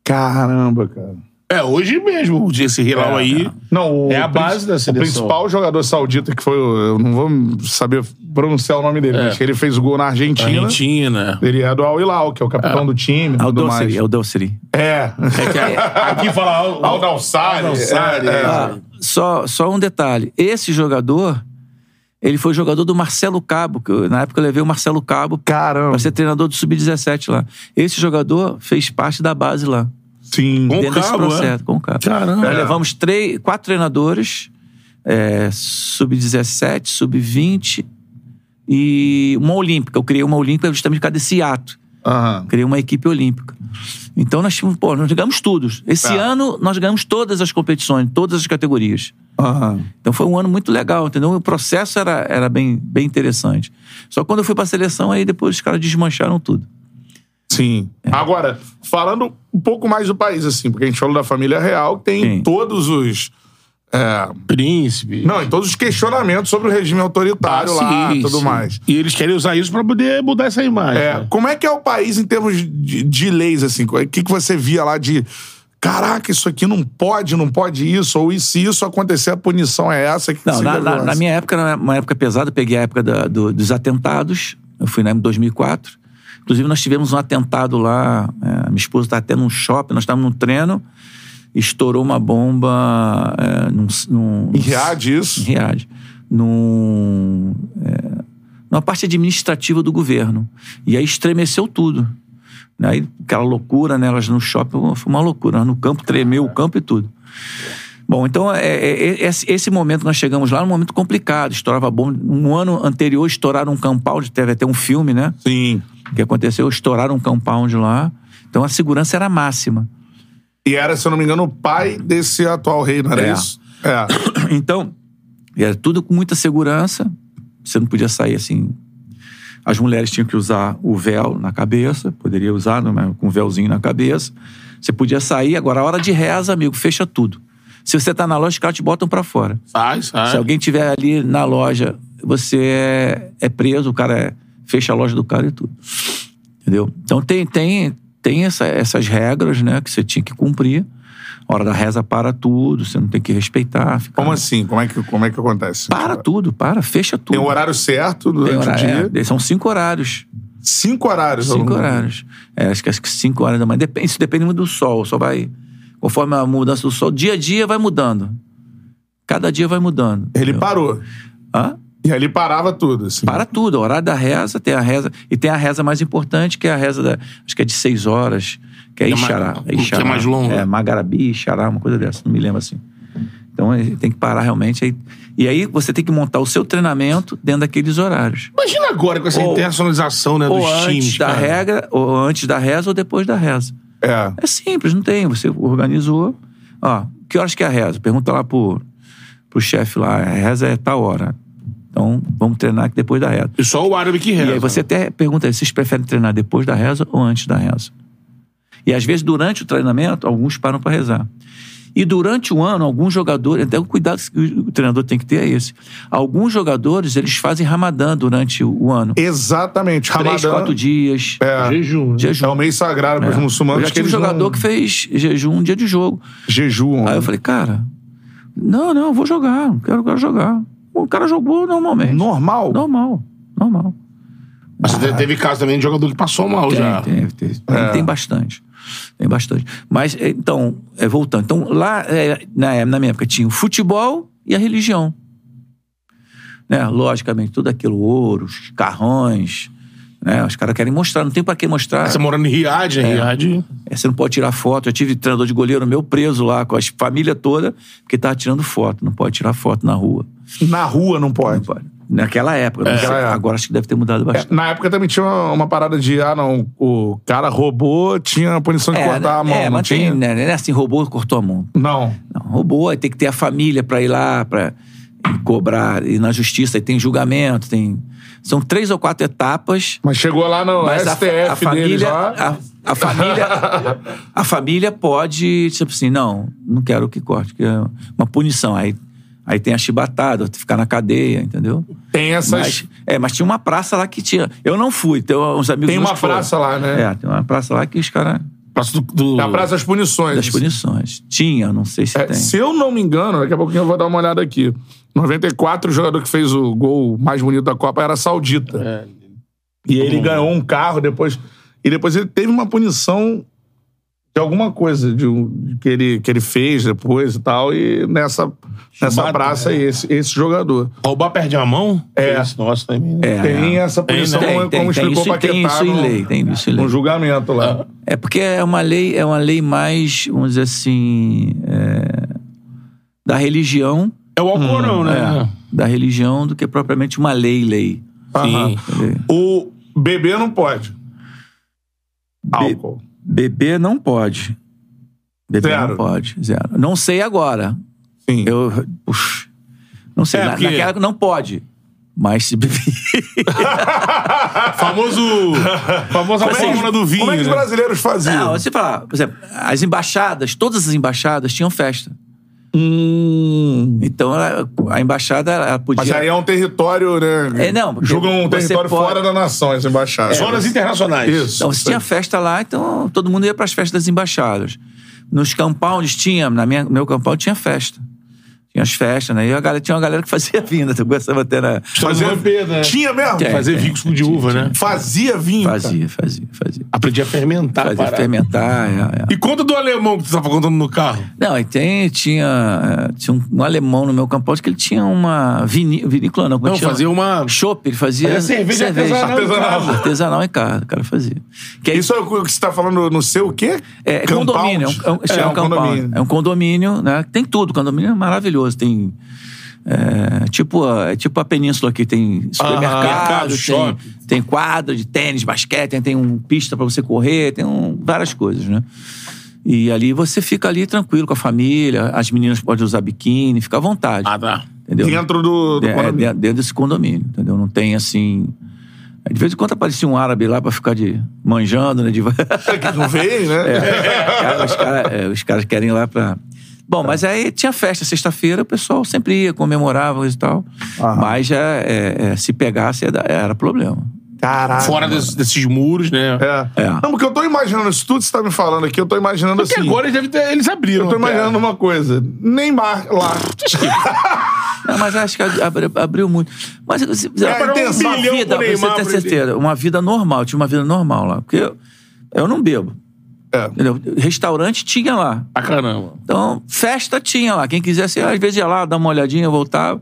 Caramba, cara. É, hoje mesmo, esse Hilal aí. Não, o É a base da seleção. O principal jogador saudita, que foi. Eu não vou saber pronunciar o nome dele, É. mas que ele fez gol na Argentina. Argentina. Ele é do Al Hilal, que é o capitão do time. É o tudo mais. Doseri, é. É. É que aqui fala Al- Al Dalsari. É, é. Ah, só, só um detalhe. Esse jogador, ele foi jogador do Marcelo Cabo, que eu- na época eu levei o Marcelo Cabo Caramba. para ser treinador do Sub-17 lá. Esse jogador fez parte da base lá. Sim. Com o dentro desse Cabo, processo, é? com o Cabo. Caramba. Nós levamos três, quatro treinadores, é, sub-17, sub-20 e uma olímpica. Eu criei uma olímpica justamente por causa desse ato. Aham. Criei uma equipe olímpica. Então nós tínhamos, pô, nós ganhamos tudo. Esse É. ano nós ganhamos todas as competições, todas as categorias. Aham. Então foi um ano muito legal, entendeu? O processo era, era bem, bem interessante. Só que quando eu fui pra seleção, aí depois os caras desmancharam tudo. Sim. Agora, falando um pouco mais do país, assim, porque a gente falou da família real, que tem Sim. todos os. é, Príncipe. não, em todos os questionamentos sobre o regime autoritário lá Ah, sim, tudo sim. mais. E eles querem usar isso pra poder mudar essa imagem. É, né? como é que é o país em termos de, de leis, assim? O que, que você via lá de. Caraca, isso aqui não pode, não pode isso, ou e se isso acontecer, a punição é essa? Que Não, na, na- lá? na minha época, era uma época pesada, eu peguei a época da- do- dos atentados. Eu fui na em 2004. Inclusive, nós tivemos um atentado lá. é, minha esposa estava até num shopping, nós estávamos num treino, estourou uma bomba é, num, num, Em Riad, isso? em Riad, num, é, numa parte administrativa do governo. E aí estremeceu tudo. Aí, aquela loucura, né? Elas no shopping foi uma loucura. No campo, tremeu o campo e tudo. Bom, então, é, é, é, esse, momento nós chegamos lá era um momento complicado. Estourava bomba. Um ano anterior, estouraram um compound, teve até um filme, né? Sim. que aconteceu, estouraram um compound lá. Então a segurança era máxima. E era, se eu não me engano, o pai desse atual rei, não era É. isso? É. Então, era tudo com muita segurança. Você não podia sair assim. As mulheres tinham que usar o véu na cabeça, poderia usar né, com um véuzinho na cabeça. Você podia sair, agora a hora de reza, amigo, fecha tudo. Se você tá na loja, os caras te botam pra fora. Sai, sai. Se alguém tiver ali na loja, você é, é preso, o cara é- fecha a loja do cara e tudo. Entendeu? Então tem, tem, tem essa- essas regras, né, que você tinha que cumprir. A hora da reza para tudo, você não tem que respeitar. Como assim? Como é que, como é que acontece? Para tudo, para, fecha tudo. Tem um horário certo durante horário, o dia? é, são cinco horários. Cinco horários. Cinco horários. É, acho que acho que cinco horas da manhã. Depende, isso depende muito do sol. Só vai. Conforme a mudança do sol, dia a dia vai mudando. Cada dia vai mudando. Ele entendeu? parou. Hã? E ali parava tudo, assim. Para tudo. O horário da reza, tem a reza. E tem a reza mais importante, que é a reza da. Acho que é de seis horas, que é é Ixará. mais- que é Ixará. mais longa. É, Magarabi, Ixará, uma coisa dessa, não me lembro assim. Então ele tem que parar realmente. aí- E aí você tem que montar o seu treinamento dentro daqueles horários. Imagina agora com essa Ou- internacionalização né, dos ou antes times. da cara. regra, ou antes da reza ou depois da reza. É. É simples, não tem. Você organizou. Ó, que horas que é a reza? Pergunta lá pro, pro chefe lá. A reza é tal hora. Então, vamos treinar aqui depois da reza. E só o árabe que reza. E aí você até pergunta, vocês preferem treinar depois da reza ou antes da reza? E às vezes, durante o treinamento, alguns param para rezar. E durante o ano, alguns jogadores, até o cuidado que o treinador tem que ter é esse. Alguns jogadores, eles fazem ramadã durante o ano. Exatamente. Três, Ramadã quatro dias. é, Jejum. né? Jejum. é o mês sagrado para os Eu muçulmanos. já que tive um jogador não que fez jejum um dia de jogo. jejuam. Aí eu falei, cara, não, não, eu vou jogar, não quero, quero jogar. O cara jogou normalmente. Normal? Normal, normal. Mas você teve caso também de jogador que passou mal Tem, já. tem, tem, tem, tem bastante. Tem bastante. Mas, é, então, é, voltando. Então, lá, é, na, na minha época, tinha o futebol e a religião. Né? Logicamente, tudo aquilo, ouros, carrões. Né? Os caras querem mostrar, não tem pra que mostrar. Você morando em Riad, né? Riad. É, Você não pode tirar foto. Eu tive treinador de goleiro meu preso lá com a família toda, porque tava tirando foto. Não pode tirar foto na rua. Na rua não Não pode. Naquela época. Naquela época. Agora acho que deve ter mudado É, bastante. na época também tinha uma, uma parada de, ah, não, o cara roubou, tinha a punição de cortar a mão, é, não mas tinha? tem, né? Não é assim, roubou cortou a mão. Não. Não, roubou, aí tem que ter a família pra ir lá, pra cobrar. E na justiça aí tem julgamento, tem. São três ou quatro etapas. Mas chegou lá no Mas a, STF a família, deles lá. a, a família, a família pode, tipo assim, não, não quero que corte, que é uma punição. Aí, aí tem a chibatada, ficar na cadeia, entendeu? Tem essas. Mas, é, mas tinha uma praça lá que tinha. Eu não fui, tem uns amigos Tem uma que foram. praça lá, né? É, tem uma praça lá que os caras. Praça do, do- Praça das Punições. Das punições. Tinha, não sei se É, tem. se eu não me engano, daqui a pouquinho eu vou dar uma olhada aqui. 94, o jogador que fez o gol mais bonito da Copa era saudita. É. E ele ganhou um carro depois. E depois ele teve uma punição de alguma coisa de, um- de que, ele, que ele fez depois e tal. E nessa, nessa praça aí, esse, esse jogador. Roubar perde a mão? É. Esse nosso também. né? É, Tem é. essa Tem, né? punição, Tem, como tem, tem explicou tem Paquetá isso em lei, tem isso em lei. no julgamento lá. É porque é uma lei, é uma lei mais, vamos dizer assim, é, da religião, É o Alcorão, né? é, da religião do que propriamente uma lei, lei. Entendeu? O bebê não pode. Álcool. Beber não pode. Beber Zero. não pode, zero. Não sei agora. Sim. Eu, ux, não sei, É, na, porque- naquela época não pode. Mas se beber. Famoso. famosa Como é que- fórmula do vinho. Como é que os né? brasileiros faziam? Não, você fala, por exemplo, as embaixadas, todas as embaixadas tinham festa. Hum. Então a, a embaixada ela podia. Mas aí é um território, né? É, não, porque Julgam um você território pode- fora da nação, as embaixadas. Zonas internacionais. Isso. Então, se tinha festa lá, então todo mundo ia para as festas das embaixadas. Nos compounds tinha, na minha, no meu compound tinha festa. Tinha as festas, né? E a galera, tinha uma galera que fazia vinda, tu gostava até na. Fazia Fazia... né? Tinha mesmo? Tem. Fazer vinho com suco de uva, né? Fazia vinho. Fazia, fazia, fazia. Aprendi a fermentar. Fazia parada. fermentar. é, é. E conta do alemão que tu tava contando no carro. Não, e tem, tinha, é, tinha um, um alemão no meu compound que ele tinha uma viní, vinícola, não. Não, é chama? fazia uma. Chopp, ele fazia, Fazia cerveja artesanal em casa. Artesanal em casa, o cara fazia. Que aí- Isso é o que você tá falando no seu o quê? É, condomínio. É um, é um, É, é um condomínio. É um condomínio, né? Tem tudo, condomínio é maravilhoso. Tem É, tipo, a- é tipo a península aqui, tem supermercado, mercado, tem, tem quadra de tênis, basquete, tem, tem um pista pra você correr, tem um- várias coisas, né? E ali você fica ali tranquilo com a família, as meninas podem usar biquíni, fica à vontade. Ah, tá. entendeu? Dentro do, do É, condomínio. dentro, dentro desse condomínio, entendeu? Não tem assim. De vez em quando aparecia um árabe lá pra ficar de manjando, né? De... Que não veio, né? Cara, os, cara- é, os caras querem ir lá pra. Bom, mas aí tinha festa sexta-feira, o pessoal sempre ia, comemorava e tal. Mas já, é, é, se pegasse era, problema. Caralho. Fora des- desses muros, né? É. É. Não, porque eu tô imaginando, isso tudo que você tá me falando aqui, eu tô imaginando Porque assim. agora eles, devem ter- eles abriram. Eu tô imaginando uma coisa. Neymar lá. Não, mas acho que abri- abriu muito. Mas se- É, uma intenção. bilhão vida, você ter certeza, uma vida normal, tinha uma vida normal lá. Porque eu, eu não bebo. É. Entendeu? Restaurante tinha lá. Ah, caramba. Então, festa tinha lá. Quem quisesse, às vezes ia lá, dar uma olhadinha, voltava.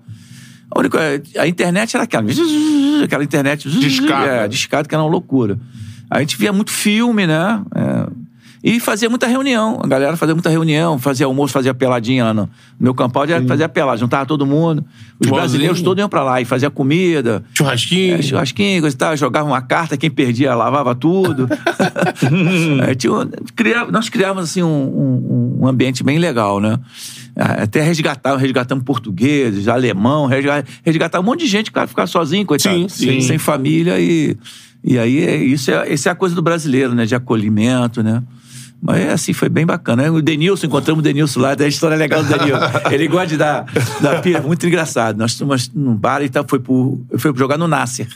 A, única, a internet era aquela. Aquela internet. Discada. É, discada, que era uma loucura. A gente via muito filme, né? É, e fazia muita reunião. A galera fazia muita reunião, fazia almoço, fazia peladinha lá no, meu campal, já fazia pelada, juntava todo mundo. Os Igualzinho. brasileiros todos iam pra lá e fazia comida. Churrasquinho. É, churrasquinho, coisa e tal, jogava uma carta, quem perdia lavava tudo. É, tinha criava- nós criávamos assim, um, um- um ambiente bem legal, né? É, Até resgatar, resgatamos portugueses, alemão, resga- resgatar um monte de gente que ficava sozinho, coitado. Sim, sim. Sem família e, e aí é, isso é, essa é a coisa do brasileiro, né? De acolhimento, né? Mas é assim, foi bem bacana. O Denilson, encontramos o Denilson lá, tem a história legal do Denilson. Ele gosta de dar, dar pira, muito engraçado. Nós estamos num bar e tal, foi, pro, foi jogar no Nasser.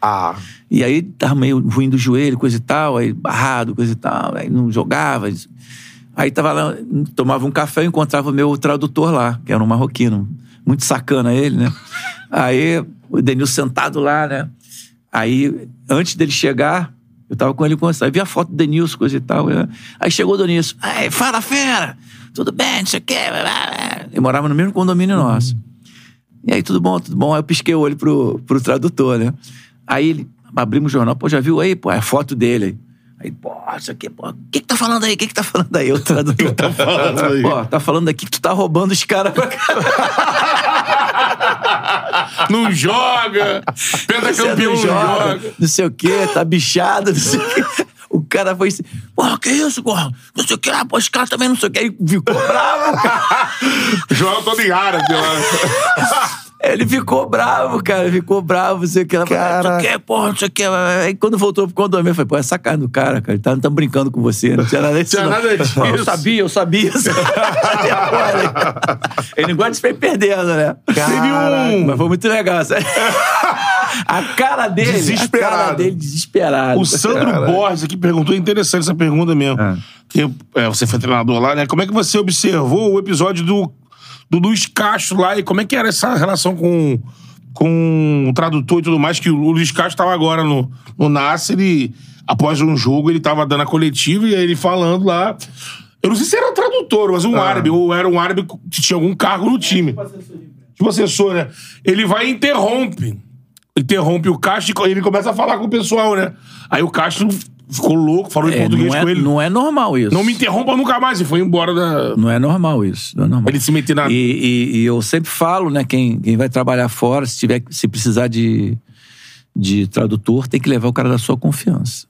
Ah. E aí tava meio ruim do joelho, coisa e tal, aí barrado, coisa e tal, aí não jogava. Aí tava lá, tomava um café e encontrava o meu tradutor lá, que era um marroquino. Muito sacana ele, né? Aí o Denilson sentado lá, né? Aí, antes dele chegar, eu tava com ele conversando. Vi a foto do Denilson, coisa e tal. Aí chegou o Denilson. Aí, fala, fera! Tudo bem, não sei o quê. Ele morava no mesmo condomínio nosso. E aí, tudo bom, tudo bom? Aí eu pisquei o olho pro, pro tradutor, né? Aí ele, abrimos o jornal, pô, já viu aí, pô, é a foto dele aí. Aí, pô, isso aqui, pô, o que que tá falando aí? O que que tá falando aí? O tradutor. tá falando aí? Pô, tá falando aqui que tu tá roubando os caras pra Não joga. Pentacampeão não não joga, joga. não sei o quê, tá bichado, não sei o quê. O cara foi assim, porra, que isso, porra? Não sei o quê, ah, pô, os caras também não sei o quê. Aí ficou bravo, cara. João todo em árabe lá. Ele ficou bravo, cara, ele ficou bravo, não sei o que. Ela falou, não sei o quê, porra, não sei o quê. Aí quando voltou pro condomínio, eu falei, pô, é sacana do cara, cara. Ele tá, não tá brincando com você, não tinha nada disso. Tinha não. nada disso. Eu sabia, eu sabia. Agora? ele não gosta de sair perdendo, né? Teve um. Mas foi muito legal, sabe? A cara dele. A cara Desesperado. dele desesperado. O Sandro Borges aqui perguntou, é interessante essa pergunta mesmo. Que, é, você foi treinador lá, né? Como é que você observou o episódio do, do Luiz Castro lá e como é que era essa relação com, com o tradutor e tudo mais? Que o Luiz Castro estava agora no, no Nasser e após um jogo ele estava dando a coletiva e aí ele falando lá. Eu não sei se era tradutor, mas um árabe, ou era um árabe que tinha algum cargo no time. Tipo assessor, né? Ele vai e interrompe. Interrompe o Castro e ele começa a falar com o pessoal, né? Aí o Castro ficou louco, falou em É, português é, com ele. não é normal isso. Não me interrompa nunca mais. E foi embora da. Não é normal isso. Não é normal. Ele se meter na. E, e- e eu sempre falo, né, quem, quem vai trabalhar fora, se tiver, se precisar de, de tradutor, tem que levar o cara da sua confiança.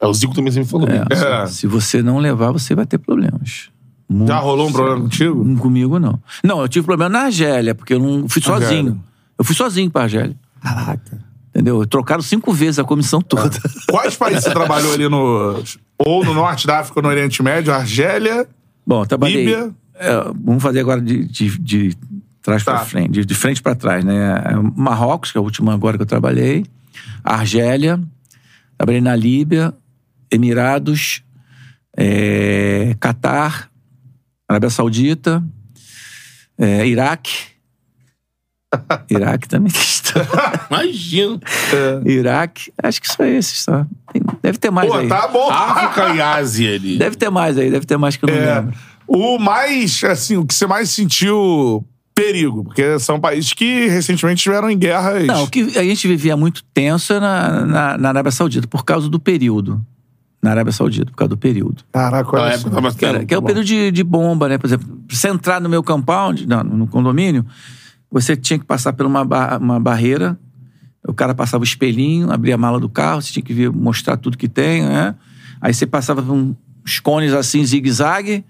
É, o Zico também sempre falou. É, isso. É. Se você não levar, você vai ter problemas. Muito Já rolou um problema contigo? Hum, Comigo, não. Não, eu tive problema na Argélia, porque eu não fui Argélia. sozinho. Eu fui sozinho pra Argélia. Caraca. Entendeu? Trocaram cinco vezes a comissão toda. Quais países você trabalhou ali no. Ou no norte da África ou no Oriente Médio? Argélia? Bom, trabalhei. Líbia? É, vamos fazer agora de, de, de trás Tá. pra frente, de, de frente para trás, né? É, Marrocos, que é a última agora que eu trabalhei. Argélia, trabalhei na Líbia, Emirados, é, Catar, Arábia Saudita, é, Iraque. Iraque também tem história. Imagina. Iraque, acho que só esses, só. Tem- deve ter mais Pô, aí. tá bom. África e Ásia ali. Deve ter mais aí, deve ter mais que eu não É. lembro. O mais, assim, o que você mais sentiu perigo? Porque são países que recentemente estiveram em guerras. Não, o que a gente vivia muito tenso é na, na, na Arábia Saudita, por causa do período. na Arábia Saudita, por causa do período. Caraca, olha tava Que, era- que é o período de, de bomba, né? Por exemplo, você entrar no meu compound, não, no condomínio, você tinha que passar por uma, uma barreira. O cara passava o espelhinho, abria a mala do carro, você tinha que ver, mostrar tudo que tem, né? Aí você passava por uns cones assim, zigue-zague.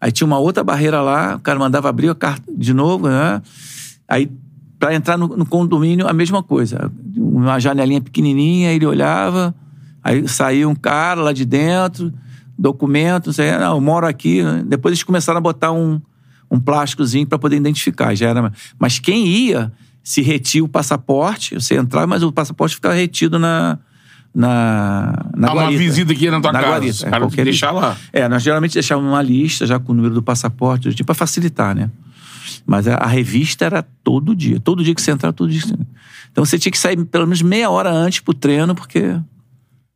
Aí tinha uma outra barreira lá, o cara mandava abrir a carta de novo, né? Aí, pra entrar no, no condomínio, a mesma coisa. Uma janelinha pequenininha, ele olhava, aí saía um cara lá de dentro, documento, não sei, não, eu moro aqui. né? Depois eles começaram a botar um, um plásticozinho para poder identificar. Já era, mas quem ia, se retia o passaporte, você entrava, mas o passaporte ficava retido na. Na, na Dá uma visita aqui na tua casa. guarita, Os é, caras deixar lá. É, nós geralmente deixávamos uma lista já com o número do passaporte, tipo, para facilitar, né? Mas a, a revista era todo dia. Todo dia que você entrava, todo dia. Então você tinha que sair pelo menos meia hora antes pro treino, porque...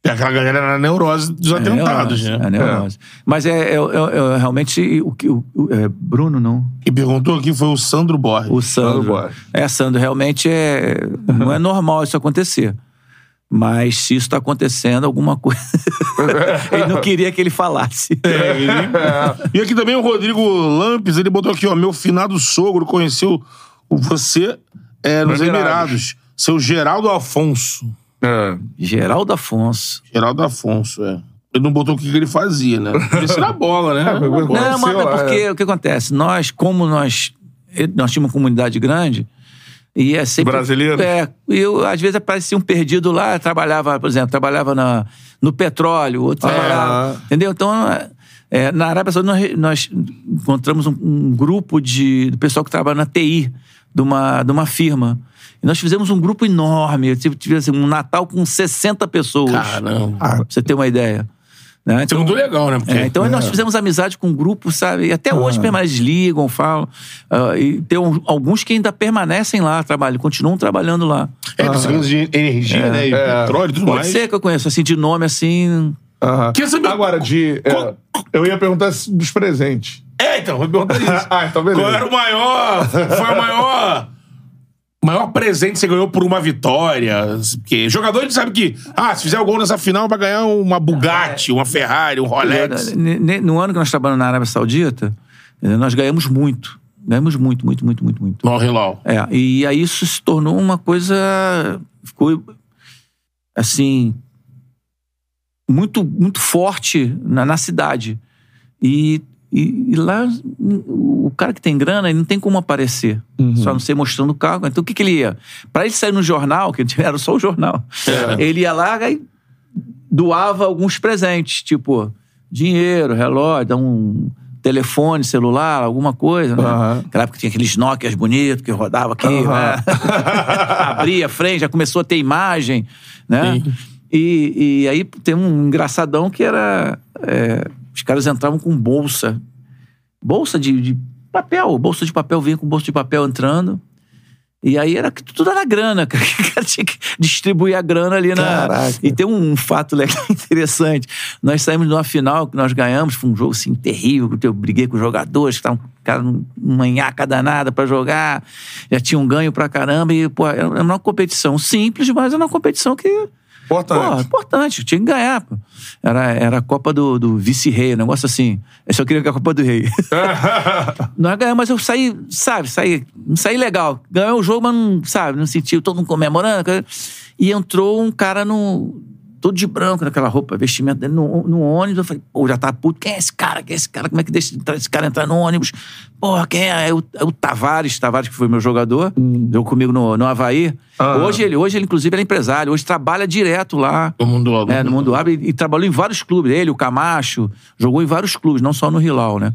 E aquela galera era neurose dos atentados, é né? neurose, É neurose. Mas é, é- é- é realmente o que... O, o- é, Bruno, não. Quem perguntou aqui foi o Sandro Borges. O Sandro. Borges. É, Sandro, realmente é, não é normal isso acontecer. Mas se isso está acontecendo, alguma coisa. ele não queria que ele falasse. É, ele- E aqui também o Rodrigo Lampes, ele botou aqui, ó, meu finado sogro conheceu o- você é, nos No Emirados. Emirados. Seu Geraldo Afonso. É. Geraldo Afonso. Geraldo Afonso, é. Ele não botou o que que ele fazia, né? Ser na bola, né? mas- Não, mas é porque é. o que acontece? Nós, como nós, nós tínhamos uma comunidade grande, e é sempre. Brasileiros? É. Eu, às vezes, aparecia um perdido lá, trabalhava, por exemplo, trabalhava na, no petróleo, outro trabalhava. Entendeu? Então, é, na Arábia Saudita, nós, nós encontramos um, um grupo de, do pessoal que trabalha na TI de uma, de uma firma. E nós fizemos um grupo enorme, tipo, tivemos um Natal com 60 pessoas. Caramba. Pra você ter uma ideia. Né? Isso é muito legal, né? Porque, É, então nós fizemos amizade com um grupo, sabe? E até hoje permanecem, eles ligam, falam. Ah, e tem um- alguns que ainda permanecem lá, trabalham, continuam trabalhando lá. É, precisamos de energia, né? E petróleo e tudo Pode mais. ser que eu conheço, assim, de nome assim. Aham. Quer saber- Agora, de. é, eu ia perguntar dos presentes. É, então, vou perguntar isso. ah, então beleza. Qual era o maior. Foi o maior. Maior presente que você ganhou por uma vitória. Porque jogador, a gente sabe que, ah, se fizer o gol nessa final, vai ganhar uma Bugatti, uma Ferrari, um Rolex. No ano que nós trabalhamos na Arábia Saudita, eh, nós ganhamos muito. Ganhamos muito, muito, muito, muito, muito. No Hilal. É, e aí isso se tornou uma coisa. Ficou. Assim. Muito, muito forte na, na cidade. E, e, e lá, o cara que tem grana, ele não tem como aparecer. Só não ser mostrando o carro. Então o que, que ele ia? Pra ele sair no jornal, que era só o jornal, ele ia lá e doava alguns presentes, tipo dinheiro, relógio, dá um telefone, celular, alguma coisa, né? Aham. Naquela época tinha aqueles Nokias bonitos que rodava aqui, né? Abria a frente, já começou a ter imagem, né? E, e aí tem um engraçadão que era... é, os caras entravam com bolsa. Bolsa de, de papel, bolsa de papel, vinha com bolsa de papel entrando. E aí era que tudo era grana, cara. O cara tinha que distribuir a grana ali na. Caraca. E tem um fato legal interessante. Nós saímos de uma final que nós ganhamos, foi um jogo assim terrível, que eu briguei com os jogadores, que estavam cara manhaca danada pra jogar, já tinham ganho pra caramba, e, pô, era uma competição simples, mas era uma competição que. Importante. Pô, importante, tinha que ganhar. Pô. Era, era a Copa do, do Vice-Rei, um negócio assim. Eu só queria que a Copa do Rei. Nós ganhamos, mas eu saí, sabe, saí, não saí legal. Ganhou o jogo, mas não, sabe, não senti todo mundo comemorando. E entrou um cara no. Todo de branco, naquela roupa, vestimento dele, no, no ônibus. Eu falei, pô, já tá puto. Quem é esse cara? Quem é esse cara? Como é que deixa esse cara entrar no ônibus? Porra, quem é? É o, é o Tavares, Tavares, que foi meu jogador, jogou comigo no, no Havaí. Hoje, ele, hoje ele, inclusive, é empresário. Hoje trabalha direto lá. No mundo É, no mundo árabe e, e trabalhou em vários clubes. Ele, o Camacho, jogou em vários clubes, não só no Hilal, né?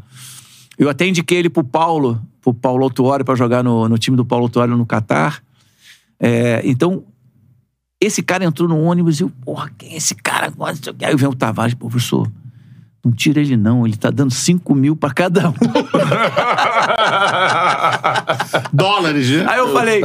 Eu até indiquei ele pro Paulo, pro Paulo Autuori, pra jogar no, no time do Paulo Autuori no Catar. É, então, esse cara entrou no ônibus e eu, porra, quem é esse cara? Aí vem o Tavares, professor, não tira ele não, ele tá dando 5 mil pra cada um. Dólares, né? Aí eu falei,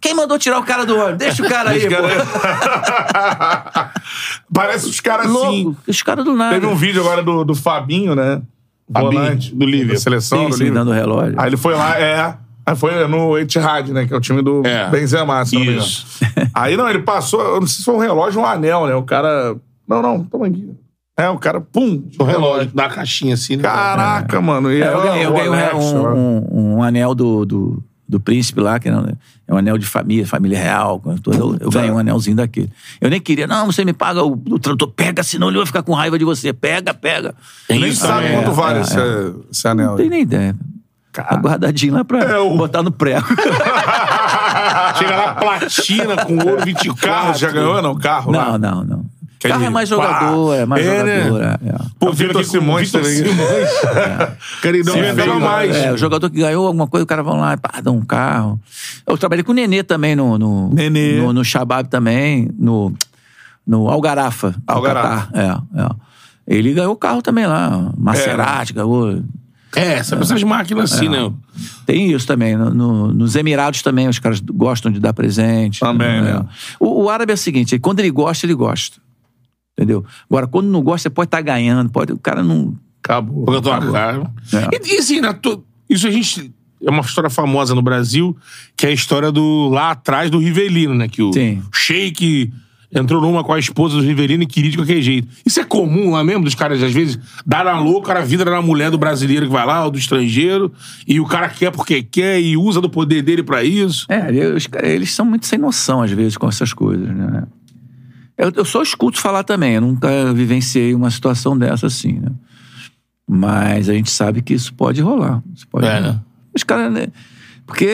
quem mandou tirar o cara do ônibus? Deixa o cara aí, pô. Parece os caras assim. Os caras do nada. Teve um vídeo agora do, do Fabinho, né? Volante. do. Da seleção, Sim, do sim, Liverpool. dando relógio. Aí ele foi lá, é. Aí foi no Etihad, né? Que é o time do É. Benzema, se não me engano. Isso. Aí não, ele passou, eu não sei se foi um relógio ou um anel, né? O cara. Não, não, toma aqui. É, o cara, pum, O relógio da caixinha assim, né? Caraca, mano. E É, eu é ganhei, eu o ganhei um, Alexa, um- um- um anel do, do, do príncipe lá, que não- é um anel de família, família real. Eu, eu ganhei um anelzinho daquele. Eu nem queria, não, você me paga o, o tradutor, pega, senão ele vai ficar com raiva de você. Pega, pega. Tem Nem isso sabe quanto é. vale é, esse, esse anel. Não tem nem ideia. Tá guardadinho lá pra É, o- botar no prego. Chega lá, platina com ouro 24. Carro, já ganhou, não? Carro lá? não, não, não. Que Carro ele- é mais Pá! jogador, é mais É, né? jogador. É, é. Pô, Vitor Simões Vitor também. Simões. Cara, ele não Sim, vendava veio, mais. É, o jogador que ganhou alguma coisa, o cara vai lá e pá, dá um carro. Eu trabalhei com o Nenê também no. no Nenê. No, no Shabab também, no, no Algarafa. no Algarafa. Catar. É, é. Ele ganhou o carro também lá. Maserati, ganhou. É, sabe essas máquinas assim, né? Tem isso também. No- no- nos Emirados também, os caras gostam de dar presente. Também, né? O, o árabe é o seguinte: quando ele gosta, ele gosta. Entendeu? Agora, quando não gosta, você pode estar ganhando, pode, o cara não. Acabou. Porque eu tô a cara. É. E, e assim, né, tu- isso a gente. É uma história famosa no Brasil, que é a história do lá atrás do Rivelino, né? Que o Sim. Sheik entrou numa com a esposa do Rivelino e queria de qualquer jeito. Isso é comum lá mesmo, dos caras, às vezes, dar na louca a vida da mulher do brasileiro que vai lá, ou do estrangeiro, e o cara quer porque quer e usa do poder dele pra isso. É, ele- os caras, eles são muito sem noção, às vezes, com essas coisas, né? Eu, eu só escuto falar também, eu nunca vivenciei uma situação dessa assim, né? Mas a gente sabe que isso pode rolar. Isso pode É, rolar. né? Os caras, né? Porque,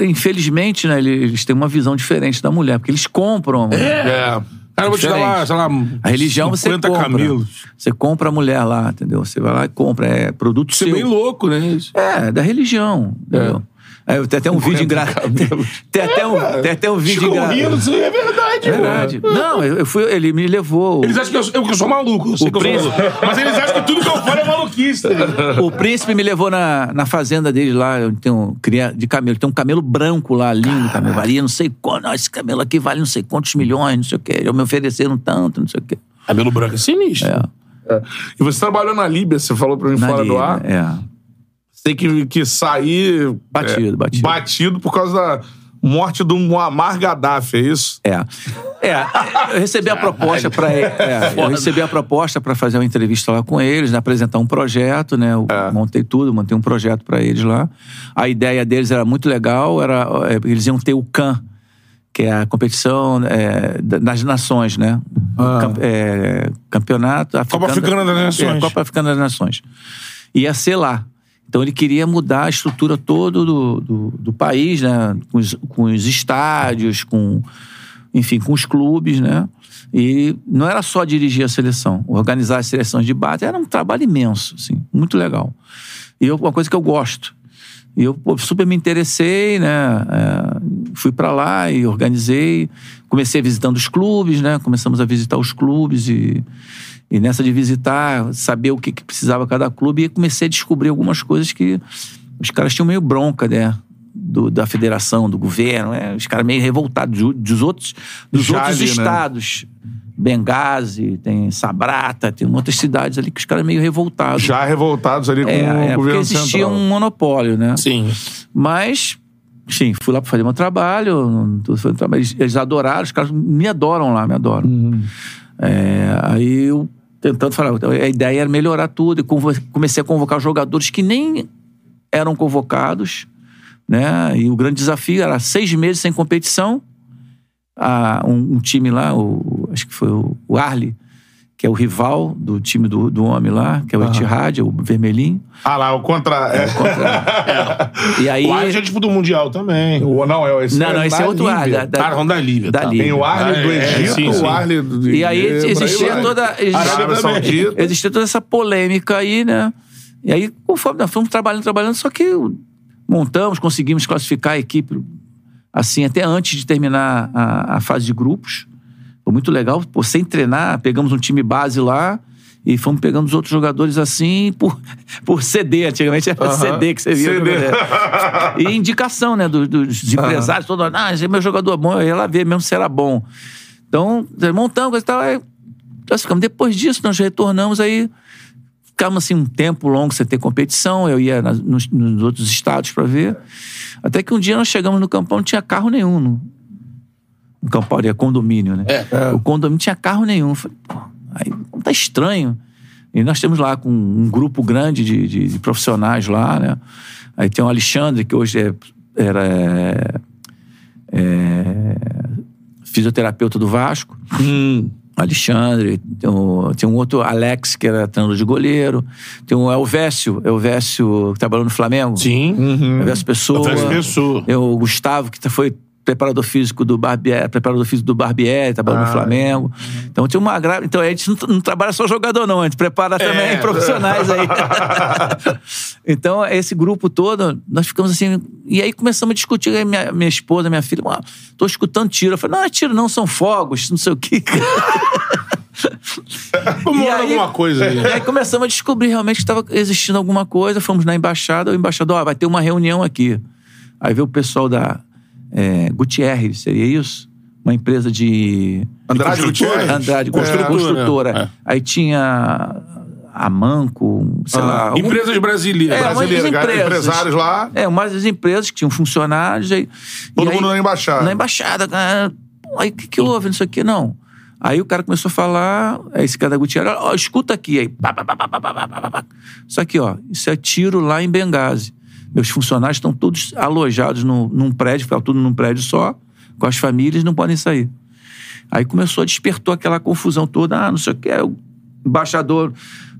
infelizmente, né, eles, têm uma visão diferente da mulher, porque eles compram. né? É. Cara, eu vou te dar lá, sei lá, A religião você 50 compra. camelos. Você compra a mulher lá, entendeu? Você vai lá e compra. É produto Isso é seu. bem louco, né? Isso. É, da religião, entendeu? Aí, tem até um vídeo engraçado. Tem, tem até um, tem até um vídeo engraçado. é verdade, É verdade. Não, eu eu fui, ele me levou. Eles acham que eu, sou- eu, que eu sou maluco, eu sei que eu sou maluco. Mas eles acham que tudo que eu falo é maluquice. ligado? O príncipe me levou na, na fazenda dele lá, eu tenho cria de camelo, tem um camelo branco lá, lindo, camelo, valia não sei quanto, "Ah, esse camelo aqui vale não sei quantos milhões, não sei o quê, eu me ofereceram tanto, não sei o quê. Cabelo branco é sinistro. É, E você trabalhou na Líbia, você falou pra mim na fora do Líbia, ar. É. Tem que, que sair... Batido, é, batido. Batido por causa da morte do Muammar Gaddafi, é isso? É. É, eu recebi a proposta para é, eu recebi a proposta para fazer uma entrevista lá com eles, né, apresentar um projeto, né? Eu montei tudo, montei um projeto para eles lá. A ideia deles era muito legal, era é, eles iam ter o CAN, que é a competição é, da- das nações, né? Camp- é, campeonato africano, Africana das Nações. É, Copa Africana das Nações. Ia ser lá. Então ele queria mudar a estrutura toda do, do, do país, né? Com os, com os estádios, com, enfim, com os clubes, né? E não era só dirigir a seleção, organizar as seleções de base, era um trabalho imenso, assim, muito legal. E eu, uma coisa que eu gosto. E eu super me interessei, né? É, fui para lá e organizei. Comecei visitando os clubes, né? Começamos a visitar os clubes e, e nessa de visitar, saber o que, que precisava cada clube. E comecei a descobrir algumas coisas que os caras tinham meio bronca, né? Do, da federação, do governo, né? os caras meio revoltados do- dos outros, dos outros né? estados. Benghazi, tem Sabrata, tem outras cidades ali que os caras meio revoltados. Já revoltados ali com É, o é porque governo existia central. um monopólio, né? Sim. Mas, sim, fui lá para fazer meu trabalho, eles adoraram, os caras me adoram lá, me adoram. Uhum. É, aí eu tentando falar, a ideia era melhorar tudo, e comecei a convocar jogadores que nem eram convocados, né? E o grande desafio era seis meses sem competição. Ah, um, um time lá, o, acho que foi o, o Arley, que é o rival do time do, do homem lá, que é o Etihad, o vermelhinho. Ah lá, o contra... É. E aí... O Arley já disputou o Mundial também. O- não, é esse Não, não, esse é outro Líbia. Arley. da- da- Cara, da Líbia. da tá. Líbia. Tem o do Ah, é, Egito, sim, sim. o Arley do E aí existia Aí, toda. Existia, Saudita. existia toda essa polêmica aí, né? E aí, conforme nós fomos trabalhando, trabalhando, só que montamos, conseguimos classificar a equipe assim, até antes de terminar a, a fase de grupos. Foi muito legal, pô, sem treinar, pegamos um time base lá e fomos pegando os outros jogadores assim por, por CD. Antigamente era. CD que você via. CD. né? E indicação, né, do- dos empresários, todo mundo, ah, esse é meu jogador bom, eu ia lá ver mesmo se era bom. Então, montamos, e tal, aí nós ficamos. Depois disso, nós retornamos aí, ficamos assim um tempo longo sem ter competição, eu ia nas- nos, nos outros estados para ver. Até que um dia nós chegamos no campão, não tinha carro nenhum. No, no campão, é condomínio, né? O condomínio não tinha carro nenhum. Eu Falei, pô, Aí tá estranho. E nós temos lá com um grupo grande de, de- de profissionais lá, né? Aí tem o Alexandre, que hoje é, era é, é, fisioterapeuta do Vasco. Alexandre, tem, o- tem um outro Alex, que era treinador de goleiro. Tem o Elvésio, Elvésio, que trabalhou no Flamengo. Sim. Elvésio Pessoa. Elvésio Pessoa. Tem o Gustavo, que tá- foi preparador físico do Barbieri, preparador físico do Barbieri, trabalhou no Flamengo. Então tem uma gra... Então a gente não, não trabalha só jogador, não, a gente prepara também profissionais aí. então, esse grupo todo, nós ficamos assim. E aí começamos a discutir, aí minha, minha esposa, minha filha, "Ah, tô escutando tiro. Eu falei, não é tiro, não, são fogos, não sei o quê. E lá aí- alguma coisa aí. E aí começamos a descobrir realmente que estava existindo alguma coisa. Fomos na embaixada, o embaixador, ó, vai ter uma reunião aqui. Aí veio o pessoal da é, Gutierrez, seria isso? Uma empresa de. Andrade de Gutierrez? Andrade, é. construtora. construtora. É. Aí tinha a Manco, sei ah, lá. Empresas brasileiras. É, brasileiras, empresas, empresários lá. É, umas empresas que tinham funcionários. Aí, Todo mundo aí, na embaixada. Na embaixada. Ah, aí o que, que houve? Não sei o que, não. Aí o cara começou a falar, é esse cara da Gutierrez, ó, escuta aqui, aí. Isso aqui, ó, isso é tiro lá em Benghazi. Meus funcionários estão todos alojados no, num prédio, ficava tudo num prédio só, com as famílias, não podem sair. Aí começou, despertou aquela confusão toda, ah, não sei o que, o embaixador,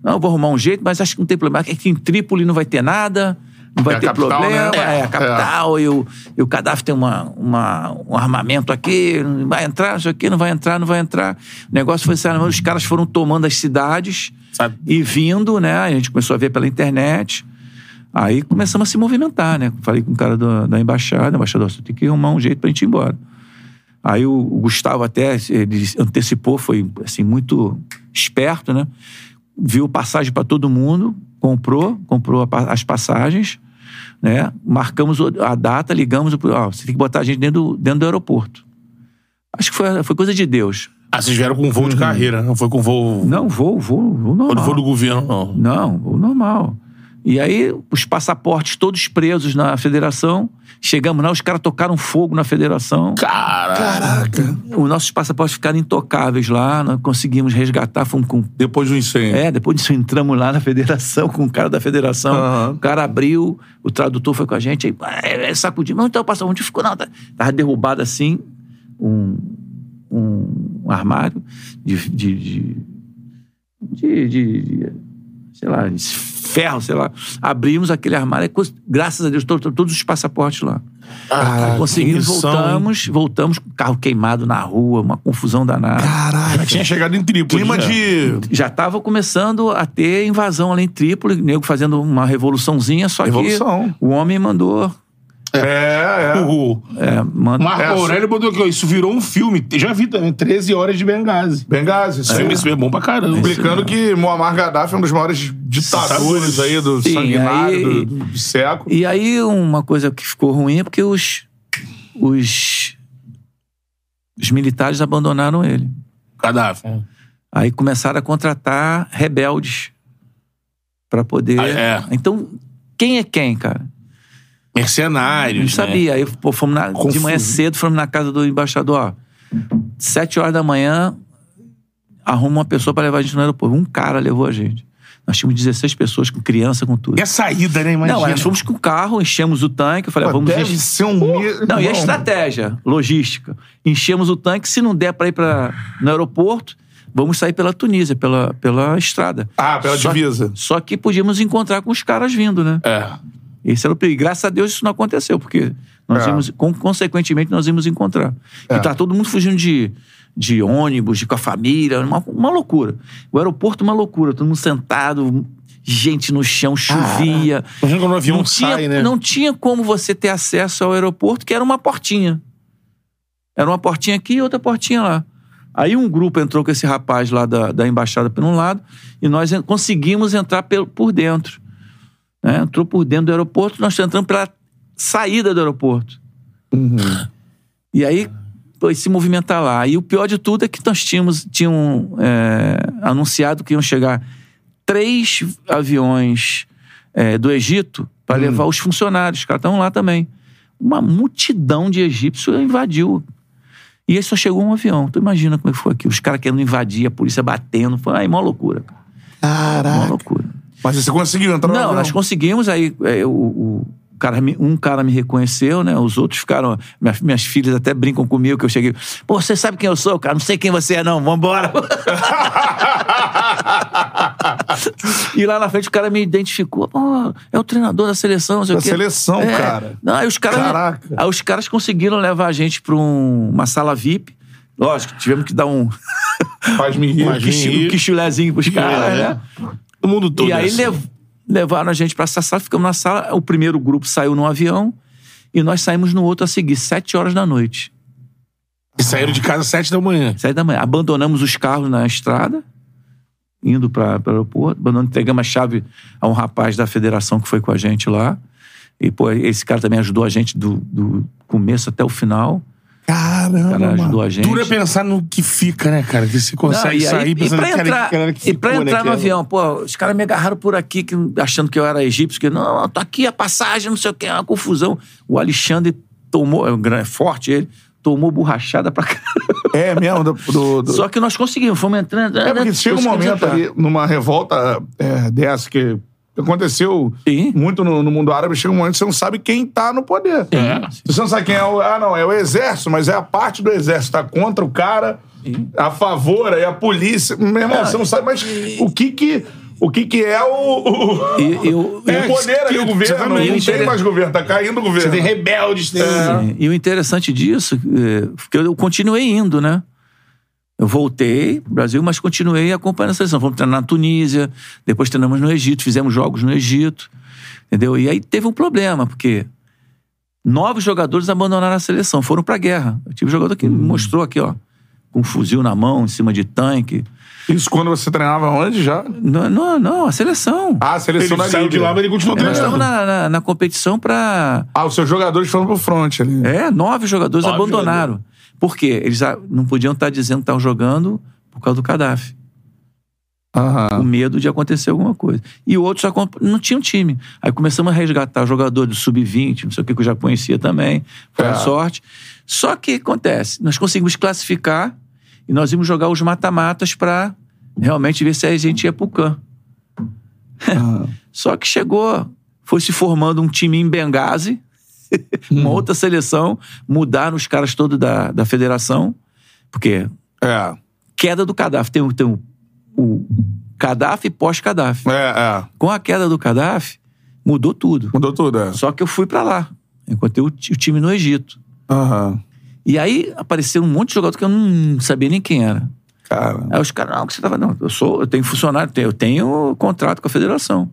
não, eu vou arrumar um jeito, mas acho que não tem problema, aqui em Trípoli não vai ter nada, não vai É ter capital, problema, né? é a capital, e, o, e o Gaddafi tem uma, uma, um armamento aqui, vai entrar, não sei o que, não vai entrar, não vai entrar. O negócio foi assim, os caras foram tomando as cidades Sabe? e vindo, né, a gente começou a ver pela internet, Aí começamos a se movimentar, né? Falei com o cara do- da embaixada, embaixador, você tem que arrumar um jeito pra gente ir embora. Aí o, o Gustavo até, ele antecipou, foi assim, muito esperto, né? Viu passagem pra todo mundo, comprou, comprou a as passagens, né? Marcamos a data, ligamos, ó, você tem que botar a gente dentro do, dentro do aeroporto. Acho que foi, foi coisa de Deus. Ah, vocês vieram com voo de carreira, não foi com voo. Não, voo, voo, voo normal. do voo do governo, não. Não, o normal. E aí, os passaportes todos presos na federação. Chegamos lá, os caras tocaram fogo na federação. Caraca. Os nossos passaportes ficaram intocáveis lá, nós conseguimos resgatar, fomos com. Depois do incêndio. É, depois disso entramos lá na federação com o cara da federação. Aham. O cara abriu, o tradutor foi com a gente, aí é, é, sacudimos. Não, então o passaporte não ficou, não. tá- Tava derrubado assim, um, um armário de, de, de, de- de- de- sei lá, ferro, sei lá. Abrimos aquele armário, e graças a Deus, to- to- todos os passaportes lá. Caraca, Conseguimos, voltamos, voltamos com o carro queimado na rua, uma confusão danada. Já tinha chegado em Trípoli. Clima já. de. Já estava começando a ter invasão ali em Trípoli, nego fazendo uma revoluçãozinha, só Revolução. que o homem mandou. É, é. O É, manda, Marco É, Aurélio botou aqui, ó, isso virou um filme. Já vi também, 13 horas de Benghazi. Benghazi. Esse filme, esse filme é bom pra caramba. Explicando que Muammar Gaddafi é um dos maiores ditadores aí do Sim, sanguinário aí- do, do século. E aí, uma coisa que ficou ruim é porque os, os, os militares abandonaram ele. Gaddafi. Aí começaram a contratar rebeldes para poder. Ah, é. Então, quem é quem, cara? Mercenários. Não né? sabia. Aí pô, fomos na- de manhã cedo, fomos na casa do embaixador. Sete horas da manhã, arruma uma pessoa para levar a gente no aeroporto. Um cara levou a gente. Nós tínhamos 16 pessoas, com criança, com tudo. E a saída, né? Imagina. Não, nós fomos com o carro, enchemos o tanque. Eu falei, Pô, vamos deve ser um. Não, e a estratégia, logística. Enchemos o tanque, se não der para ir para no aeroporto, vamos sair pela Tunísia, pela, pela estrada. Ah, pela Só- divisa. Só que podíamos encontrar com os caras vindo, né? É. Esse era o perigo. Graças a Deus isso não aconteceu, porque nós É. íamos, con- consequentemente, nós íamos encontrar. É. E tá todo mundo fugindo de, de ônibus, de, com a família, uma, uma loucura. O aeroporto, uma loucura, todo mundo sentado, gente no chão, chovia. Imagina quando o avião não, tinha, sai, né? não tinha como você ter acesso ao aeroporto, que era uma portinha. Era uma portinha aqui e outra portinha lá. Aí um grupo entrou com esse rapaz lá da, da embaixada por um lado e nós conseguimos entrar por dentro. Né? Entrou por dentro do aeroporto, nós entramos pela saída do aeroporto. E aí foi se movimentar lá. E o pior de tudo é que nós tínhamos tinham é, anunciado que iam chegar três aviões é, do Egito para levar os funcionários. Os caras estavam lá também. Uma multidão de egípcios invadiu. E aí só chegou um avião. Tu imagina como é que foi aqui. Os caras querendo invadir, a polícia batendo. Foi aí, mó loucura, cara. Mó Caraca. loucura. Mas você conseguiu entrar no Não, avião? nós conseguimos, aí é, o, o cara, um cara me reconheceu, né? Os outros ficaram. Minhas, minhas filhas até brincam comigo que eu cheguei. Pô, você sabe quem eu sou, cara? Não sei quem você é, não. Vambora. e lá na frente o cara me identificou. Pô, é o treinador da seleção, não sei Da o quê. seleção, É. cara. Não, aí os caras. Caraca. Aí os caras conseguiram levar a gente pra um- uma sala VIP. Lógico, tivemos que dar um, Faz-me rir. um, um quichulezinho pros caras, né? O mundo todo. E aí assim. lev- levaram a gente pra essa sala, ficamos na sala. O primeiro grupo saiu num avião e nós saímos no outro a seguir, sete horas da noite. E saíram de casa às sete da manhã. Sete da manhã. Abandonamos os carros na estrada, indo para o aeroporto. Abandonamos, entregamos a chave a um rapaz da federação que foi com a gente lá. E, pô, esse cara também ajudou a gente do, do começo até o final. Caramba, cara ajudou a gente. Duro é pensar no que fica, né, cara? Que Não, consegue e, aí, sair e pensando pra cara, entrar, que que e pra ficou, né, entrar no é- avião, pô, os caras me agarraram por aqui, que, achando que eu era egípcio, que não, tô aqui a passagem, não sei o que, é uma confusão. O Alexandre tomou, é é forte ele, tomou borrachada pra cá. É mesmo, do, do- do- Só que nós conseguimos, fomos entrando. É porque chega um momento entrar. ali, numa revolta é, dessa, que aconteceu Sim. muito no, no mundo árabe, chega um momento que você não sabe quem tá no poder. É. Você não sabe quem é o. Ah, não, é o exército, mas é a parte do exército. Tá contra o cara, a favor, aí a polícia. Meu irmão, Ah, você não sabe mais o que que. O que que é o. o- E, eu, é o poder ali, o governo. Não, exatamente. tem mais governo, tá caindo o Você governo. tem rebeldes, tem... Sim. E o interessante disso, é, porque eu continuei indo, né? Eu voltei pro Brasil, mas continuei acompanhando a seleção. Fomos treinar na Tunísia, depois treinamos no Egito, fizemos jogos no Egito, entendeu? E aí teve um problema, porque nove jogadores abandonaram a seleção, foram pra guerra. Eu tive um jogador que me mostrou aqui, ó, com um fuzil na mão, em cima de tanque. Isso quando você treinava onde já? Não, não, não a seleção. Ah, a seleção Ele da saiu de lá, mas ele continuou Nós estamos treinando. na, na, na competição pra Ah, os seus jogadores foram pro front ali. É, nove jogadores Nove abandonaram. Por quê? Eles não podiam estar dizendo que estavam jogando por causa do Gaddafi. Com medo de acontecer alguma coisa. E outros não tinham time. Aí começamos a resgatar jogador do sub-20, não sei o que, que eu já conhecia também. Foi É. a sorte. Só que acontece, nós conseguimos classificar e nós íamos jogar os mata-matas para realmente ver se a gente ia pro CAN. Só que chegou, foi se formando um time em Benghazi, uma outra seleção, mudaram os caras todos da, da federação, porque É. queda do Gaddafi, tem, o- tem o, o Gaddafi pós-Gaddafi. É, é. Com a queda do Gaddafi, mudou tudo. Mudou tudo, é. Só que eu fui pra lá, encontrei o, o time no Egito. Aham. E aí apareceu um monte de jogador que eu não sabia nem quem era. Cara. Aí os caras, não, que você tava. Não, eu sou, eu tenho funcionário, eu tenho, eu tenho contrato com a federação.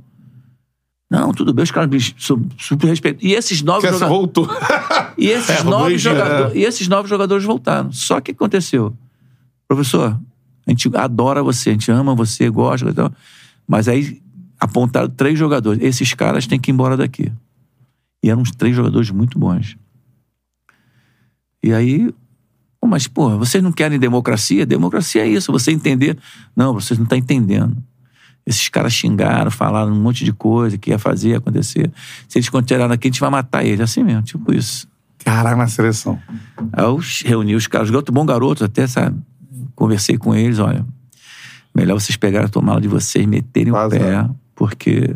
Não, tudo bem, os caras me su- super respeitam. E esses nove jogadores. voltou. E esses, É, nove gira, jogadores, e esses nove jogadores voltaram. Só que o que aconteceu? Professor, a gente adora você, a gente ama você, gosta e tal. Mas aí apontaram três jogadores. Esses caras têm que ir embora daqui. E eram uns três jogadores muito bons. E aí. "Pô, Mas, porra, vocês não querem democracia? Democracia é isso, você entender. Não, vocês não estão entendendo. Esses caras xingaram, falaram um monte de coisa que ia fazer, ia acontecer. Se eles continuarem aqui, a gente vai matar eles. Assim mesmo, tipo isso. Caraca, na seleção. Aí eu reuni os caras, garoto, bom garoto, até, sabe? Conversei com eles, olha. Melhor vocês pegarem a tomada de vocês, meterem Vazar. o pé, porque.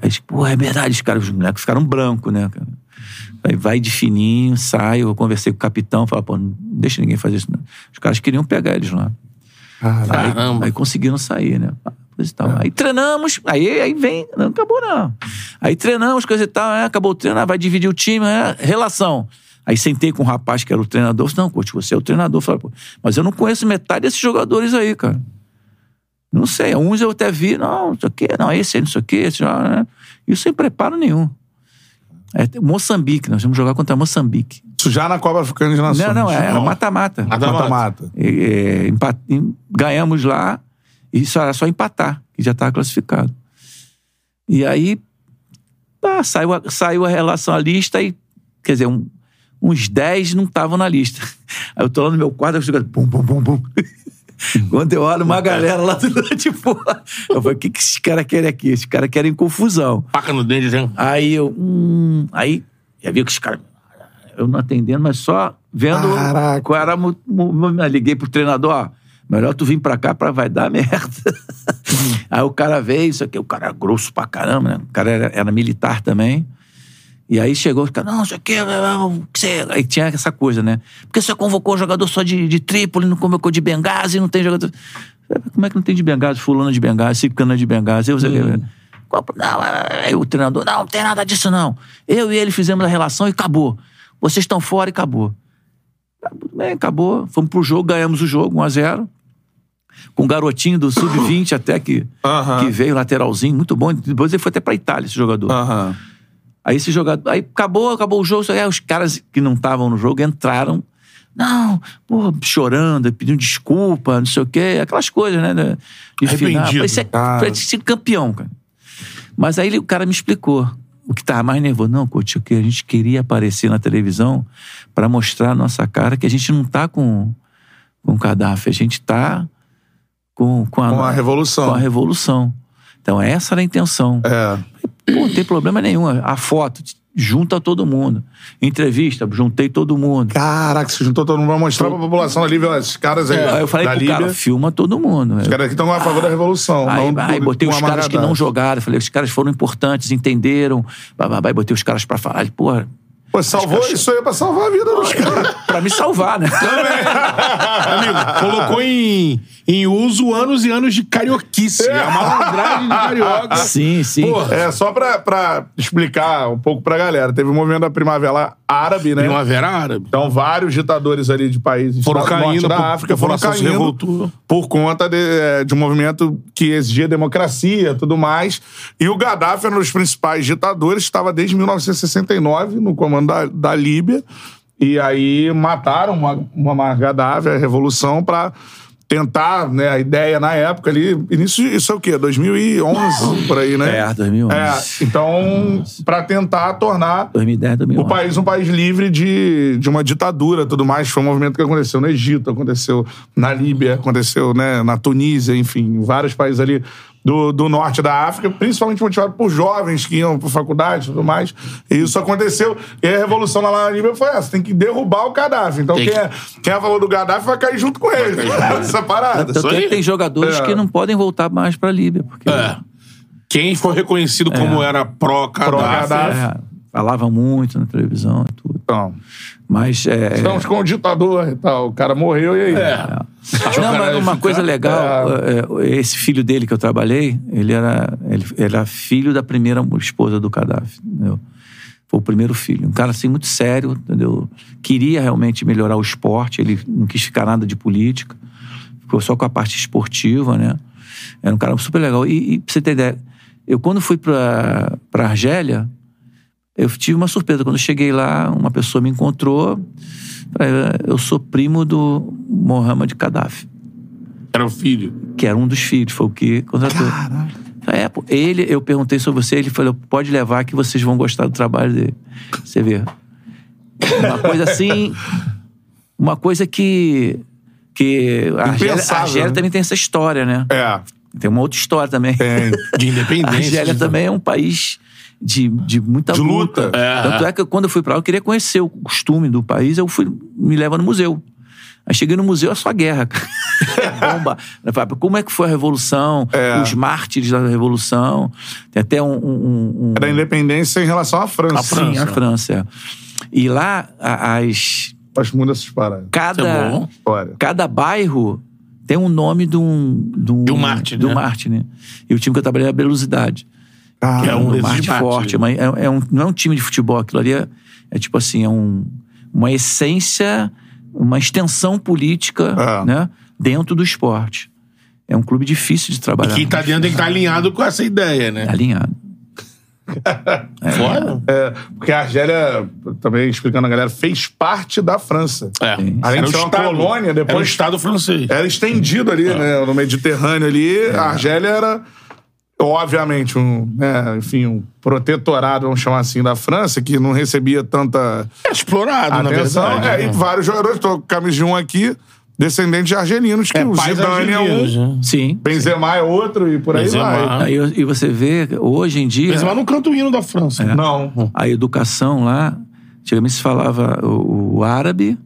Aí, pô, é verdade, os caras, os moleques ficaram branco, né, cara? Aí vai de fininho, sai. Eu conversei com o capitão, falei, pô, não deixa ninguém fazer isso, não. Os caras queriam pegar eles lá. Caraca. Aí, Caramba. aí conseguiram sair, né? Coisa e tal. Aí treinamos, aí, aí vem, não acabou não. Aí treinamos, coisa e tal, é, acabou o treino, ah, vai dividir o time, é, relação. Aí sentei com um rapaz que era o treinador, não, coach, você é o treinador. Falei, pô, mas eu não conheço metade desses jogadores aí, cara. Não sei, uns eu até vi, não, não sei o quê, não, esse aí, não sei o quê, esse, já, né? E sem preparo nenhum. É, Moçambique, nós vamos jogar contra Moçambique. Isso já na Copa Africana de Nações. Não, não, é é mata-mata. Mata-mata. É, é, ganhamos lá e só era só empatar, que já estava classificado. E aí pá, saiu, a, saiu a relação, a lista e, quer dizer, um- uns 10 não estavam na lista. Aí eu tô lá no meu quarto, eu chego, bum, bum, bum, bum. Quando eu olho uma galera lá do lado de fora, eu falei, o que, que esses caras querem aqui? Esses caras querem confusão. Faca no dente, né? Aí eu, hum, aí já vi que os caras, eu não atendendo, mas só vendo Caraca. qual era. Liguei pro treinador, ó. Melhor tu vir pra cá pra vai dar merda. Aí o cara veio, isso aqui, o cara era grosso pra caramba, né? O cara era, era militar também. E aí chegou, cara, não, isso aqui, que você... Aí tinha essa coisa, né? Porque você convocou jogador só de, de Trípoli, não convocou de Benghazi, não tem jogador... Como é que não tem de Benghazi, fulano de Benghazi, ciclano de Benghazi? Eu, qual, o pro- não, aí o treinador, não, não tem nada disso não. Eu e ele fizemos a relação e acabou. Vocês estão fora e acabou. Bem, acabou. Fomos pro jogo, ganhamos o jogo, 1x0. Com um garotinho do sub-20 até que, Aham. que veio, lateralzinho, muito bom. Depois ele foi até pra Itália, esse jogador. Aham. Aí esse jogador. Aí acabou, acabou o jogo. Aí os caras que não estavam no jogo entraram. Não, pô, chorando, pedindo desculpa, não sei o quê, aquelas coisas, né? De de final. Parecia Cara. parecia ser campeão, cara. Mas aí ele- o cara me explicou. O que tava mais nervoso. Não, coach, o que a gente queria aparecer na televisão pra mostrar a nossa cara que a gente não tá com, com o Gaddafi, a gente tá com, com, a, Com a revolução. com a revolução. Então essa era a intenção. É. Pô, não tem problema nenhum. A foto junta todo mundo. Entrevista, juntei todo mundo. Caraca, você juntou todo mundo pra mostrar pra população Líbia, ó, esses caras aí Aí eu falei da pro Líbia, cara, filma todo mundo. os caras aqui estão a favor da revolução. Aí, não aí botei os caras que não jogaram. Falei, os caras foram importantes, entenderam. E botei os caras pra falar. Porra, Pô, salvou isso aí pra salvar a vida dos caras. pra me salvar, né? Amigo, colocou em, em uso anos e anos de carioquice. A malandragem de carioca. sim, sim. Porra. É, só pra, pra explicar um pouco pra galera. Teve o movimento da Primavera Árabe, né? Primavera Árabe. Então, vários ditadores ali de países Foram do caindo, norte da por- África foram caindo revoltou. por conta de, é, de um movimento que exigia democracia e tudo mais. E o Gaddafi era um dos principais ditadores, estava desde 1969 no comando da, da Líbia. E aí mataram uma, uma Gaddafi, a revolução, para tentar, né, a ideia na época ali, início, isso é o quê? 2011, por aí, né? É, 2011. É, então, para tentar tornar 2010, 2011. o país um país livre de, de uma ditadura tudo mais. Foi um movimento que aconteceu no Egito, aconteceu na Líbia, aconteceu né, na Tunísia, enfim, vários países ali do, do norte da África, principalmente motivado por jovens que iam para faculdade e tudo mais. E isso aconteceu. E a revolução lá na Líbia foi essa: tem que derrubar o Gaddafi. Então, Tem quem que- é, quem é a favor do Gaddafi vai cair junto com ele. Essa parada. É que tem jogadores É. que não podem voltar mais pra Líbia. Porque, É. Quem for reconhecido como era pró-Gaddafi. Pró-Gaddafi. É, falava muito na televisão e tudo. Então, Mas é, estamos com o ditador e tal. O cara morreu e aí? Não, mas uma coisa legal, é, é, esse filho dele que eu trabalhei, ele era, ele era filho da primeira esposa do Gaddafi, entendeu? Foi o primeiro filho. Um cara assim muito sério, entendeu? Queria realmente melhorar o esporte, ele não quis ficar nada de política, ficou só com a parte esportiva, né? Era um cara super legal. E, e pra você ter ideia, eu quando fui pra, pra Argélia, eu tive uma surpresa. Quando eu cheguei lá, uma pessoa me encontrou. Eu sou primo do Mohamed Gaddafi, Era o filho. que era um dos filhos, foi o que contratou. É, pô, ele, eu perguntei sobre você, ele falou: pode levar que vocês vão gostar do trabalho dele. Você vê. Uma coisa assim. Uma coisa que. que a Argélia, a Argélia né? também tem essa história, né? É. Tem uma outra história também. Tem. De A independência. Argélia de- também é um país de, de muita De luta. luta. É. Tanto é que quando eu fui pra lá, eu queria conhecer o costume do país, eu fui me leva no museu. Aí cheguei no museu, é só guerra. cara. Bomba. Falei, Como é que foi a Revolução? É. Os mártires da Revolução. Tem até um... um, um Era a independência em relação à França. À França. Sim, a França. é. E lá, a- as... Acho muito essas paradas. Isso é Cada, cada bairro tem um nome de um... De um, De um mártir, de um né? mártir, né? E o time que eu trabalhei era a Velocidade. Ah, Que é um um mártires. forte. É, uma- é- é um, não é um time de futebol, aquilo ali é, é tipo assim, é um, uma essência, uma extensão política É. né, dentro do esporte. É um clube difícil de E trabalhar. quem tá dentro tem que estar alinhado com essa ideia, né? Alinhado. Fora? É, porque a Argélia, também explicando a galera, fez parte da França. É. Além de Era ser uma colônia, depois- Era o Estado francês. Era estendido ali, né, no Mediterrâneo ali. A Argélia era, obviamente, um, né, enfim, um protetorado, vamos chamar assim, da França, que não recebia tanta Era explorado, na atenção. verdade. É, e né? vários jogadores, tô com camisa de um aqui, descendentes de argelinos, que É, o Zidane é um, né? Sim. Benzema é outro e por aí Benzema. vai. Aí, e você vê, hoje em dia, Benzema não canta o hino da França. né? Não. a educação lá, antigamente se falava o, o árabe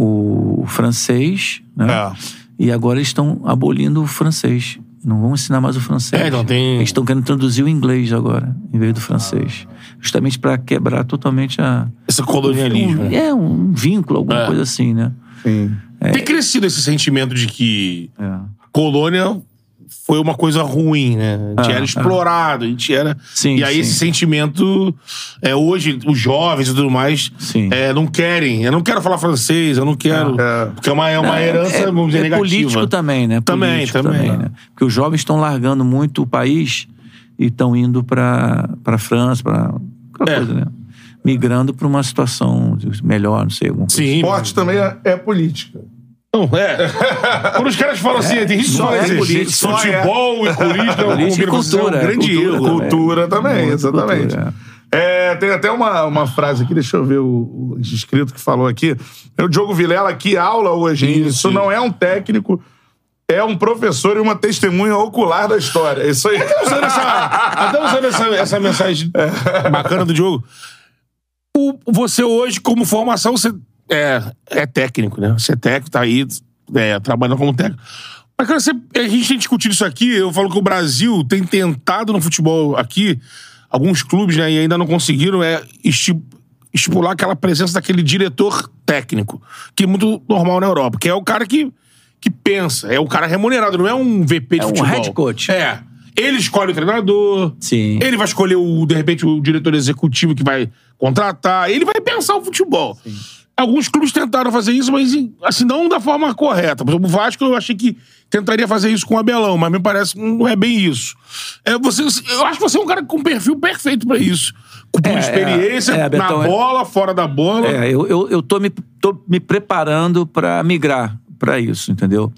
o francês, né? É. E agora eles estão abolindo o francês. Não vão ensinar mais o francês. É, não tem- Eles estão querendo traduzir o inglês agora, em vez do francês. Justamente para quebrar totalmente a. Esse colonialismo. Um, é, um vínculo, alguma É. coisa assim, né? Sim. Tem crescido esse sentimento de que É. colônia foi uma coisa ruim, né? A gente Ah, era ah. explorado, a gente era. Sim, e aí sim. esse sentimento, é, hoje, os jovens e tudo mais, é, não querem. Eu não quero falar francês, eu não quero. É. Porque é uma, é uma É, herança, é, vamos dizer, é negativa. político também, né? Também, Político também. né? Porque os jovens estão largando muito o país e estão indo para para França, para aquela É. coisa, né? Migrando para uma situação melhor, não sei, alguma coisa. Sim. Esporte também é, é política. Não, é. Quando os caras falam assim, tem gente que só fala é assim. Só é. futebol e combinam, isso é um cultura, grande cultura. Cultura também, exatamente. cultura, É, tem até uma, uma frase aqui, deixa eu ver o, o inscrito que falou aqui. É o Diogo Vilela, que aula hoje? Isso, Isso. não é um técnico, é um professor e uma testemunha ocular da história. É Isso aí. usando essa, até usando essa, essa mensagem bacana do Diogo. O- você hoje, como formação, você é, é técnico, né? Você é técnico, tá aí é, trabalhando como técnico. Mas, cara, você- a gente tem discutido isso aqui. Eu falo que o Brasil tem tentado no futebol aqui, alguns clubes, né, e ainda não conseguiram, é esti- estipular aquela presença daquele diretor técnico, que é muito normal na Europa, que é o cara que, que pensa, é o cara remunerado, não é um VP de É um futebol. head coach. É. Ele escolhe o treinador. Sim. Ele vai escolher, o, de repente, o diretor executivo que vai contratar. Ele vai pensar o futebol. Alguns clubes tentaram fazer isso, mas assim, não da forma correta. Por exemplo, o Vasco eu achei que tentaria fazer isso com o Abelão, mas me parece que não é bem isso. É, você, eu acho que você é um cara com perfil perfeito pra isso. Com É, experiência, é, é, na Betão, é- bola, fora da bola. É, eu, eu, eu tô, me, tô me preparando para migrar para isso, entendeu?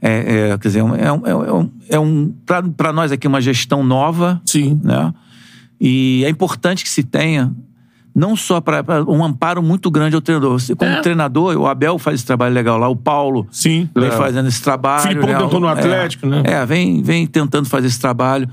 É, é, quer dizer, é um, é um, é um, é um para nós aqui, uma gestão nova, Sim. né? E é importante que se tenha, não só para um amparo muito grande ao treinador. Você, como É. treinador, o Abel faz esse trabalho legal lá, o Paulo Sim. vem É. fazendo esse trabalho. Filipão né? tentou no É, Atlético, né? É, vem, vem tentando fazer esse trabalho.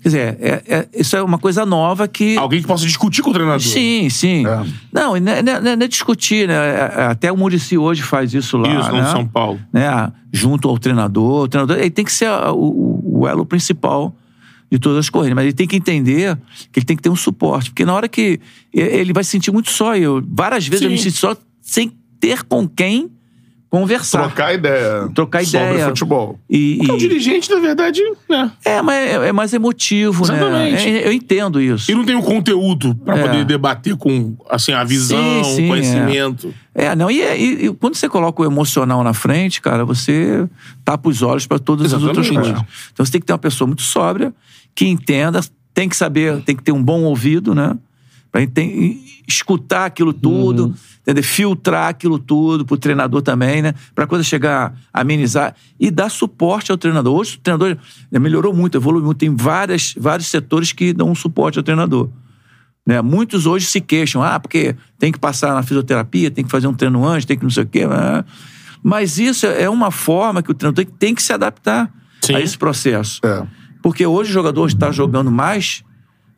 Quer dizer, é, é- isso é uma coisa nova que. Alguém que possa discutir com o treinador. Sim, sim. É. Não, não, é- não é- não é discutir, né? É- é- Até o Murici hoje faz isso lá. Isso, né? no São Paulo. Né? Junto ao treinador. O treinador ele tem que ser o- o elo principal de todas as corridas. Mas ele tem que entender que ele tem que ter um suporte. Porque na hora que. Ele vai se sentir muito só. Eu, várias vezes eu me Sim. senti só sem ter com quem conversar. Trocar ideia. Trocar Sobre ideia. futebol. E, Porque o e- dirigente, na verdade, né? é, mas é, é mais emotivo, Exatamente. né? É- eu entendo isso. E não tem o conteúdo pra É. poder debater com, assim, a visão, Sim, sim, o conhecimento. É, não, e, e- e quando você coloca o emocional na frente, cara, você tapa os olhos para todas as outras Exatamente. coisas. Então você tem que ter uma pessoa muito sóbria, que entenda, tem que saber, tem que ter um bom ouvido, né? Pra ente- e escutar aquilo tudo, Uhum. entender? filtrar aquilo tudo pro treinador também, né? Pra coisa chegar a amenizar e dar suporte ao treinador. Hoje o treinador melhorou muito, evoluiu muito. Tem várias, vários setores que dão um suporte ao treinador. Né? Muitos hoje se queixam, ah, porque tem que passar na fisioterapia, tem que fazer um treino antes, tem que não sei o quê. né? Mas isso é uma forma que o treinador tem que se adaptar Sim. a esse processo. É. Porque hoje o jogador está jogando mais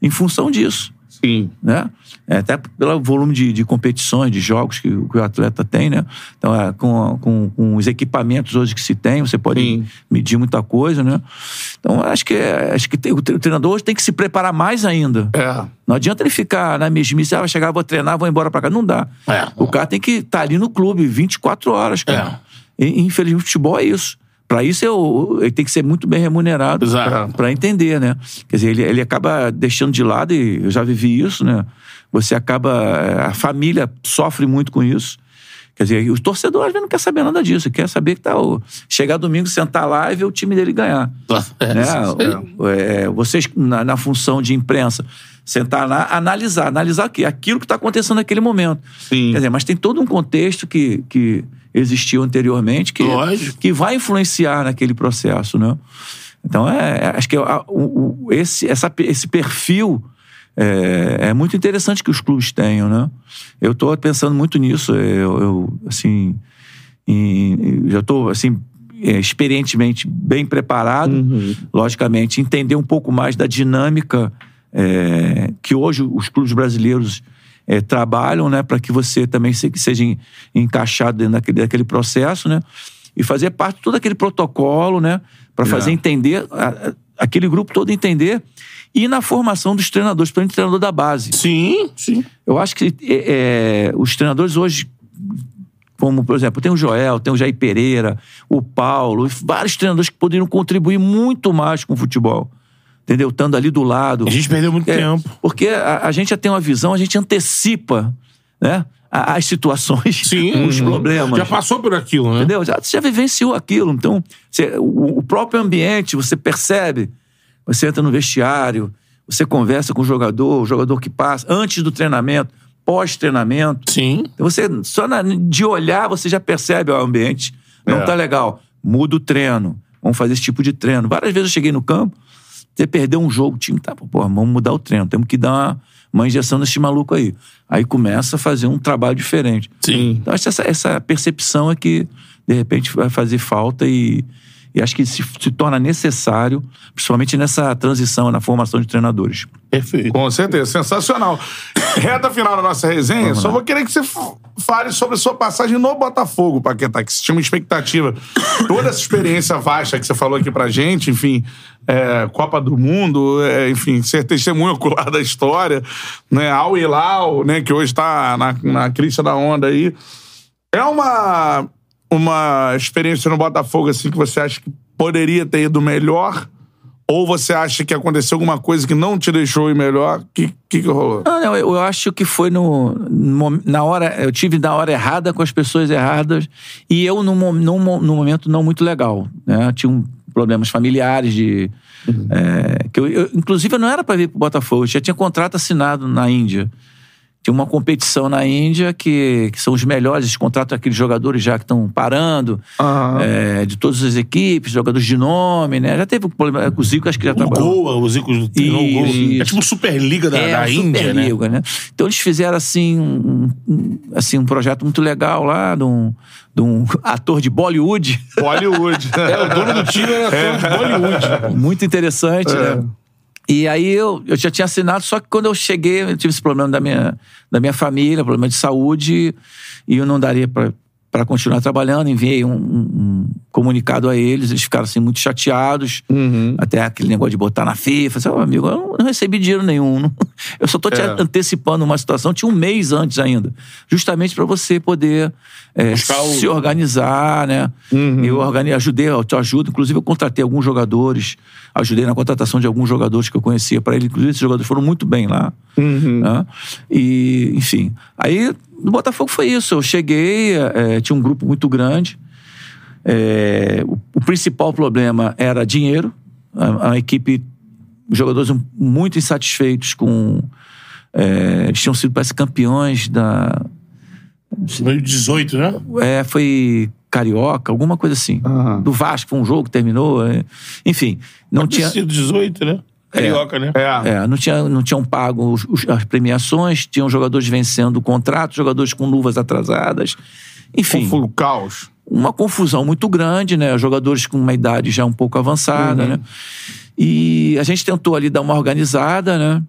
em função disso. Sim. Né? É, até pelo volume de, de competições, de jogos que, o- que o atleta tem, né? Então, é, com, com, com os equipamentos hoje que se tem, você pode Sim. medir muita coisa, né? Então, acho que, acho que tem- o tre- o treinador hoje tem que se preparar mais ainda. É. Não adianta ele ficar na mesmice, ah, vai chegar, vou treinar, vou embora pra cá. Não dá. É. O cara tem que estar ali no clube 24 horas, cara. E, infelizmente, o futebol é isso. Pra isso, eu, ele tem que ser muito bem remunerado pra entender, né? Quer dizer, ele, ele acaba deixando de lado, e eu já vivi isso, né? Você acaba. A família sofre muito com isso. Quer dizer, o torcedor às vezes não quer saber nada disso, quer saber que tá. O, chegar domingo, sentar lá e ver o time dele ganhar É, né? aí. É, vocês, na, na função de imprensa, sentar lá, analisar. Analisar o quê? Aquilo que está acontecendo naquele momento. Sim. Quer dizer, mas tem todo um contexto que, que existiu anteriormente que, Lógico. que vai influenciar naquele processo, né? Então, é, é- acho que a- o- o- esse, essa, esse perfil é, é muito interessante que os clubes tenham, né? Eu estou pensando muito nisso. Eu, eu, assim, em- já estou assim é, experientemente bem preparado, logicamente entender um pouco mais da dinâmica é, que hoje os clubes brasileiros eh, trabalham, né, para que você também se- seja en- encaixado dentro daquele, daquele processo, né? E fazer parte de todo aquele protocolo, né? Para fazer entender, a- a- aquele grupo todo entender. E na formação dos treinadores, principalmente o treinador da base. Sim, sim. Eu acho que é, é, os treinadores hoje, como por exemplo, tem o Joel, tem o Jair Pereira, o Paulo, vários treinadores que poderiam contribuir muito mais com o futebol. Entendeu? Estando ali do lado. A gente perdeu muito É, tempo. Porque a, a gente já tem uma visão, a gente antecipa né, as situações, Sim. os Uhum. problemas. Já passou por aquilo, né? Entendeu? Já, já vivenciou aquilo. Então, você- o, o próprio ambiente, você percebe. Você entra no vestiário, você conversa com o jogador, o jogador que passa, antes do treinamento, pós-treinamento. Sim. Então, Você, só na- de olhar, você já percebe ó, o ambiente. Não É. tá legal. Muda o treino. Vamos fazer esse tipo de treino. Várias vezes eu cheguei no campo, você perdeu um jogo, o time tá, pô, vamos mudar o treino. Temos que dar uma, uma injeção nesse maluco aí. Aí começa a fazer um trabalho diferente. Sim. Então, acho que essa, essa percepção é que, de repente, vai fazer falta e, e acho que se, se torna necessário, principalmente nessa transição, na formação de treinadores. Perfeito. Com certeza, sensacional. Reta final da nossa resenha, só vou querer que você fale sobre a sua passagem no Botafogo, Paquetá, que você tinha uma expectativa. Toda essa experiência vasta que você falou aqui pra gente, enfim, é, Copa do Mundo, é, enfim, ser testemunho ocular da história, né? Al Hilal, né, que hoje tá na, na crista da onda aí. É uma, uma experiência no Botafogo, assim, que você acha que poderia ter ido melhor? Ou você acha que aconteceu alguma coisa que não te deixou ir melhor? O que, que, que rolou? Não, não, eu, eu acho que foi no, no na hora. Eu tive na hora errada com as pessoas erradas e eu num, num, num momento não muito legal. Né? Tinha um, problemas familiares de. é, que eu, eu- inclusive, eu não era para vir pro Botafogo, eu já tinha contrato assinado na Índia. Tinha uma competição na Índia que, que são os melhores, eles contratam aqueles jogadores já que estão parando, Aham. é, de todas as equipes, jogadores de nome, né? Já teve um problema com o Zico, acho que já O trabalhou. Goa, o Zico treinou o Goa. É tipo Superliga da, É, da Índia, né? Superliga, né? Então eles fizeram assim um, um- assim, um projeto muito legal lá, de um, de um ator de Bollywood. Bollywood. É, o dono do time era ator de Bollywood. muito interessante, É. né? E aí eu, eu já tinha assinado, só que quando eu cheguei, eu tive esse problema da minha, da minha família, problema de saúde, e eu não daria para continuar trabalhando. Enviei um- um comunicado a eles, eles ficaram assim muito chateados. Uhum. Até aquele negócio de botar na FIFA. Assim, "Ô, amigo, eu não, recebi dinheiro nenhum. não- eu só tô te É. antecipando uma situação. Tinha um mês antes ainda. Justamente para você poder é, o- se organizar, né? Eu organizei, ajudei, eu te ajudo. Inclusive, eu contratei alguns jogadores. Ajudei na contratação de alguns jogadores que eu conhecia para ele. Inclusive, esses jogadores foram muito bem lá. né? E, enfim. Aí, no Botafogo foi isso. Eu cheguei, é, tinha um grupo muito grande. É, o, o principal problema era dinheiro. A, a equipe, os jogadores muito insatisfeitos com. é, eles tinham sido, parece, campeões da. Meio 18, né? É, foi Carioca, alguma coisa assim. Aham. Do Vasco, foi um jogo que terminou. é. enfim, não Pode tinha. sido 18, né? Carioca, né? É. É, não, tinha, não tinham pago os- os- as premiações, tinham jogadores vencendo o contrato, jogadores com luvas atrasadas. Enfim, Confu- caos. Uma confusão muito grande, né? Jogadores com uma idade já um pouco avançada, né? E a gente tentou ali dar uma organizada, né?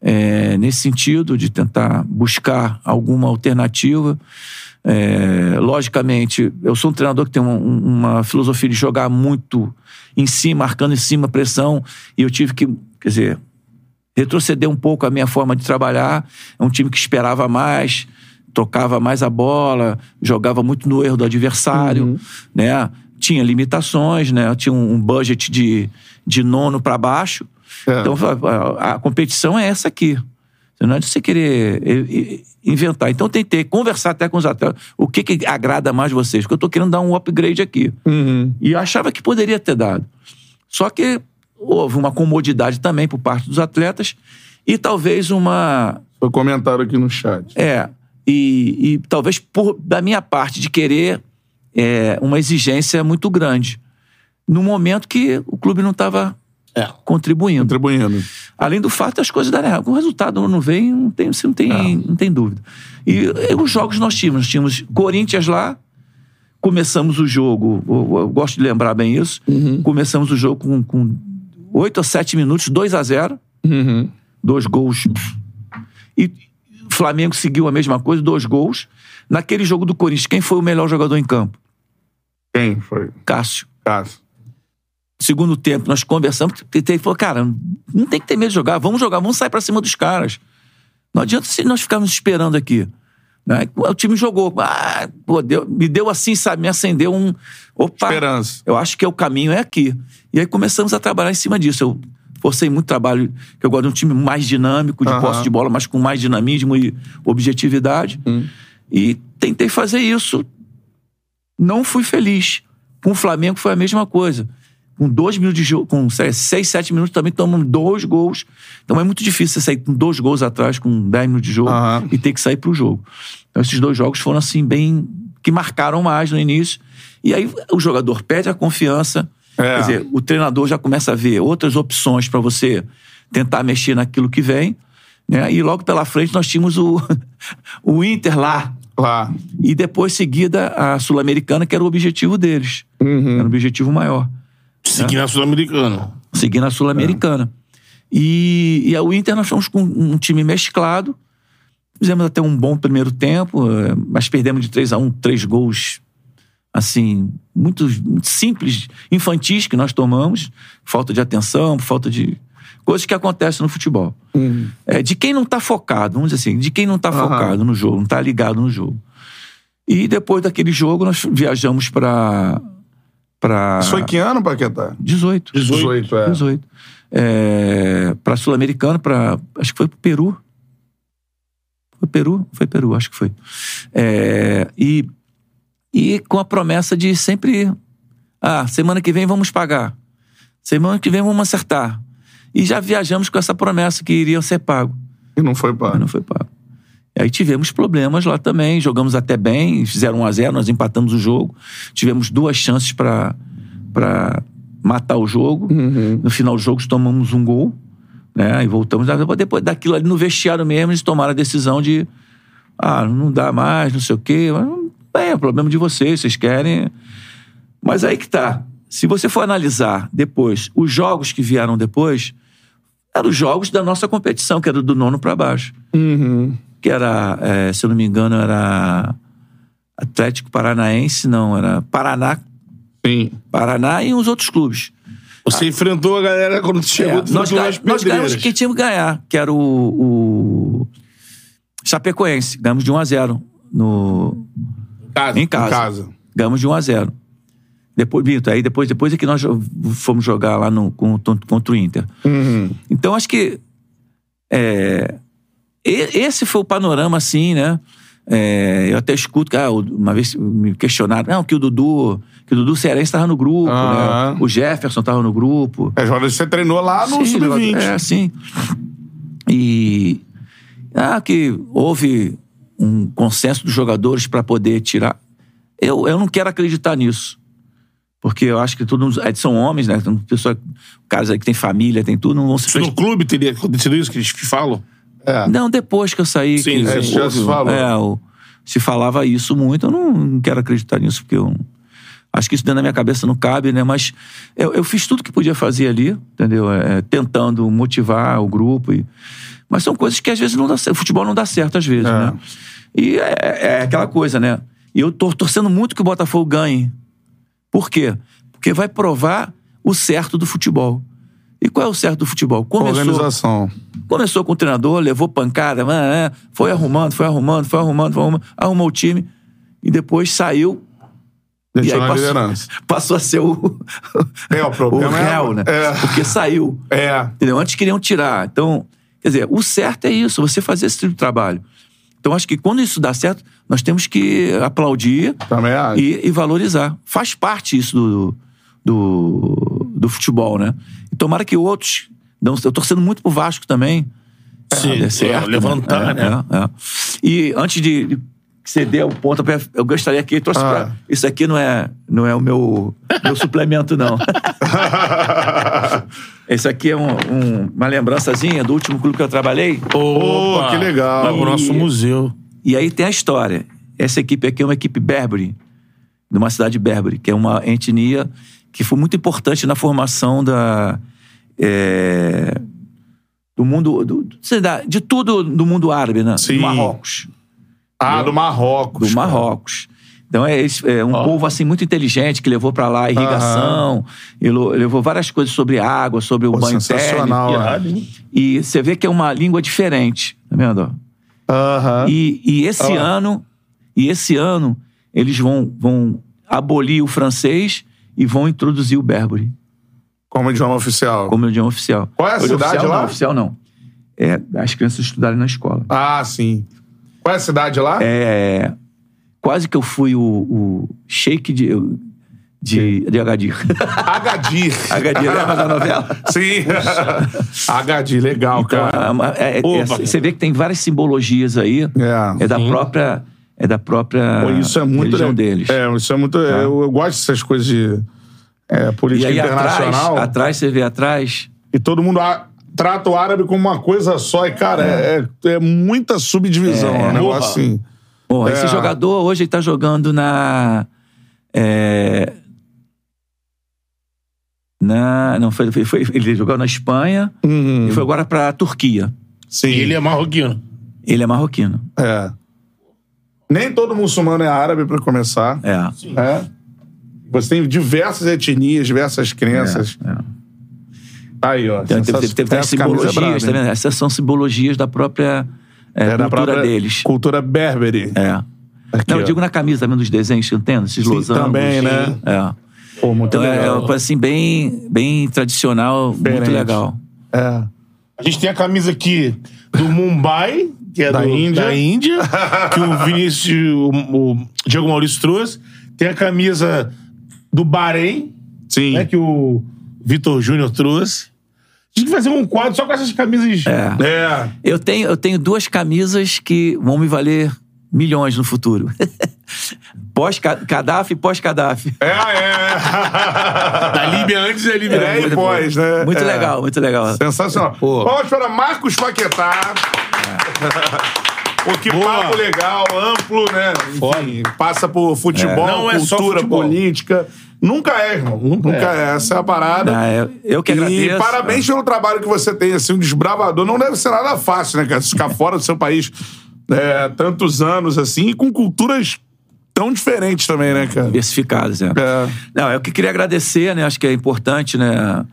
É, nesse sentido, de tentar buscar alguma alternativa. É, logicamente, eu sou um treinador que tem uma, uma filosofia de jogar muito em cima, marcando em cima, pressão, e eu tive que, quer dizer, retroceder um pouco a minha forma de trabalhar. É um time que esperava mais, tocava mais a bola, jogava muito no erro do adversário, né? Tinha limitações, né? Tinha um budget de, de nono para baixo. É. Então a, a competição é essa aqui. Não é de você querer inventar. Então tentei conversar até com os atletas. O que, que agrada mais vocês? Porque eu tô querendo dar um upgrade aqui. E eu achava que poderia ter dado. Só que houve uma comodidade também por parte dos atletas e talvez uma. Foi comentário aqui no chat. É. E, e talvez por, da minha parte de querer é, uma exigência muito grande. No momento que o clube não estava É. contribuindo. Contribuindo. Além do fato das coisas darem errado. O resultado não vem, não tem, você não tem, não tem dúvida. E, e os jogos nós tínhamos. Nós tínhamos Corinthians lá, começamos o jogo, eu, eu gosto de lembrar bem isso, começamos o jogo com, com 8 ou 7 minutos, 2 a 0 dois gols. E Flamengo seguiu a mesma coisa, dois gols. Naquele jogo do Corinthians, quem foi o melhor jogador em campo? Quem foi? Cássio. Cássio. Segundo tempo, nós conversamos, ele falou, cara, não tem que ter medo de jogar, vamos jogar, vamos sair pra cima dos caras. Não adianta se nós ficarmos esperando aqui. Né? O time jogou. Ah, pô, deu- me deu assim, sabe? Me acendeu um. Opa! Esperança. Eu acho que é o caminho é aqui. E aí começamos a trabalhar em cima disso. Eu forcei muito trabalho, que eu gosto de um time mais dinâmico, de Aham. posse de bola, mas com mais dinamismo e objetividade. E tentei fazer isso. Não fui feliz. Com o Flamengo foi a mesma coisa. Com dois minutos de jogo, com seis, sete minutos também tomamos dois gols. Então é muito difícil você sair com dois gols atrás, com dez minutos de jogo, Aham. e ter que sair pro jogo. Então esses dois jogos foram assim, bem. que marcaram mais no início. E aí o jogador perde a confiança. É. Quer dizer, o treinador já começa a ver outras opções para você tentar mexer naquilo que vem. Né? E logo pela frente nós tínhamos o, o Inter lá. Lá. E depois seguida a Sul-Americana, que era o objetivo deles. Era o objetivo maior. Seguir na Sul-Americana. Seguindo a Sul-Americana. E, e o Inter nós fomos com um time mesclado. Fizemos até um bom primeiro tempo, eh, mas perdemos de 3 a 1 três gols assim, muito, muito simples, infantis que nós tomamos. Falta de atenção, falta de. Coisas que acontecem no futebol. É, de quem não tá focado, vamos dizer assim, de quem não tá Aham. focado no jogo, não tá ligado no jogo. E depois daquele jogo, nós viajamos pra. pra Isso foi que ano, Paquetá? 18. 18, é. 18. É, pra Sul-Americana, pra. Acho que foi pro Peru. Foi Peru? Foi Peru, acho que foi. É, e, e com a promessa de sempre. Ah, semana que vem vamos pagar. Semana que vem vamos acertar. E já viajamos com essa promessa que iria ser pago. E não foi Mas para. não foi pago. E aí tivemos problemas lá também, jogamos até bem, fizeram 1 a 0 nós empatamos o jogo. Tivemos duas chances para matar o jogo. No final do jogo tomamos um gol, né? E voltamos depois daquilo ali no vestiário mesmo, eles tomaram a decisão de ah, não dá mais, não sei o quê. Mas, Bem, é problema de vocês, vocês querem. Mas aí que tá. Se você for analisar depois os jogos que vieram depois, eram os jogos da nossa competição, que era do nono para baixo. Que era, é, se eu não me engano, era Atlético Paranaense, não, era Paraná, Sim. Paraná e uns outros clubes. Você enfrentou a galera quando chegou É, do nós, ga- nas nós ganhamos quem tínhamos que ganhar, que era o, o Chapecoense. Ganhamos de 1 a 0 no, Casa. em casa. Em casa. Ganhamos de 1 a 0 Depois, Bito, aí depois, depois é que nós fomos jogar lá no, contra, contra o Inter. Então, acho que é, esse foi o panorama, assim, né? É, eu até escuto que ah, uma vez me questionaram, não, que o Dudu, que o Dudu Cearense estava no grupo, né? O Jefferson estava no grupo. É, Jorge, você treinou lá no Sim, Sub-20. É, sim. E. Ah, que houve um consenso dos jogadores para poder tirar. Eu, eu não quero acreditar nisso. Porque eu acho que todos é, são homens, né? São pessoas, caras aí que têm família, tem tudo, não vão se Se no clube teria acontecido isso que eles falam? É. Não, depois que eu saí. Sim, que é, isso já se falou. É, o- se falava isso muito, eu não, não quero acreditar nisso, porque eu. Acho que isso dentro da minha cabeça não cabe, né? Mas eu, eu fiz tudo que podia fazer ali, entendeu? É, tentando motivar o grupo. E... Mas são coisas que às vezes não dá certo. O futebol não dá certo às vezes, né? E é, é aquela coisa, né? E eu tô torcendo muito que o Botafogo ganhe. Por quê? Porque vai provar o certo do futebol. E qual é o certo do futebol? Começou, Organização. Começou com o treinador, levou pancada, ah, ah, foi arrumando, foi arrumando, foi arrumando, foi arrumando, arrumou o time e depois saiu. Deixou e aí passou, passou a ser o, É, o problema é- réu, né? é. Porque saiu. É. Entendeu? Antes queriam tirar. Então, quer dizer, o certo é isso, você fazer esse tipo de trabalho. Então, acho que quando isso dá certo, nós temos que aplaudir e, e valorizar. Faz parte isso do, do, do futebol, né? E tomara que outros. Não, eu torcendo muito pro Vasco também. Sim, dê certo, levantar, né? né? É, é. E antes de, de ceder o ponto, eu gostaria que trouxe Ah. pra. Isso aqui não é, não é o meu, meu suplemento, não. Esse aqui é um- um- uma lembrançazinha do último clube que eu trabalhei. Pô, que legal. Vai pro nosso museu. E aí tem a história. Essa equipe aqui é uma equipe Berbere, de uma cidade Berbere, que é uma etnia que foi muito importante na formação da, é, do mundo. Do, de tudo do mundo árabe, né? Sim. Do Marrocos. Ah, do Marrocos. Do Marrocos. Então é, é um povo assim muito inteligente que levou pra lá irrigação, ele levou várias coisas sobre água, sobre o Pô, banho sensacional, térmico. é. Hein? E você vê que é uma língua diferente, tá vendo? Aham. E, e esse lá. ano, e esse ano eles vão, vão abolir o francês e vão introduzir o berbere Como idioma oficial. como idioma oficial. Qual é a Hoje cidade oficial, lá? Não, oficial não. É as crianças estudarem na escola. Ah, sim. Qual é a cidade lá? É, quase que eu fui o, o sheik de, de, de Agadir. Agadir. Agadir, lembra da novela? Sim. Agadir, legal, Então, cara. é- é- é- Opa. você vê que tem várias simbologias aí. É. É da própria. É da própria Pô, isso é muito religião le- deles. Tá. É, isso é muito. Eu, eu gosto dessas coisas de é, E política aí atrás, internacional. atrás, você vê atrás. E todo mundo a- trata o árabe como uma coisa só. E, cara, é, é, é muita subdivisão. É, um negócio assim. Bom, É. esse jogador hoje ele tá jogando na. é, na não, foi, foi, foi- ele jogou na Espanha Uhum. e foi agora pra Turquia. Sim. E ele é marroquino. Ele é marroquino. É. Nem todo muçulmano é árabe, pra começar. É. É. Você tem diversas etnias, diversas crenças. é. Aí, ó. Então, teve, teve, teve Essa camisa é simbologias, braba, tá vendo? Essas são simbologias da própria é, É da cultura própria deles. Cultura berbere. É. Aqui, Não, eu ó. digo na camisa, tá vendo? Os desenhos, entendo? Esses Sim, losangos. também, né? É. Pô, muito Então é legal. uma coisa assim, bem, bem tradicional, muito Diferente. legal. É. A gente tem a camisa aqui do Mumbai, que é Da do- Índia. da Índia, que o Vinícius, o, o Diego Maurício trouxe. Tem a camisa do Bahrein, Sim. né, que o Vitor Júnior trouxe. A gente vai fazer um quadro só com essas camisas. É. É. Eu tenho, eu tenho duas camisas que vão me valer milhões no futuro. Pós-Gaddafi e pós-Gaddafi. É, é. Da Líbia antes e da Líbia É, e pós, né? Muito É. legal, muito legal. Sensacional. Pô. Vamos para Marcos Paquetá. Pô, que Boa. papo legal, amplo, né? Enfim, passa por futebol, Não é só cultura, futebol. política. Nunca é, irmão. Nunca, é. Essa é a parada. Ah, eu, eu que E agradeço. parabéns pelo trabalho que você tem, assim, um desbravador. Não deve ser nada fácil, né, cara? Ficar fora do seu país é, tantos anos, assim, e com culturas tão diferentes também, né, cara? Diversificadas, é. É. Não, eu que queria agradecer, né? Acho que é importante, né?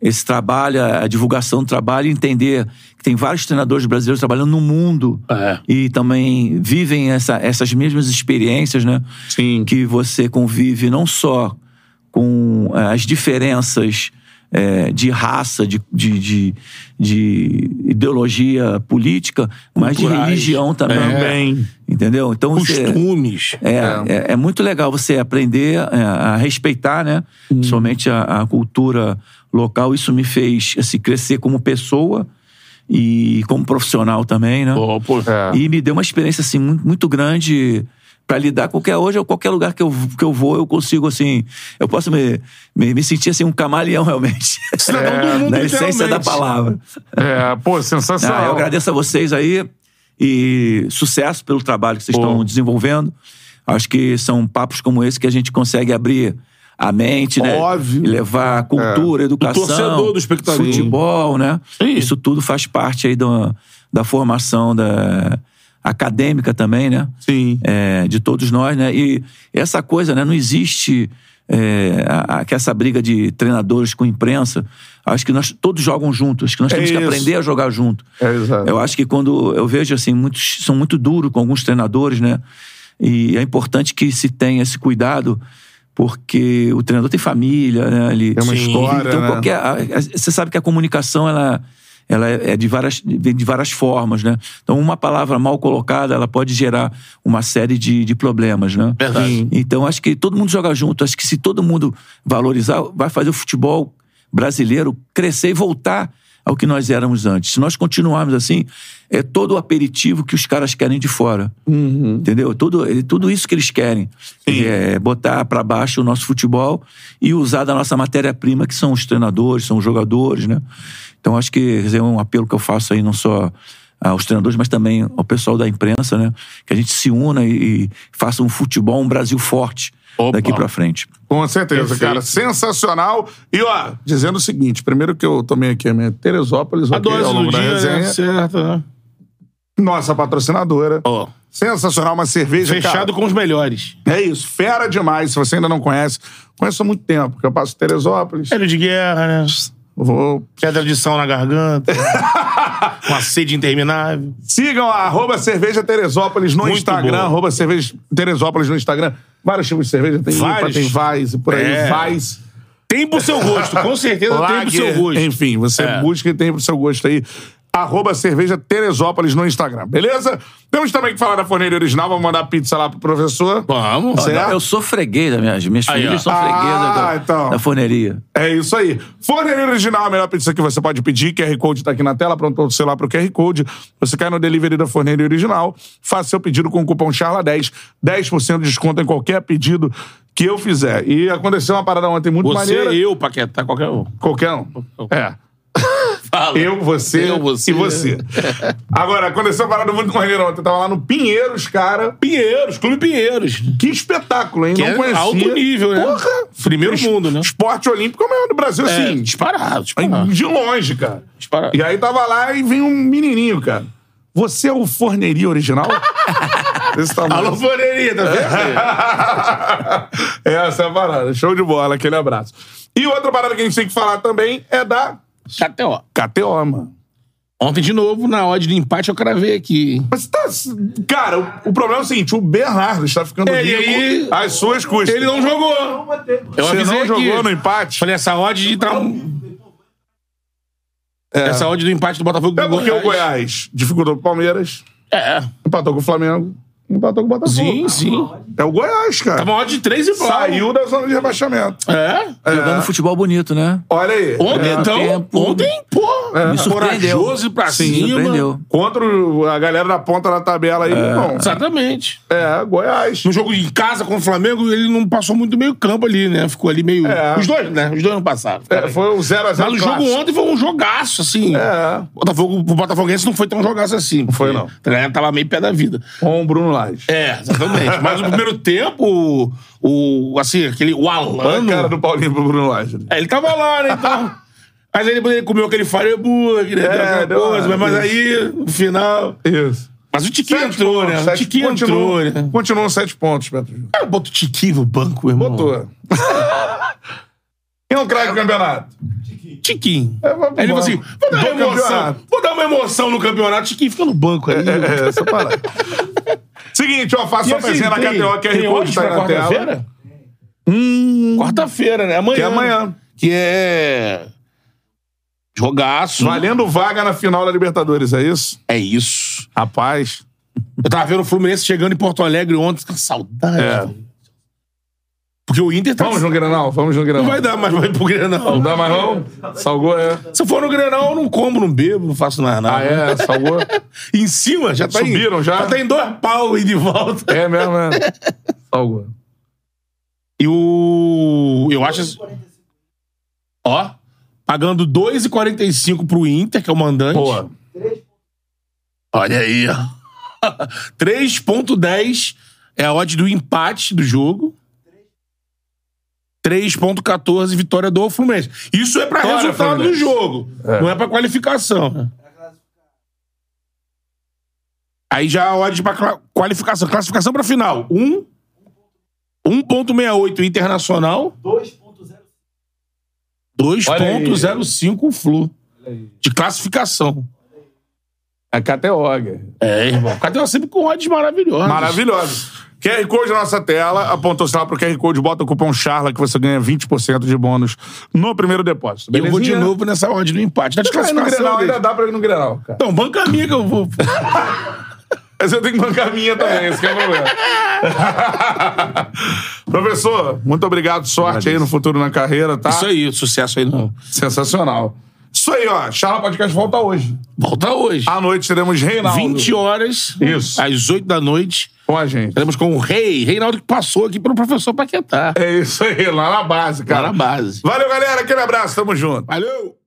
Esse trabalho, a divulgação do trabalho, e entender que tem vários treinadores brasileiros trabalhando no mundo É. e também vivem essa- essas mesmas experiências, né? Sim. Que você convive não só com eh, as diferenças eh, de raça, de, de, de, de ideologia política, mas de religião também. Também. Entendeu? Então você. Costumes. É, é. é muito legal você aprender é, a respeitar, né? Somente a, a cultura local. Isso me fez assim, crescer como pessoa e como profissional também, né? É. E me deu uma experiência assim muito, muito grande para lidar com qualquer hoje ou qualquer lugar que eu, que eu vou, eu consigo assim, eu posso me, me, me sentir assim um camaleão realmente. Cidadão do mundo, Na essência da palavra. É, pô, sensacional. Ah, eu agradeço a vocês aí e sucesso pelo trabalho que vocês Pô. estão desenvolvendo. Acho que são papos como esse que a gente consegue abrir a mente, né? Óbvio. E levar a cultura, educação, torcedor, do espectador. futebol, né? Sim. Isso tudo faz parte aí da, da formação da acadêmica também, né? Sim. É, de todos nós, né? E essa coisa, né? Não existe é, a, a- essa briga de treinadores com imprensa. Acho que nós todos jogam juntos. Acho que nós É temos que aprender a jogar junto. É, exato. Eu acho que quando eu vejo assim, muitos são muito duros com alguns treinadores, né? E é importante que se tenha esse cuidado, porque o treinador tem família, né? Ele, Tem uma Sim. história, Então, né? qualquer. Você sabe que a comunicação, ela. Ela é de várias, vem de várias formas, né? Então, uma palavra mal colocada, ela pode gerar uma série de, de problemas, né? Verdade. Então, acho que todo mundo joga junto. Acho que se todo mundo valorizar, vai fazer o futebol brasileiro crescer e voltar ao que nós éramos antes. Se nós continuarmos assim, é todo o aperitivo que os caras querem de fora. Entendeu? Tudo, ele- tudo isso que eles querem. É botar para baixo o nosso futebol e usar da nossa matéria-prima, que são os treinadores, são os jogadores, né? Então, acho que é um apelo que eu faço aí, não só aos treinadores, mas também ao pessoal da imprensa, né? Que a gente se una e, e faça um futebol, um Brasil forte Opa. daqui pra frente. Com certeza, Perfeito. cara. Sensacional. E, ó, dizendo o seguinte: primeiro que eu tomei aqui a minha Teresópolis, A dose do dia, resenha. né? Certo, né? Nossa patrocinadora. Ó, Sensacional, uma cerveja. fechado cara. com os melhores. É isso, fera demais. Se você ainda não conhece, conheço há muito tempo, porque eu passo Teresópolis. Hélio de guerra, né? Vou... Pedra de sal na garganta. uma sede interminável. Sigam a arroba cerveja Teresópolis no Muito Instagram, boa. arroba cerveja Teresópolis no Instagram. Vários tipos de cerveja, tem IPA, Vários. tem Vais e por aí, É. Vais. Tem pro seu gosto, com certeza tem pro seu Lager, gosto. Enfim, você É. busca e tem pro seu gosto aí. Arroba cerveja Teresópolis no Instagram, beleza? Temos também que falar da forneira original, vamos mandar pizza lá pro professor. Vamos. Certo? Eu sou freguês, minhas, minhas Aí, filhas ó. são freguesas Ah, da, então. da forneria. É isso aí. Forneria Original, a melhor pizza que você pode pedir. QR Code tá aqui na tela, pronto o celular pro QR Code. Você cai no delivery da Forneria Original, faça seu pedido com o cupom CHARLA10. 10% de desconto em qualquer pedido que eu fizer. E aconteceu uma parada ontem muito Você, maneira. eu, Paquetá, qualquer um. Qualquer um. É. Fala. Eu, você, Eu, você. e você. Agora, aconteceu uma parada muito maneira ontem. Eu tava lá no Pinheiros, cara. Pinheiros, Clube Pinheiros. Que espetáculo, hein? Que Não é conhecia. alto nível, né? Porra! Primeiro mundo, né? Esporte olímpico é o maior do Brasil, É, assim. disparado, disparado. De longe, cara. disparado. E aí tava lá e vem um menininho, cara. Você é o forneria original? Desse tamanho. Alô, Forneria, tá vendo? Essa é a parada. Show de bola, aquele abraço. E outra parada que a gente tem que falar também é da KTO. KTO, mano. Ontem, de novo, na odd de empate, eu cravei aqui. Mas tá. Cara, o, o problema é o seguinte: o Bernardo está ficando É, e rico aí- às suas custas. Ele não jogou. Eu Você avisei não aqui. jogou no empate? Falei, essa odd de... Tra... Essa odd do empate do Botafogo É porque o Goiás dificultou pro Palmeiras, É. empatou com o Flamengo, empatou com o Botafogo. Sim, sim. É o Goiás, cara. Tava uma de 3 e pouco. Saiu da zona de rebaixamento. É. Jogando futebol bonito, né? Olha aí. Ontem, É. então, tempo. ontem, pô, Me surpreendeu. corajoso pra Sim, cima. surpreendeu. Contra o- a galera da ponta da tabela aí, irmão. Exatamente. É, Goiás. No jogo em casa com o Flamengo, ele não passou muito meio campo ali, né? Ficou ali meio. É. Os dois, né? Os dois não passaram. É, foi um 0x0 Mas o jogo ontem foi um jogaço, assim. É. O Botafogo, o Botafoguense não foi tão jogaço assim. Não foi, não. Tava meio pé da vida. Com o Bruno É, exatamente. Mas no primeiro tempo, o, o- assim, aquele, o Olha a Alano... cara do Paulinho pro Bruno Lage. É, ele tava lá, né, então... Mas aí depois ele comeu aquele fireburger, né, É, coisa, mas, mas aí, no final... Isso. Mas o Tiquinho Sete entrou, pontos, né? O Tiquinho continuam- entrou, né? Continuam sete pontos, Beto Júnior. Cara, bota o Tiquinho no banco, irmão. Botou. Quem é o craque do campeonato? Tiquinho. É, vamos Aí ele falou assim: vou dar uma emoção. Vou dar uma emoção no campeonato. Tiquinho fica no banco aí. É, essa parada. Seguinte, ó, faça sua assim, pezinha na KTO, QR tem Code hoje tá na tela. quarta-feira? Quarta-feira, né? Amanhã. Que é amanhã. Que é. Jogaço. Valendo vaga na final da Libertadores, é isso? É isso. Rapaz. Eu tava vendo o Fluminense chegando em Porto Alegre ontem, com saudade. É. Porque o Inter tá. Vamos no Grenal, vamos no Grenal. Não vai dar mais vai pro Grenal. Não dá mais não? Salgou, é. Se eu for no Grenal, eu não como, não bebo, não faço mais nada. Ah, é? Salgou? Em cima, já tá Subiram em, já? Já tá em dois pau e de volta. É mesmo, é. Salgou. E o. Eu acho. Ó. Pagando 2,45 pro Inter, que é o mandante. Boa. Olha aí, ó. 3,10 é a odd do empate do jogo. 3,14 vitória do Fluminense. Isso é pra Vitória, resultado do Fluminense. jogo. Não é pra qualificação. Aí já a odd pra cla- qualificação. Classificação pra final. 1. 1,68 internacional. 2,05 Flu. De classificação. É KTO, Guerra. É, irmão. Cadê sempre com odds maravilhosas? Maravilhoso. QR Code na nossa tela, apontou o sinal pro QR Code, bota o cupom CHARLA que você ganha 20% de bônus no primeiro depósito. Eu vou de Belezinha? novo nessa odd do empate. Da Cara, no desclassificação. Grenal ainda dá pra ir no Grenal, cara. Então, banca amiga que eu vou. Mas eu tenho que bancar a minha também, esse que é o problema. Professor, muito obrigado. Sorte aí no futuro na carreira, tá? Isso aí, sucesso aí não. Sensacional. Isso aí, ó. Charla Podcast volta hoje. Volta hoje. À noite teremos Reinaldo 20 horas. Isso. Às 8 da noite. Com a gente. Teremos com o Rei. Reinaldo que passou aqui pelo professor Paquetá. É isso aí, lá na base, Lá cara. na base. Valeu, galera. Aquele abraço. Tamo junto. Valeu!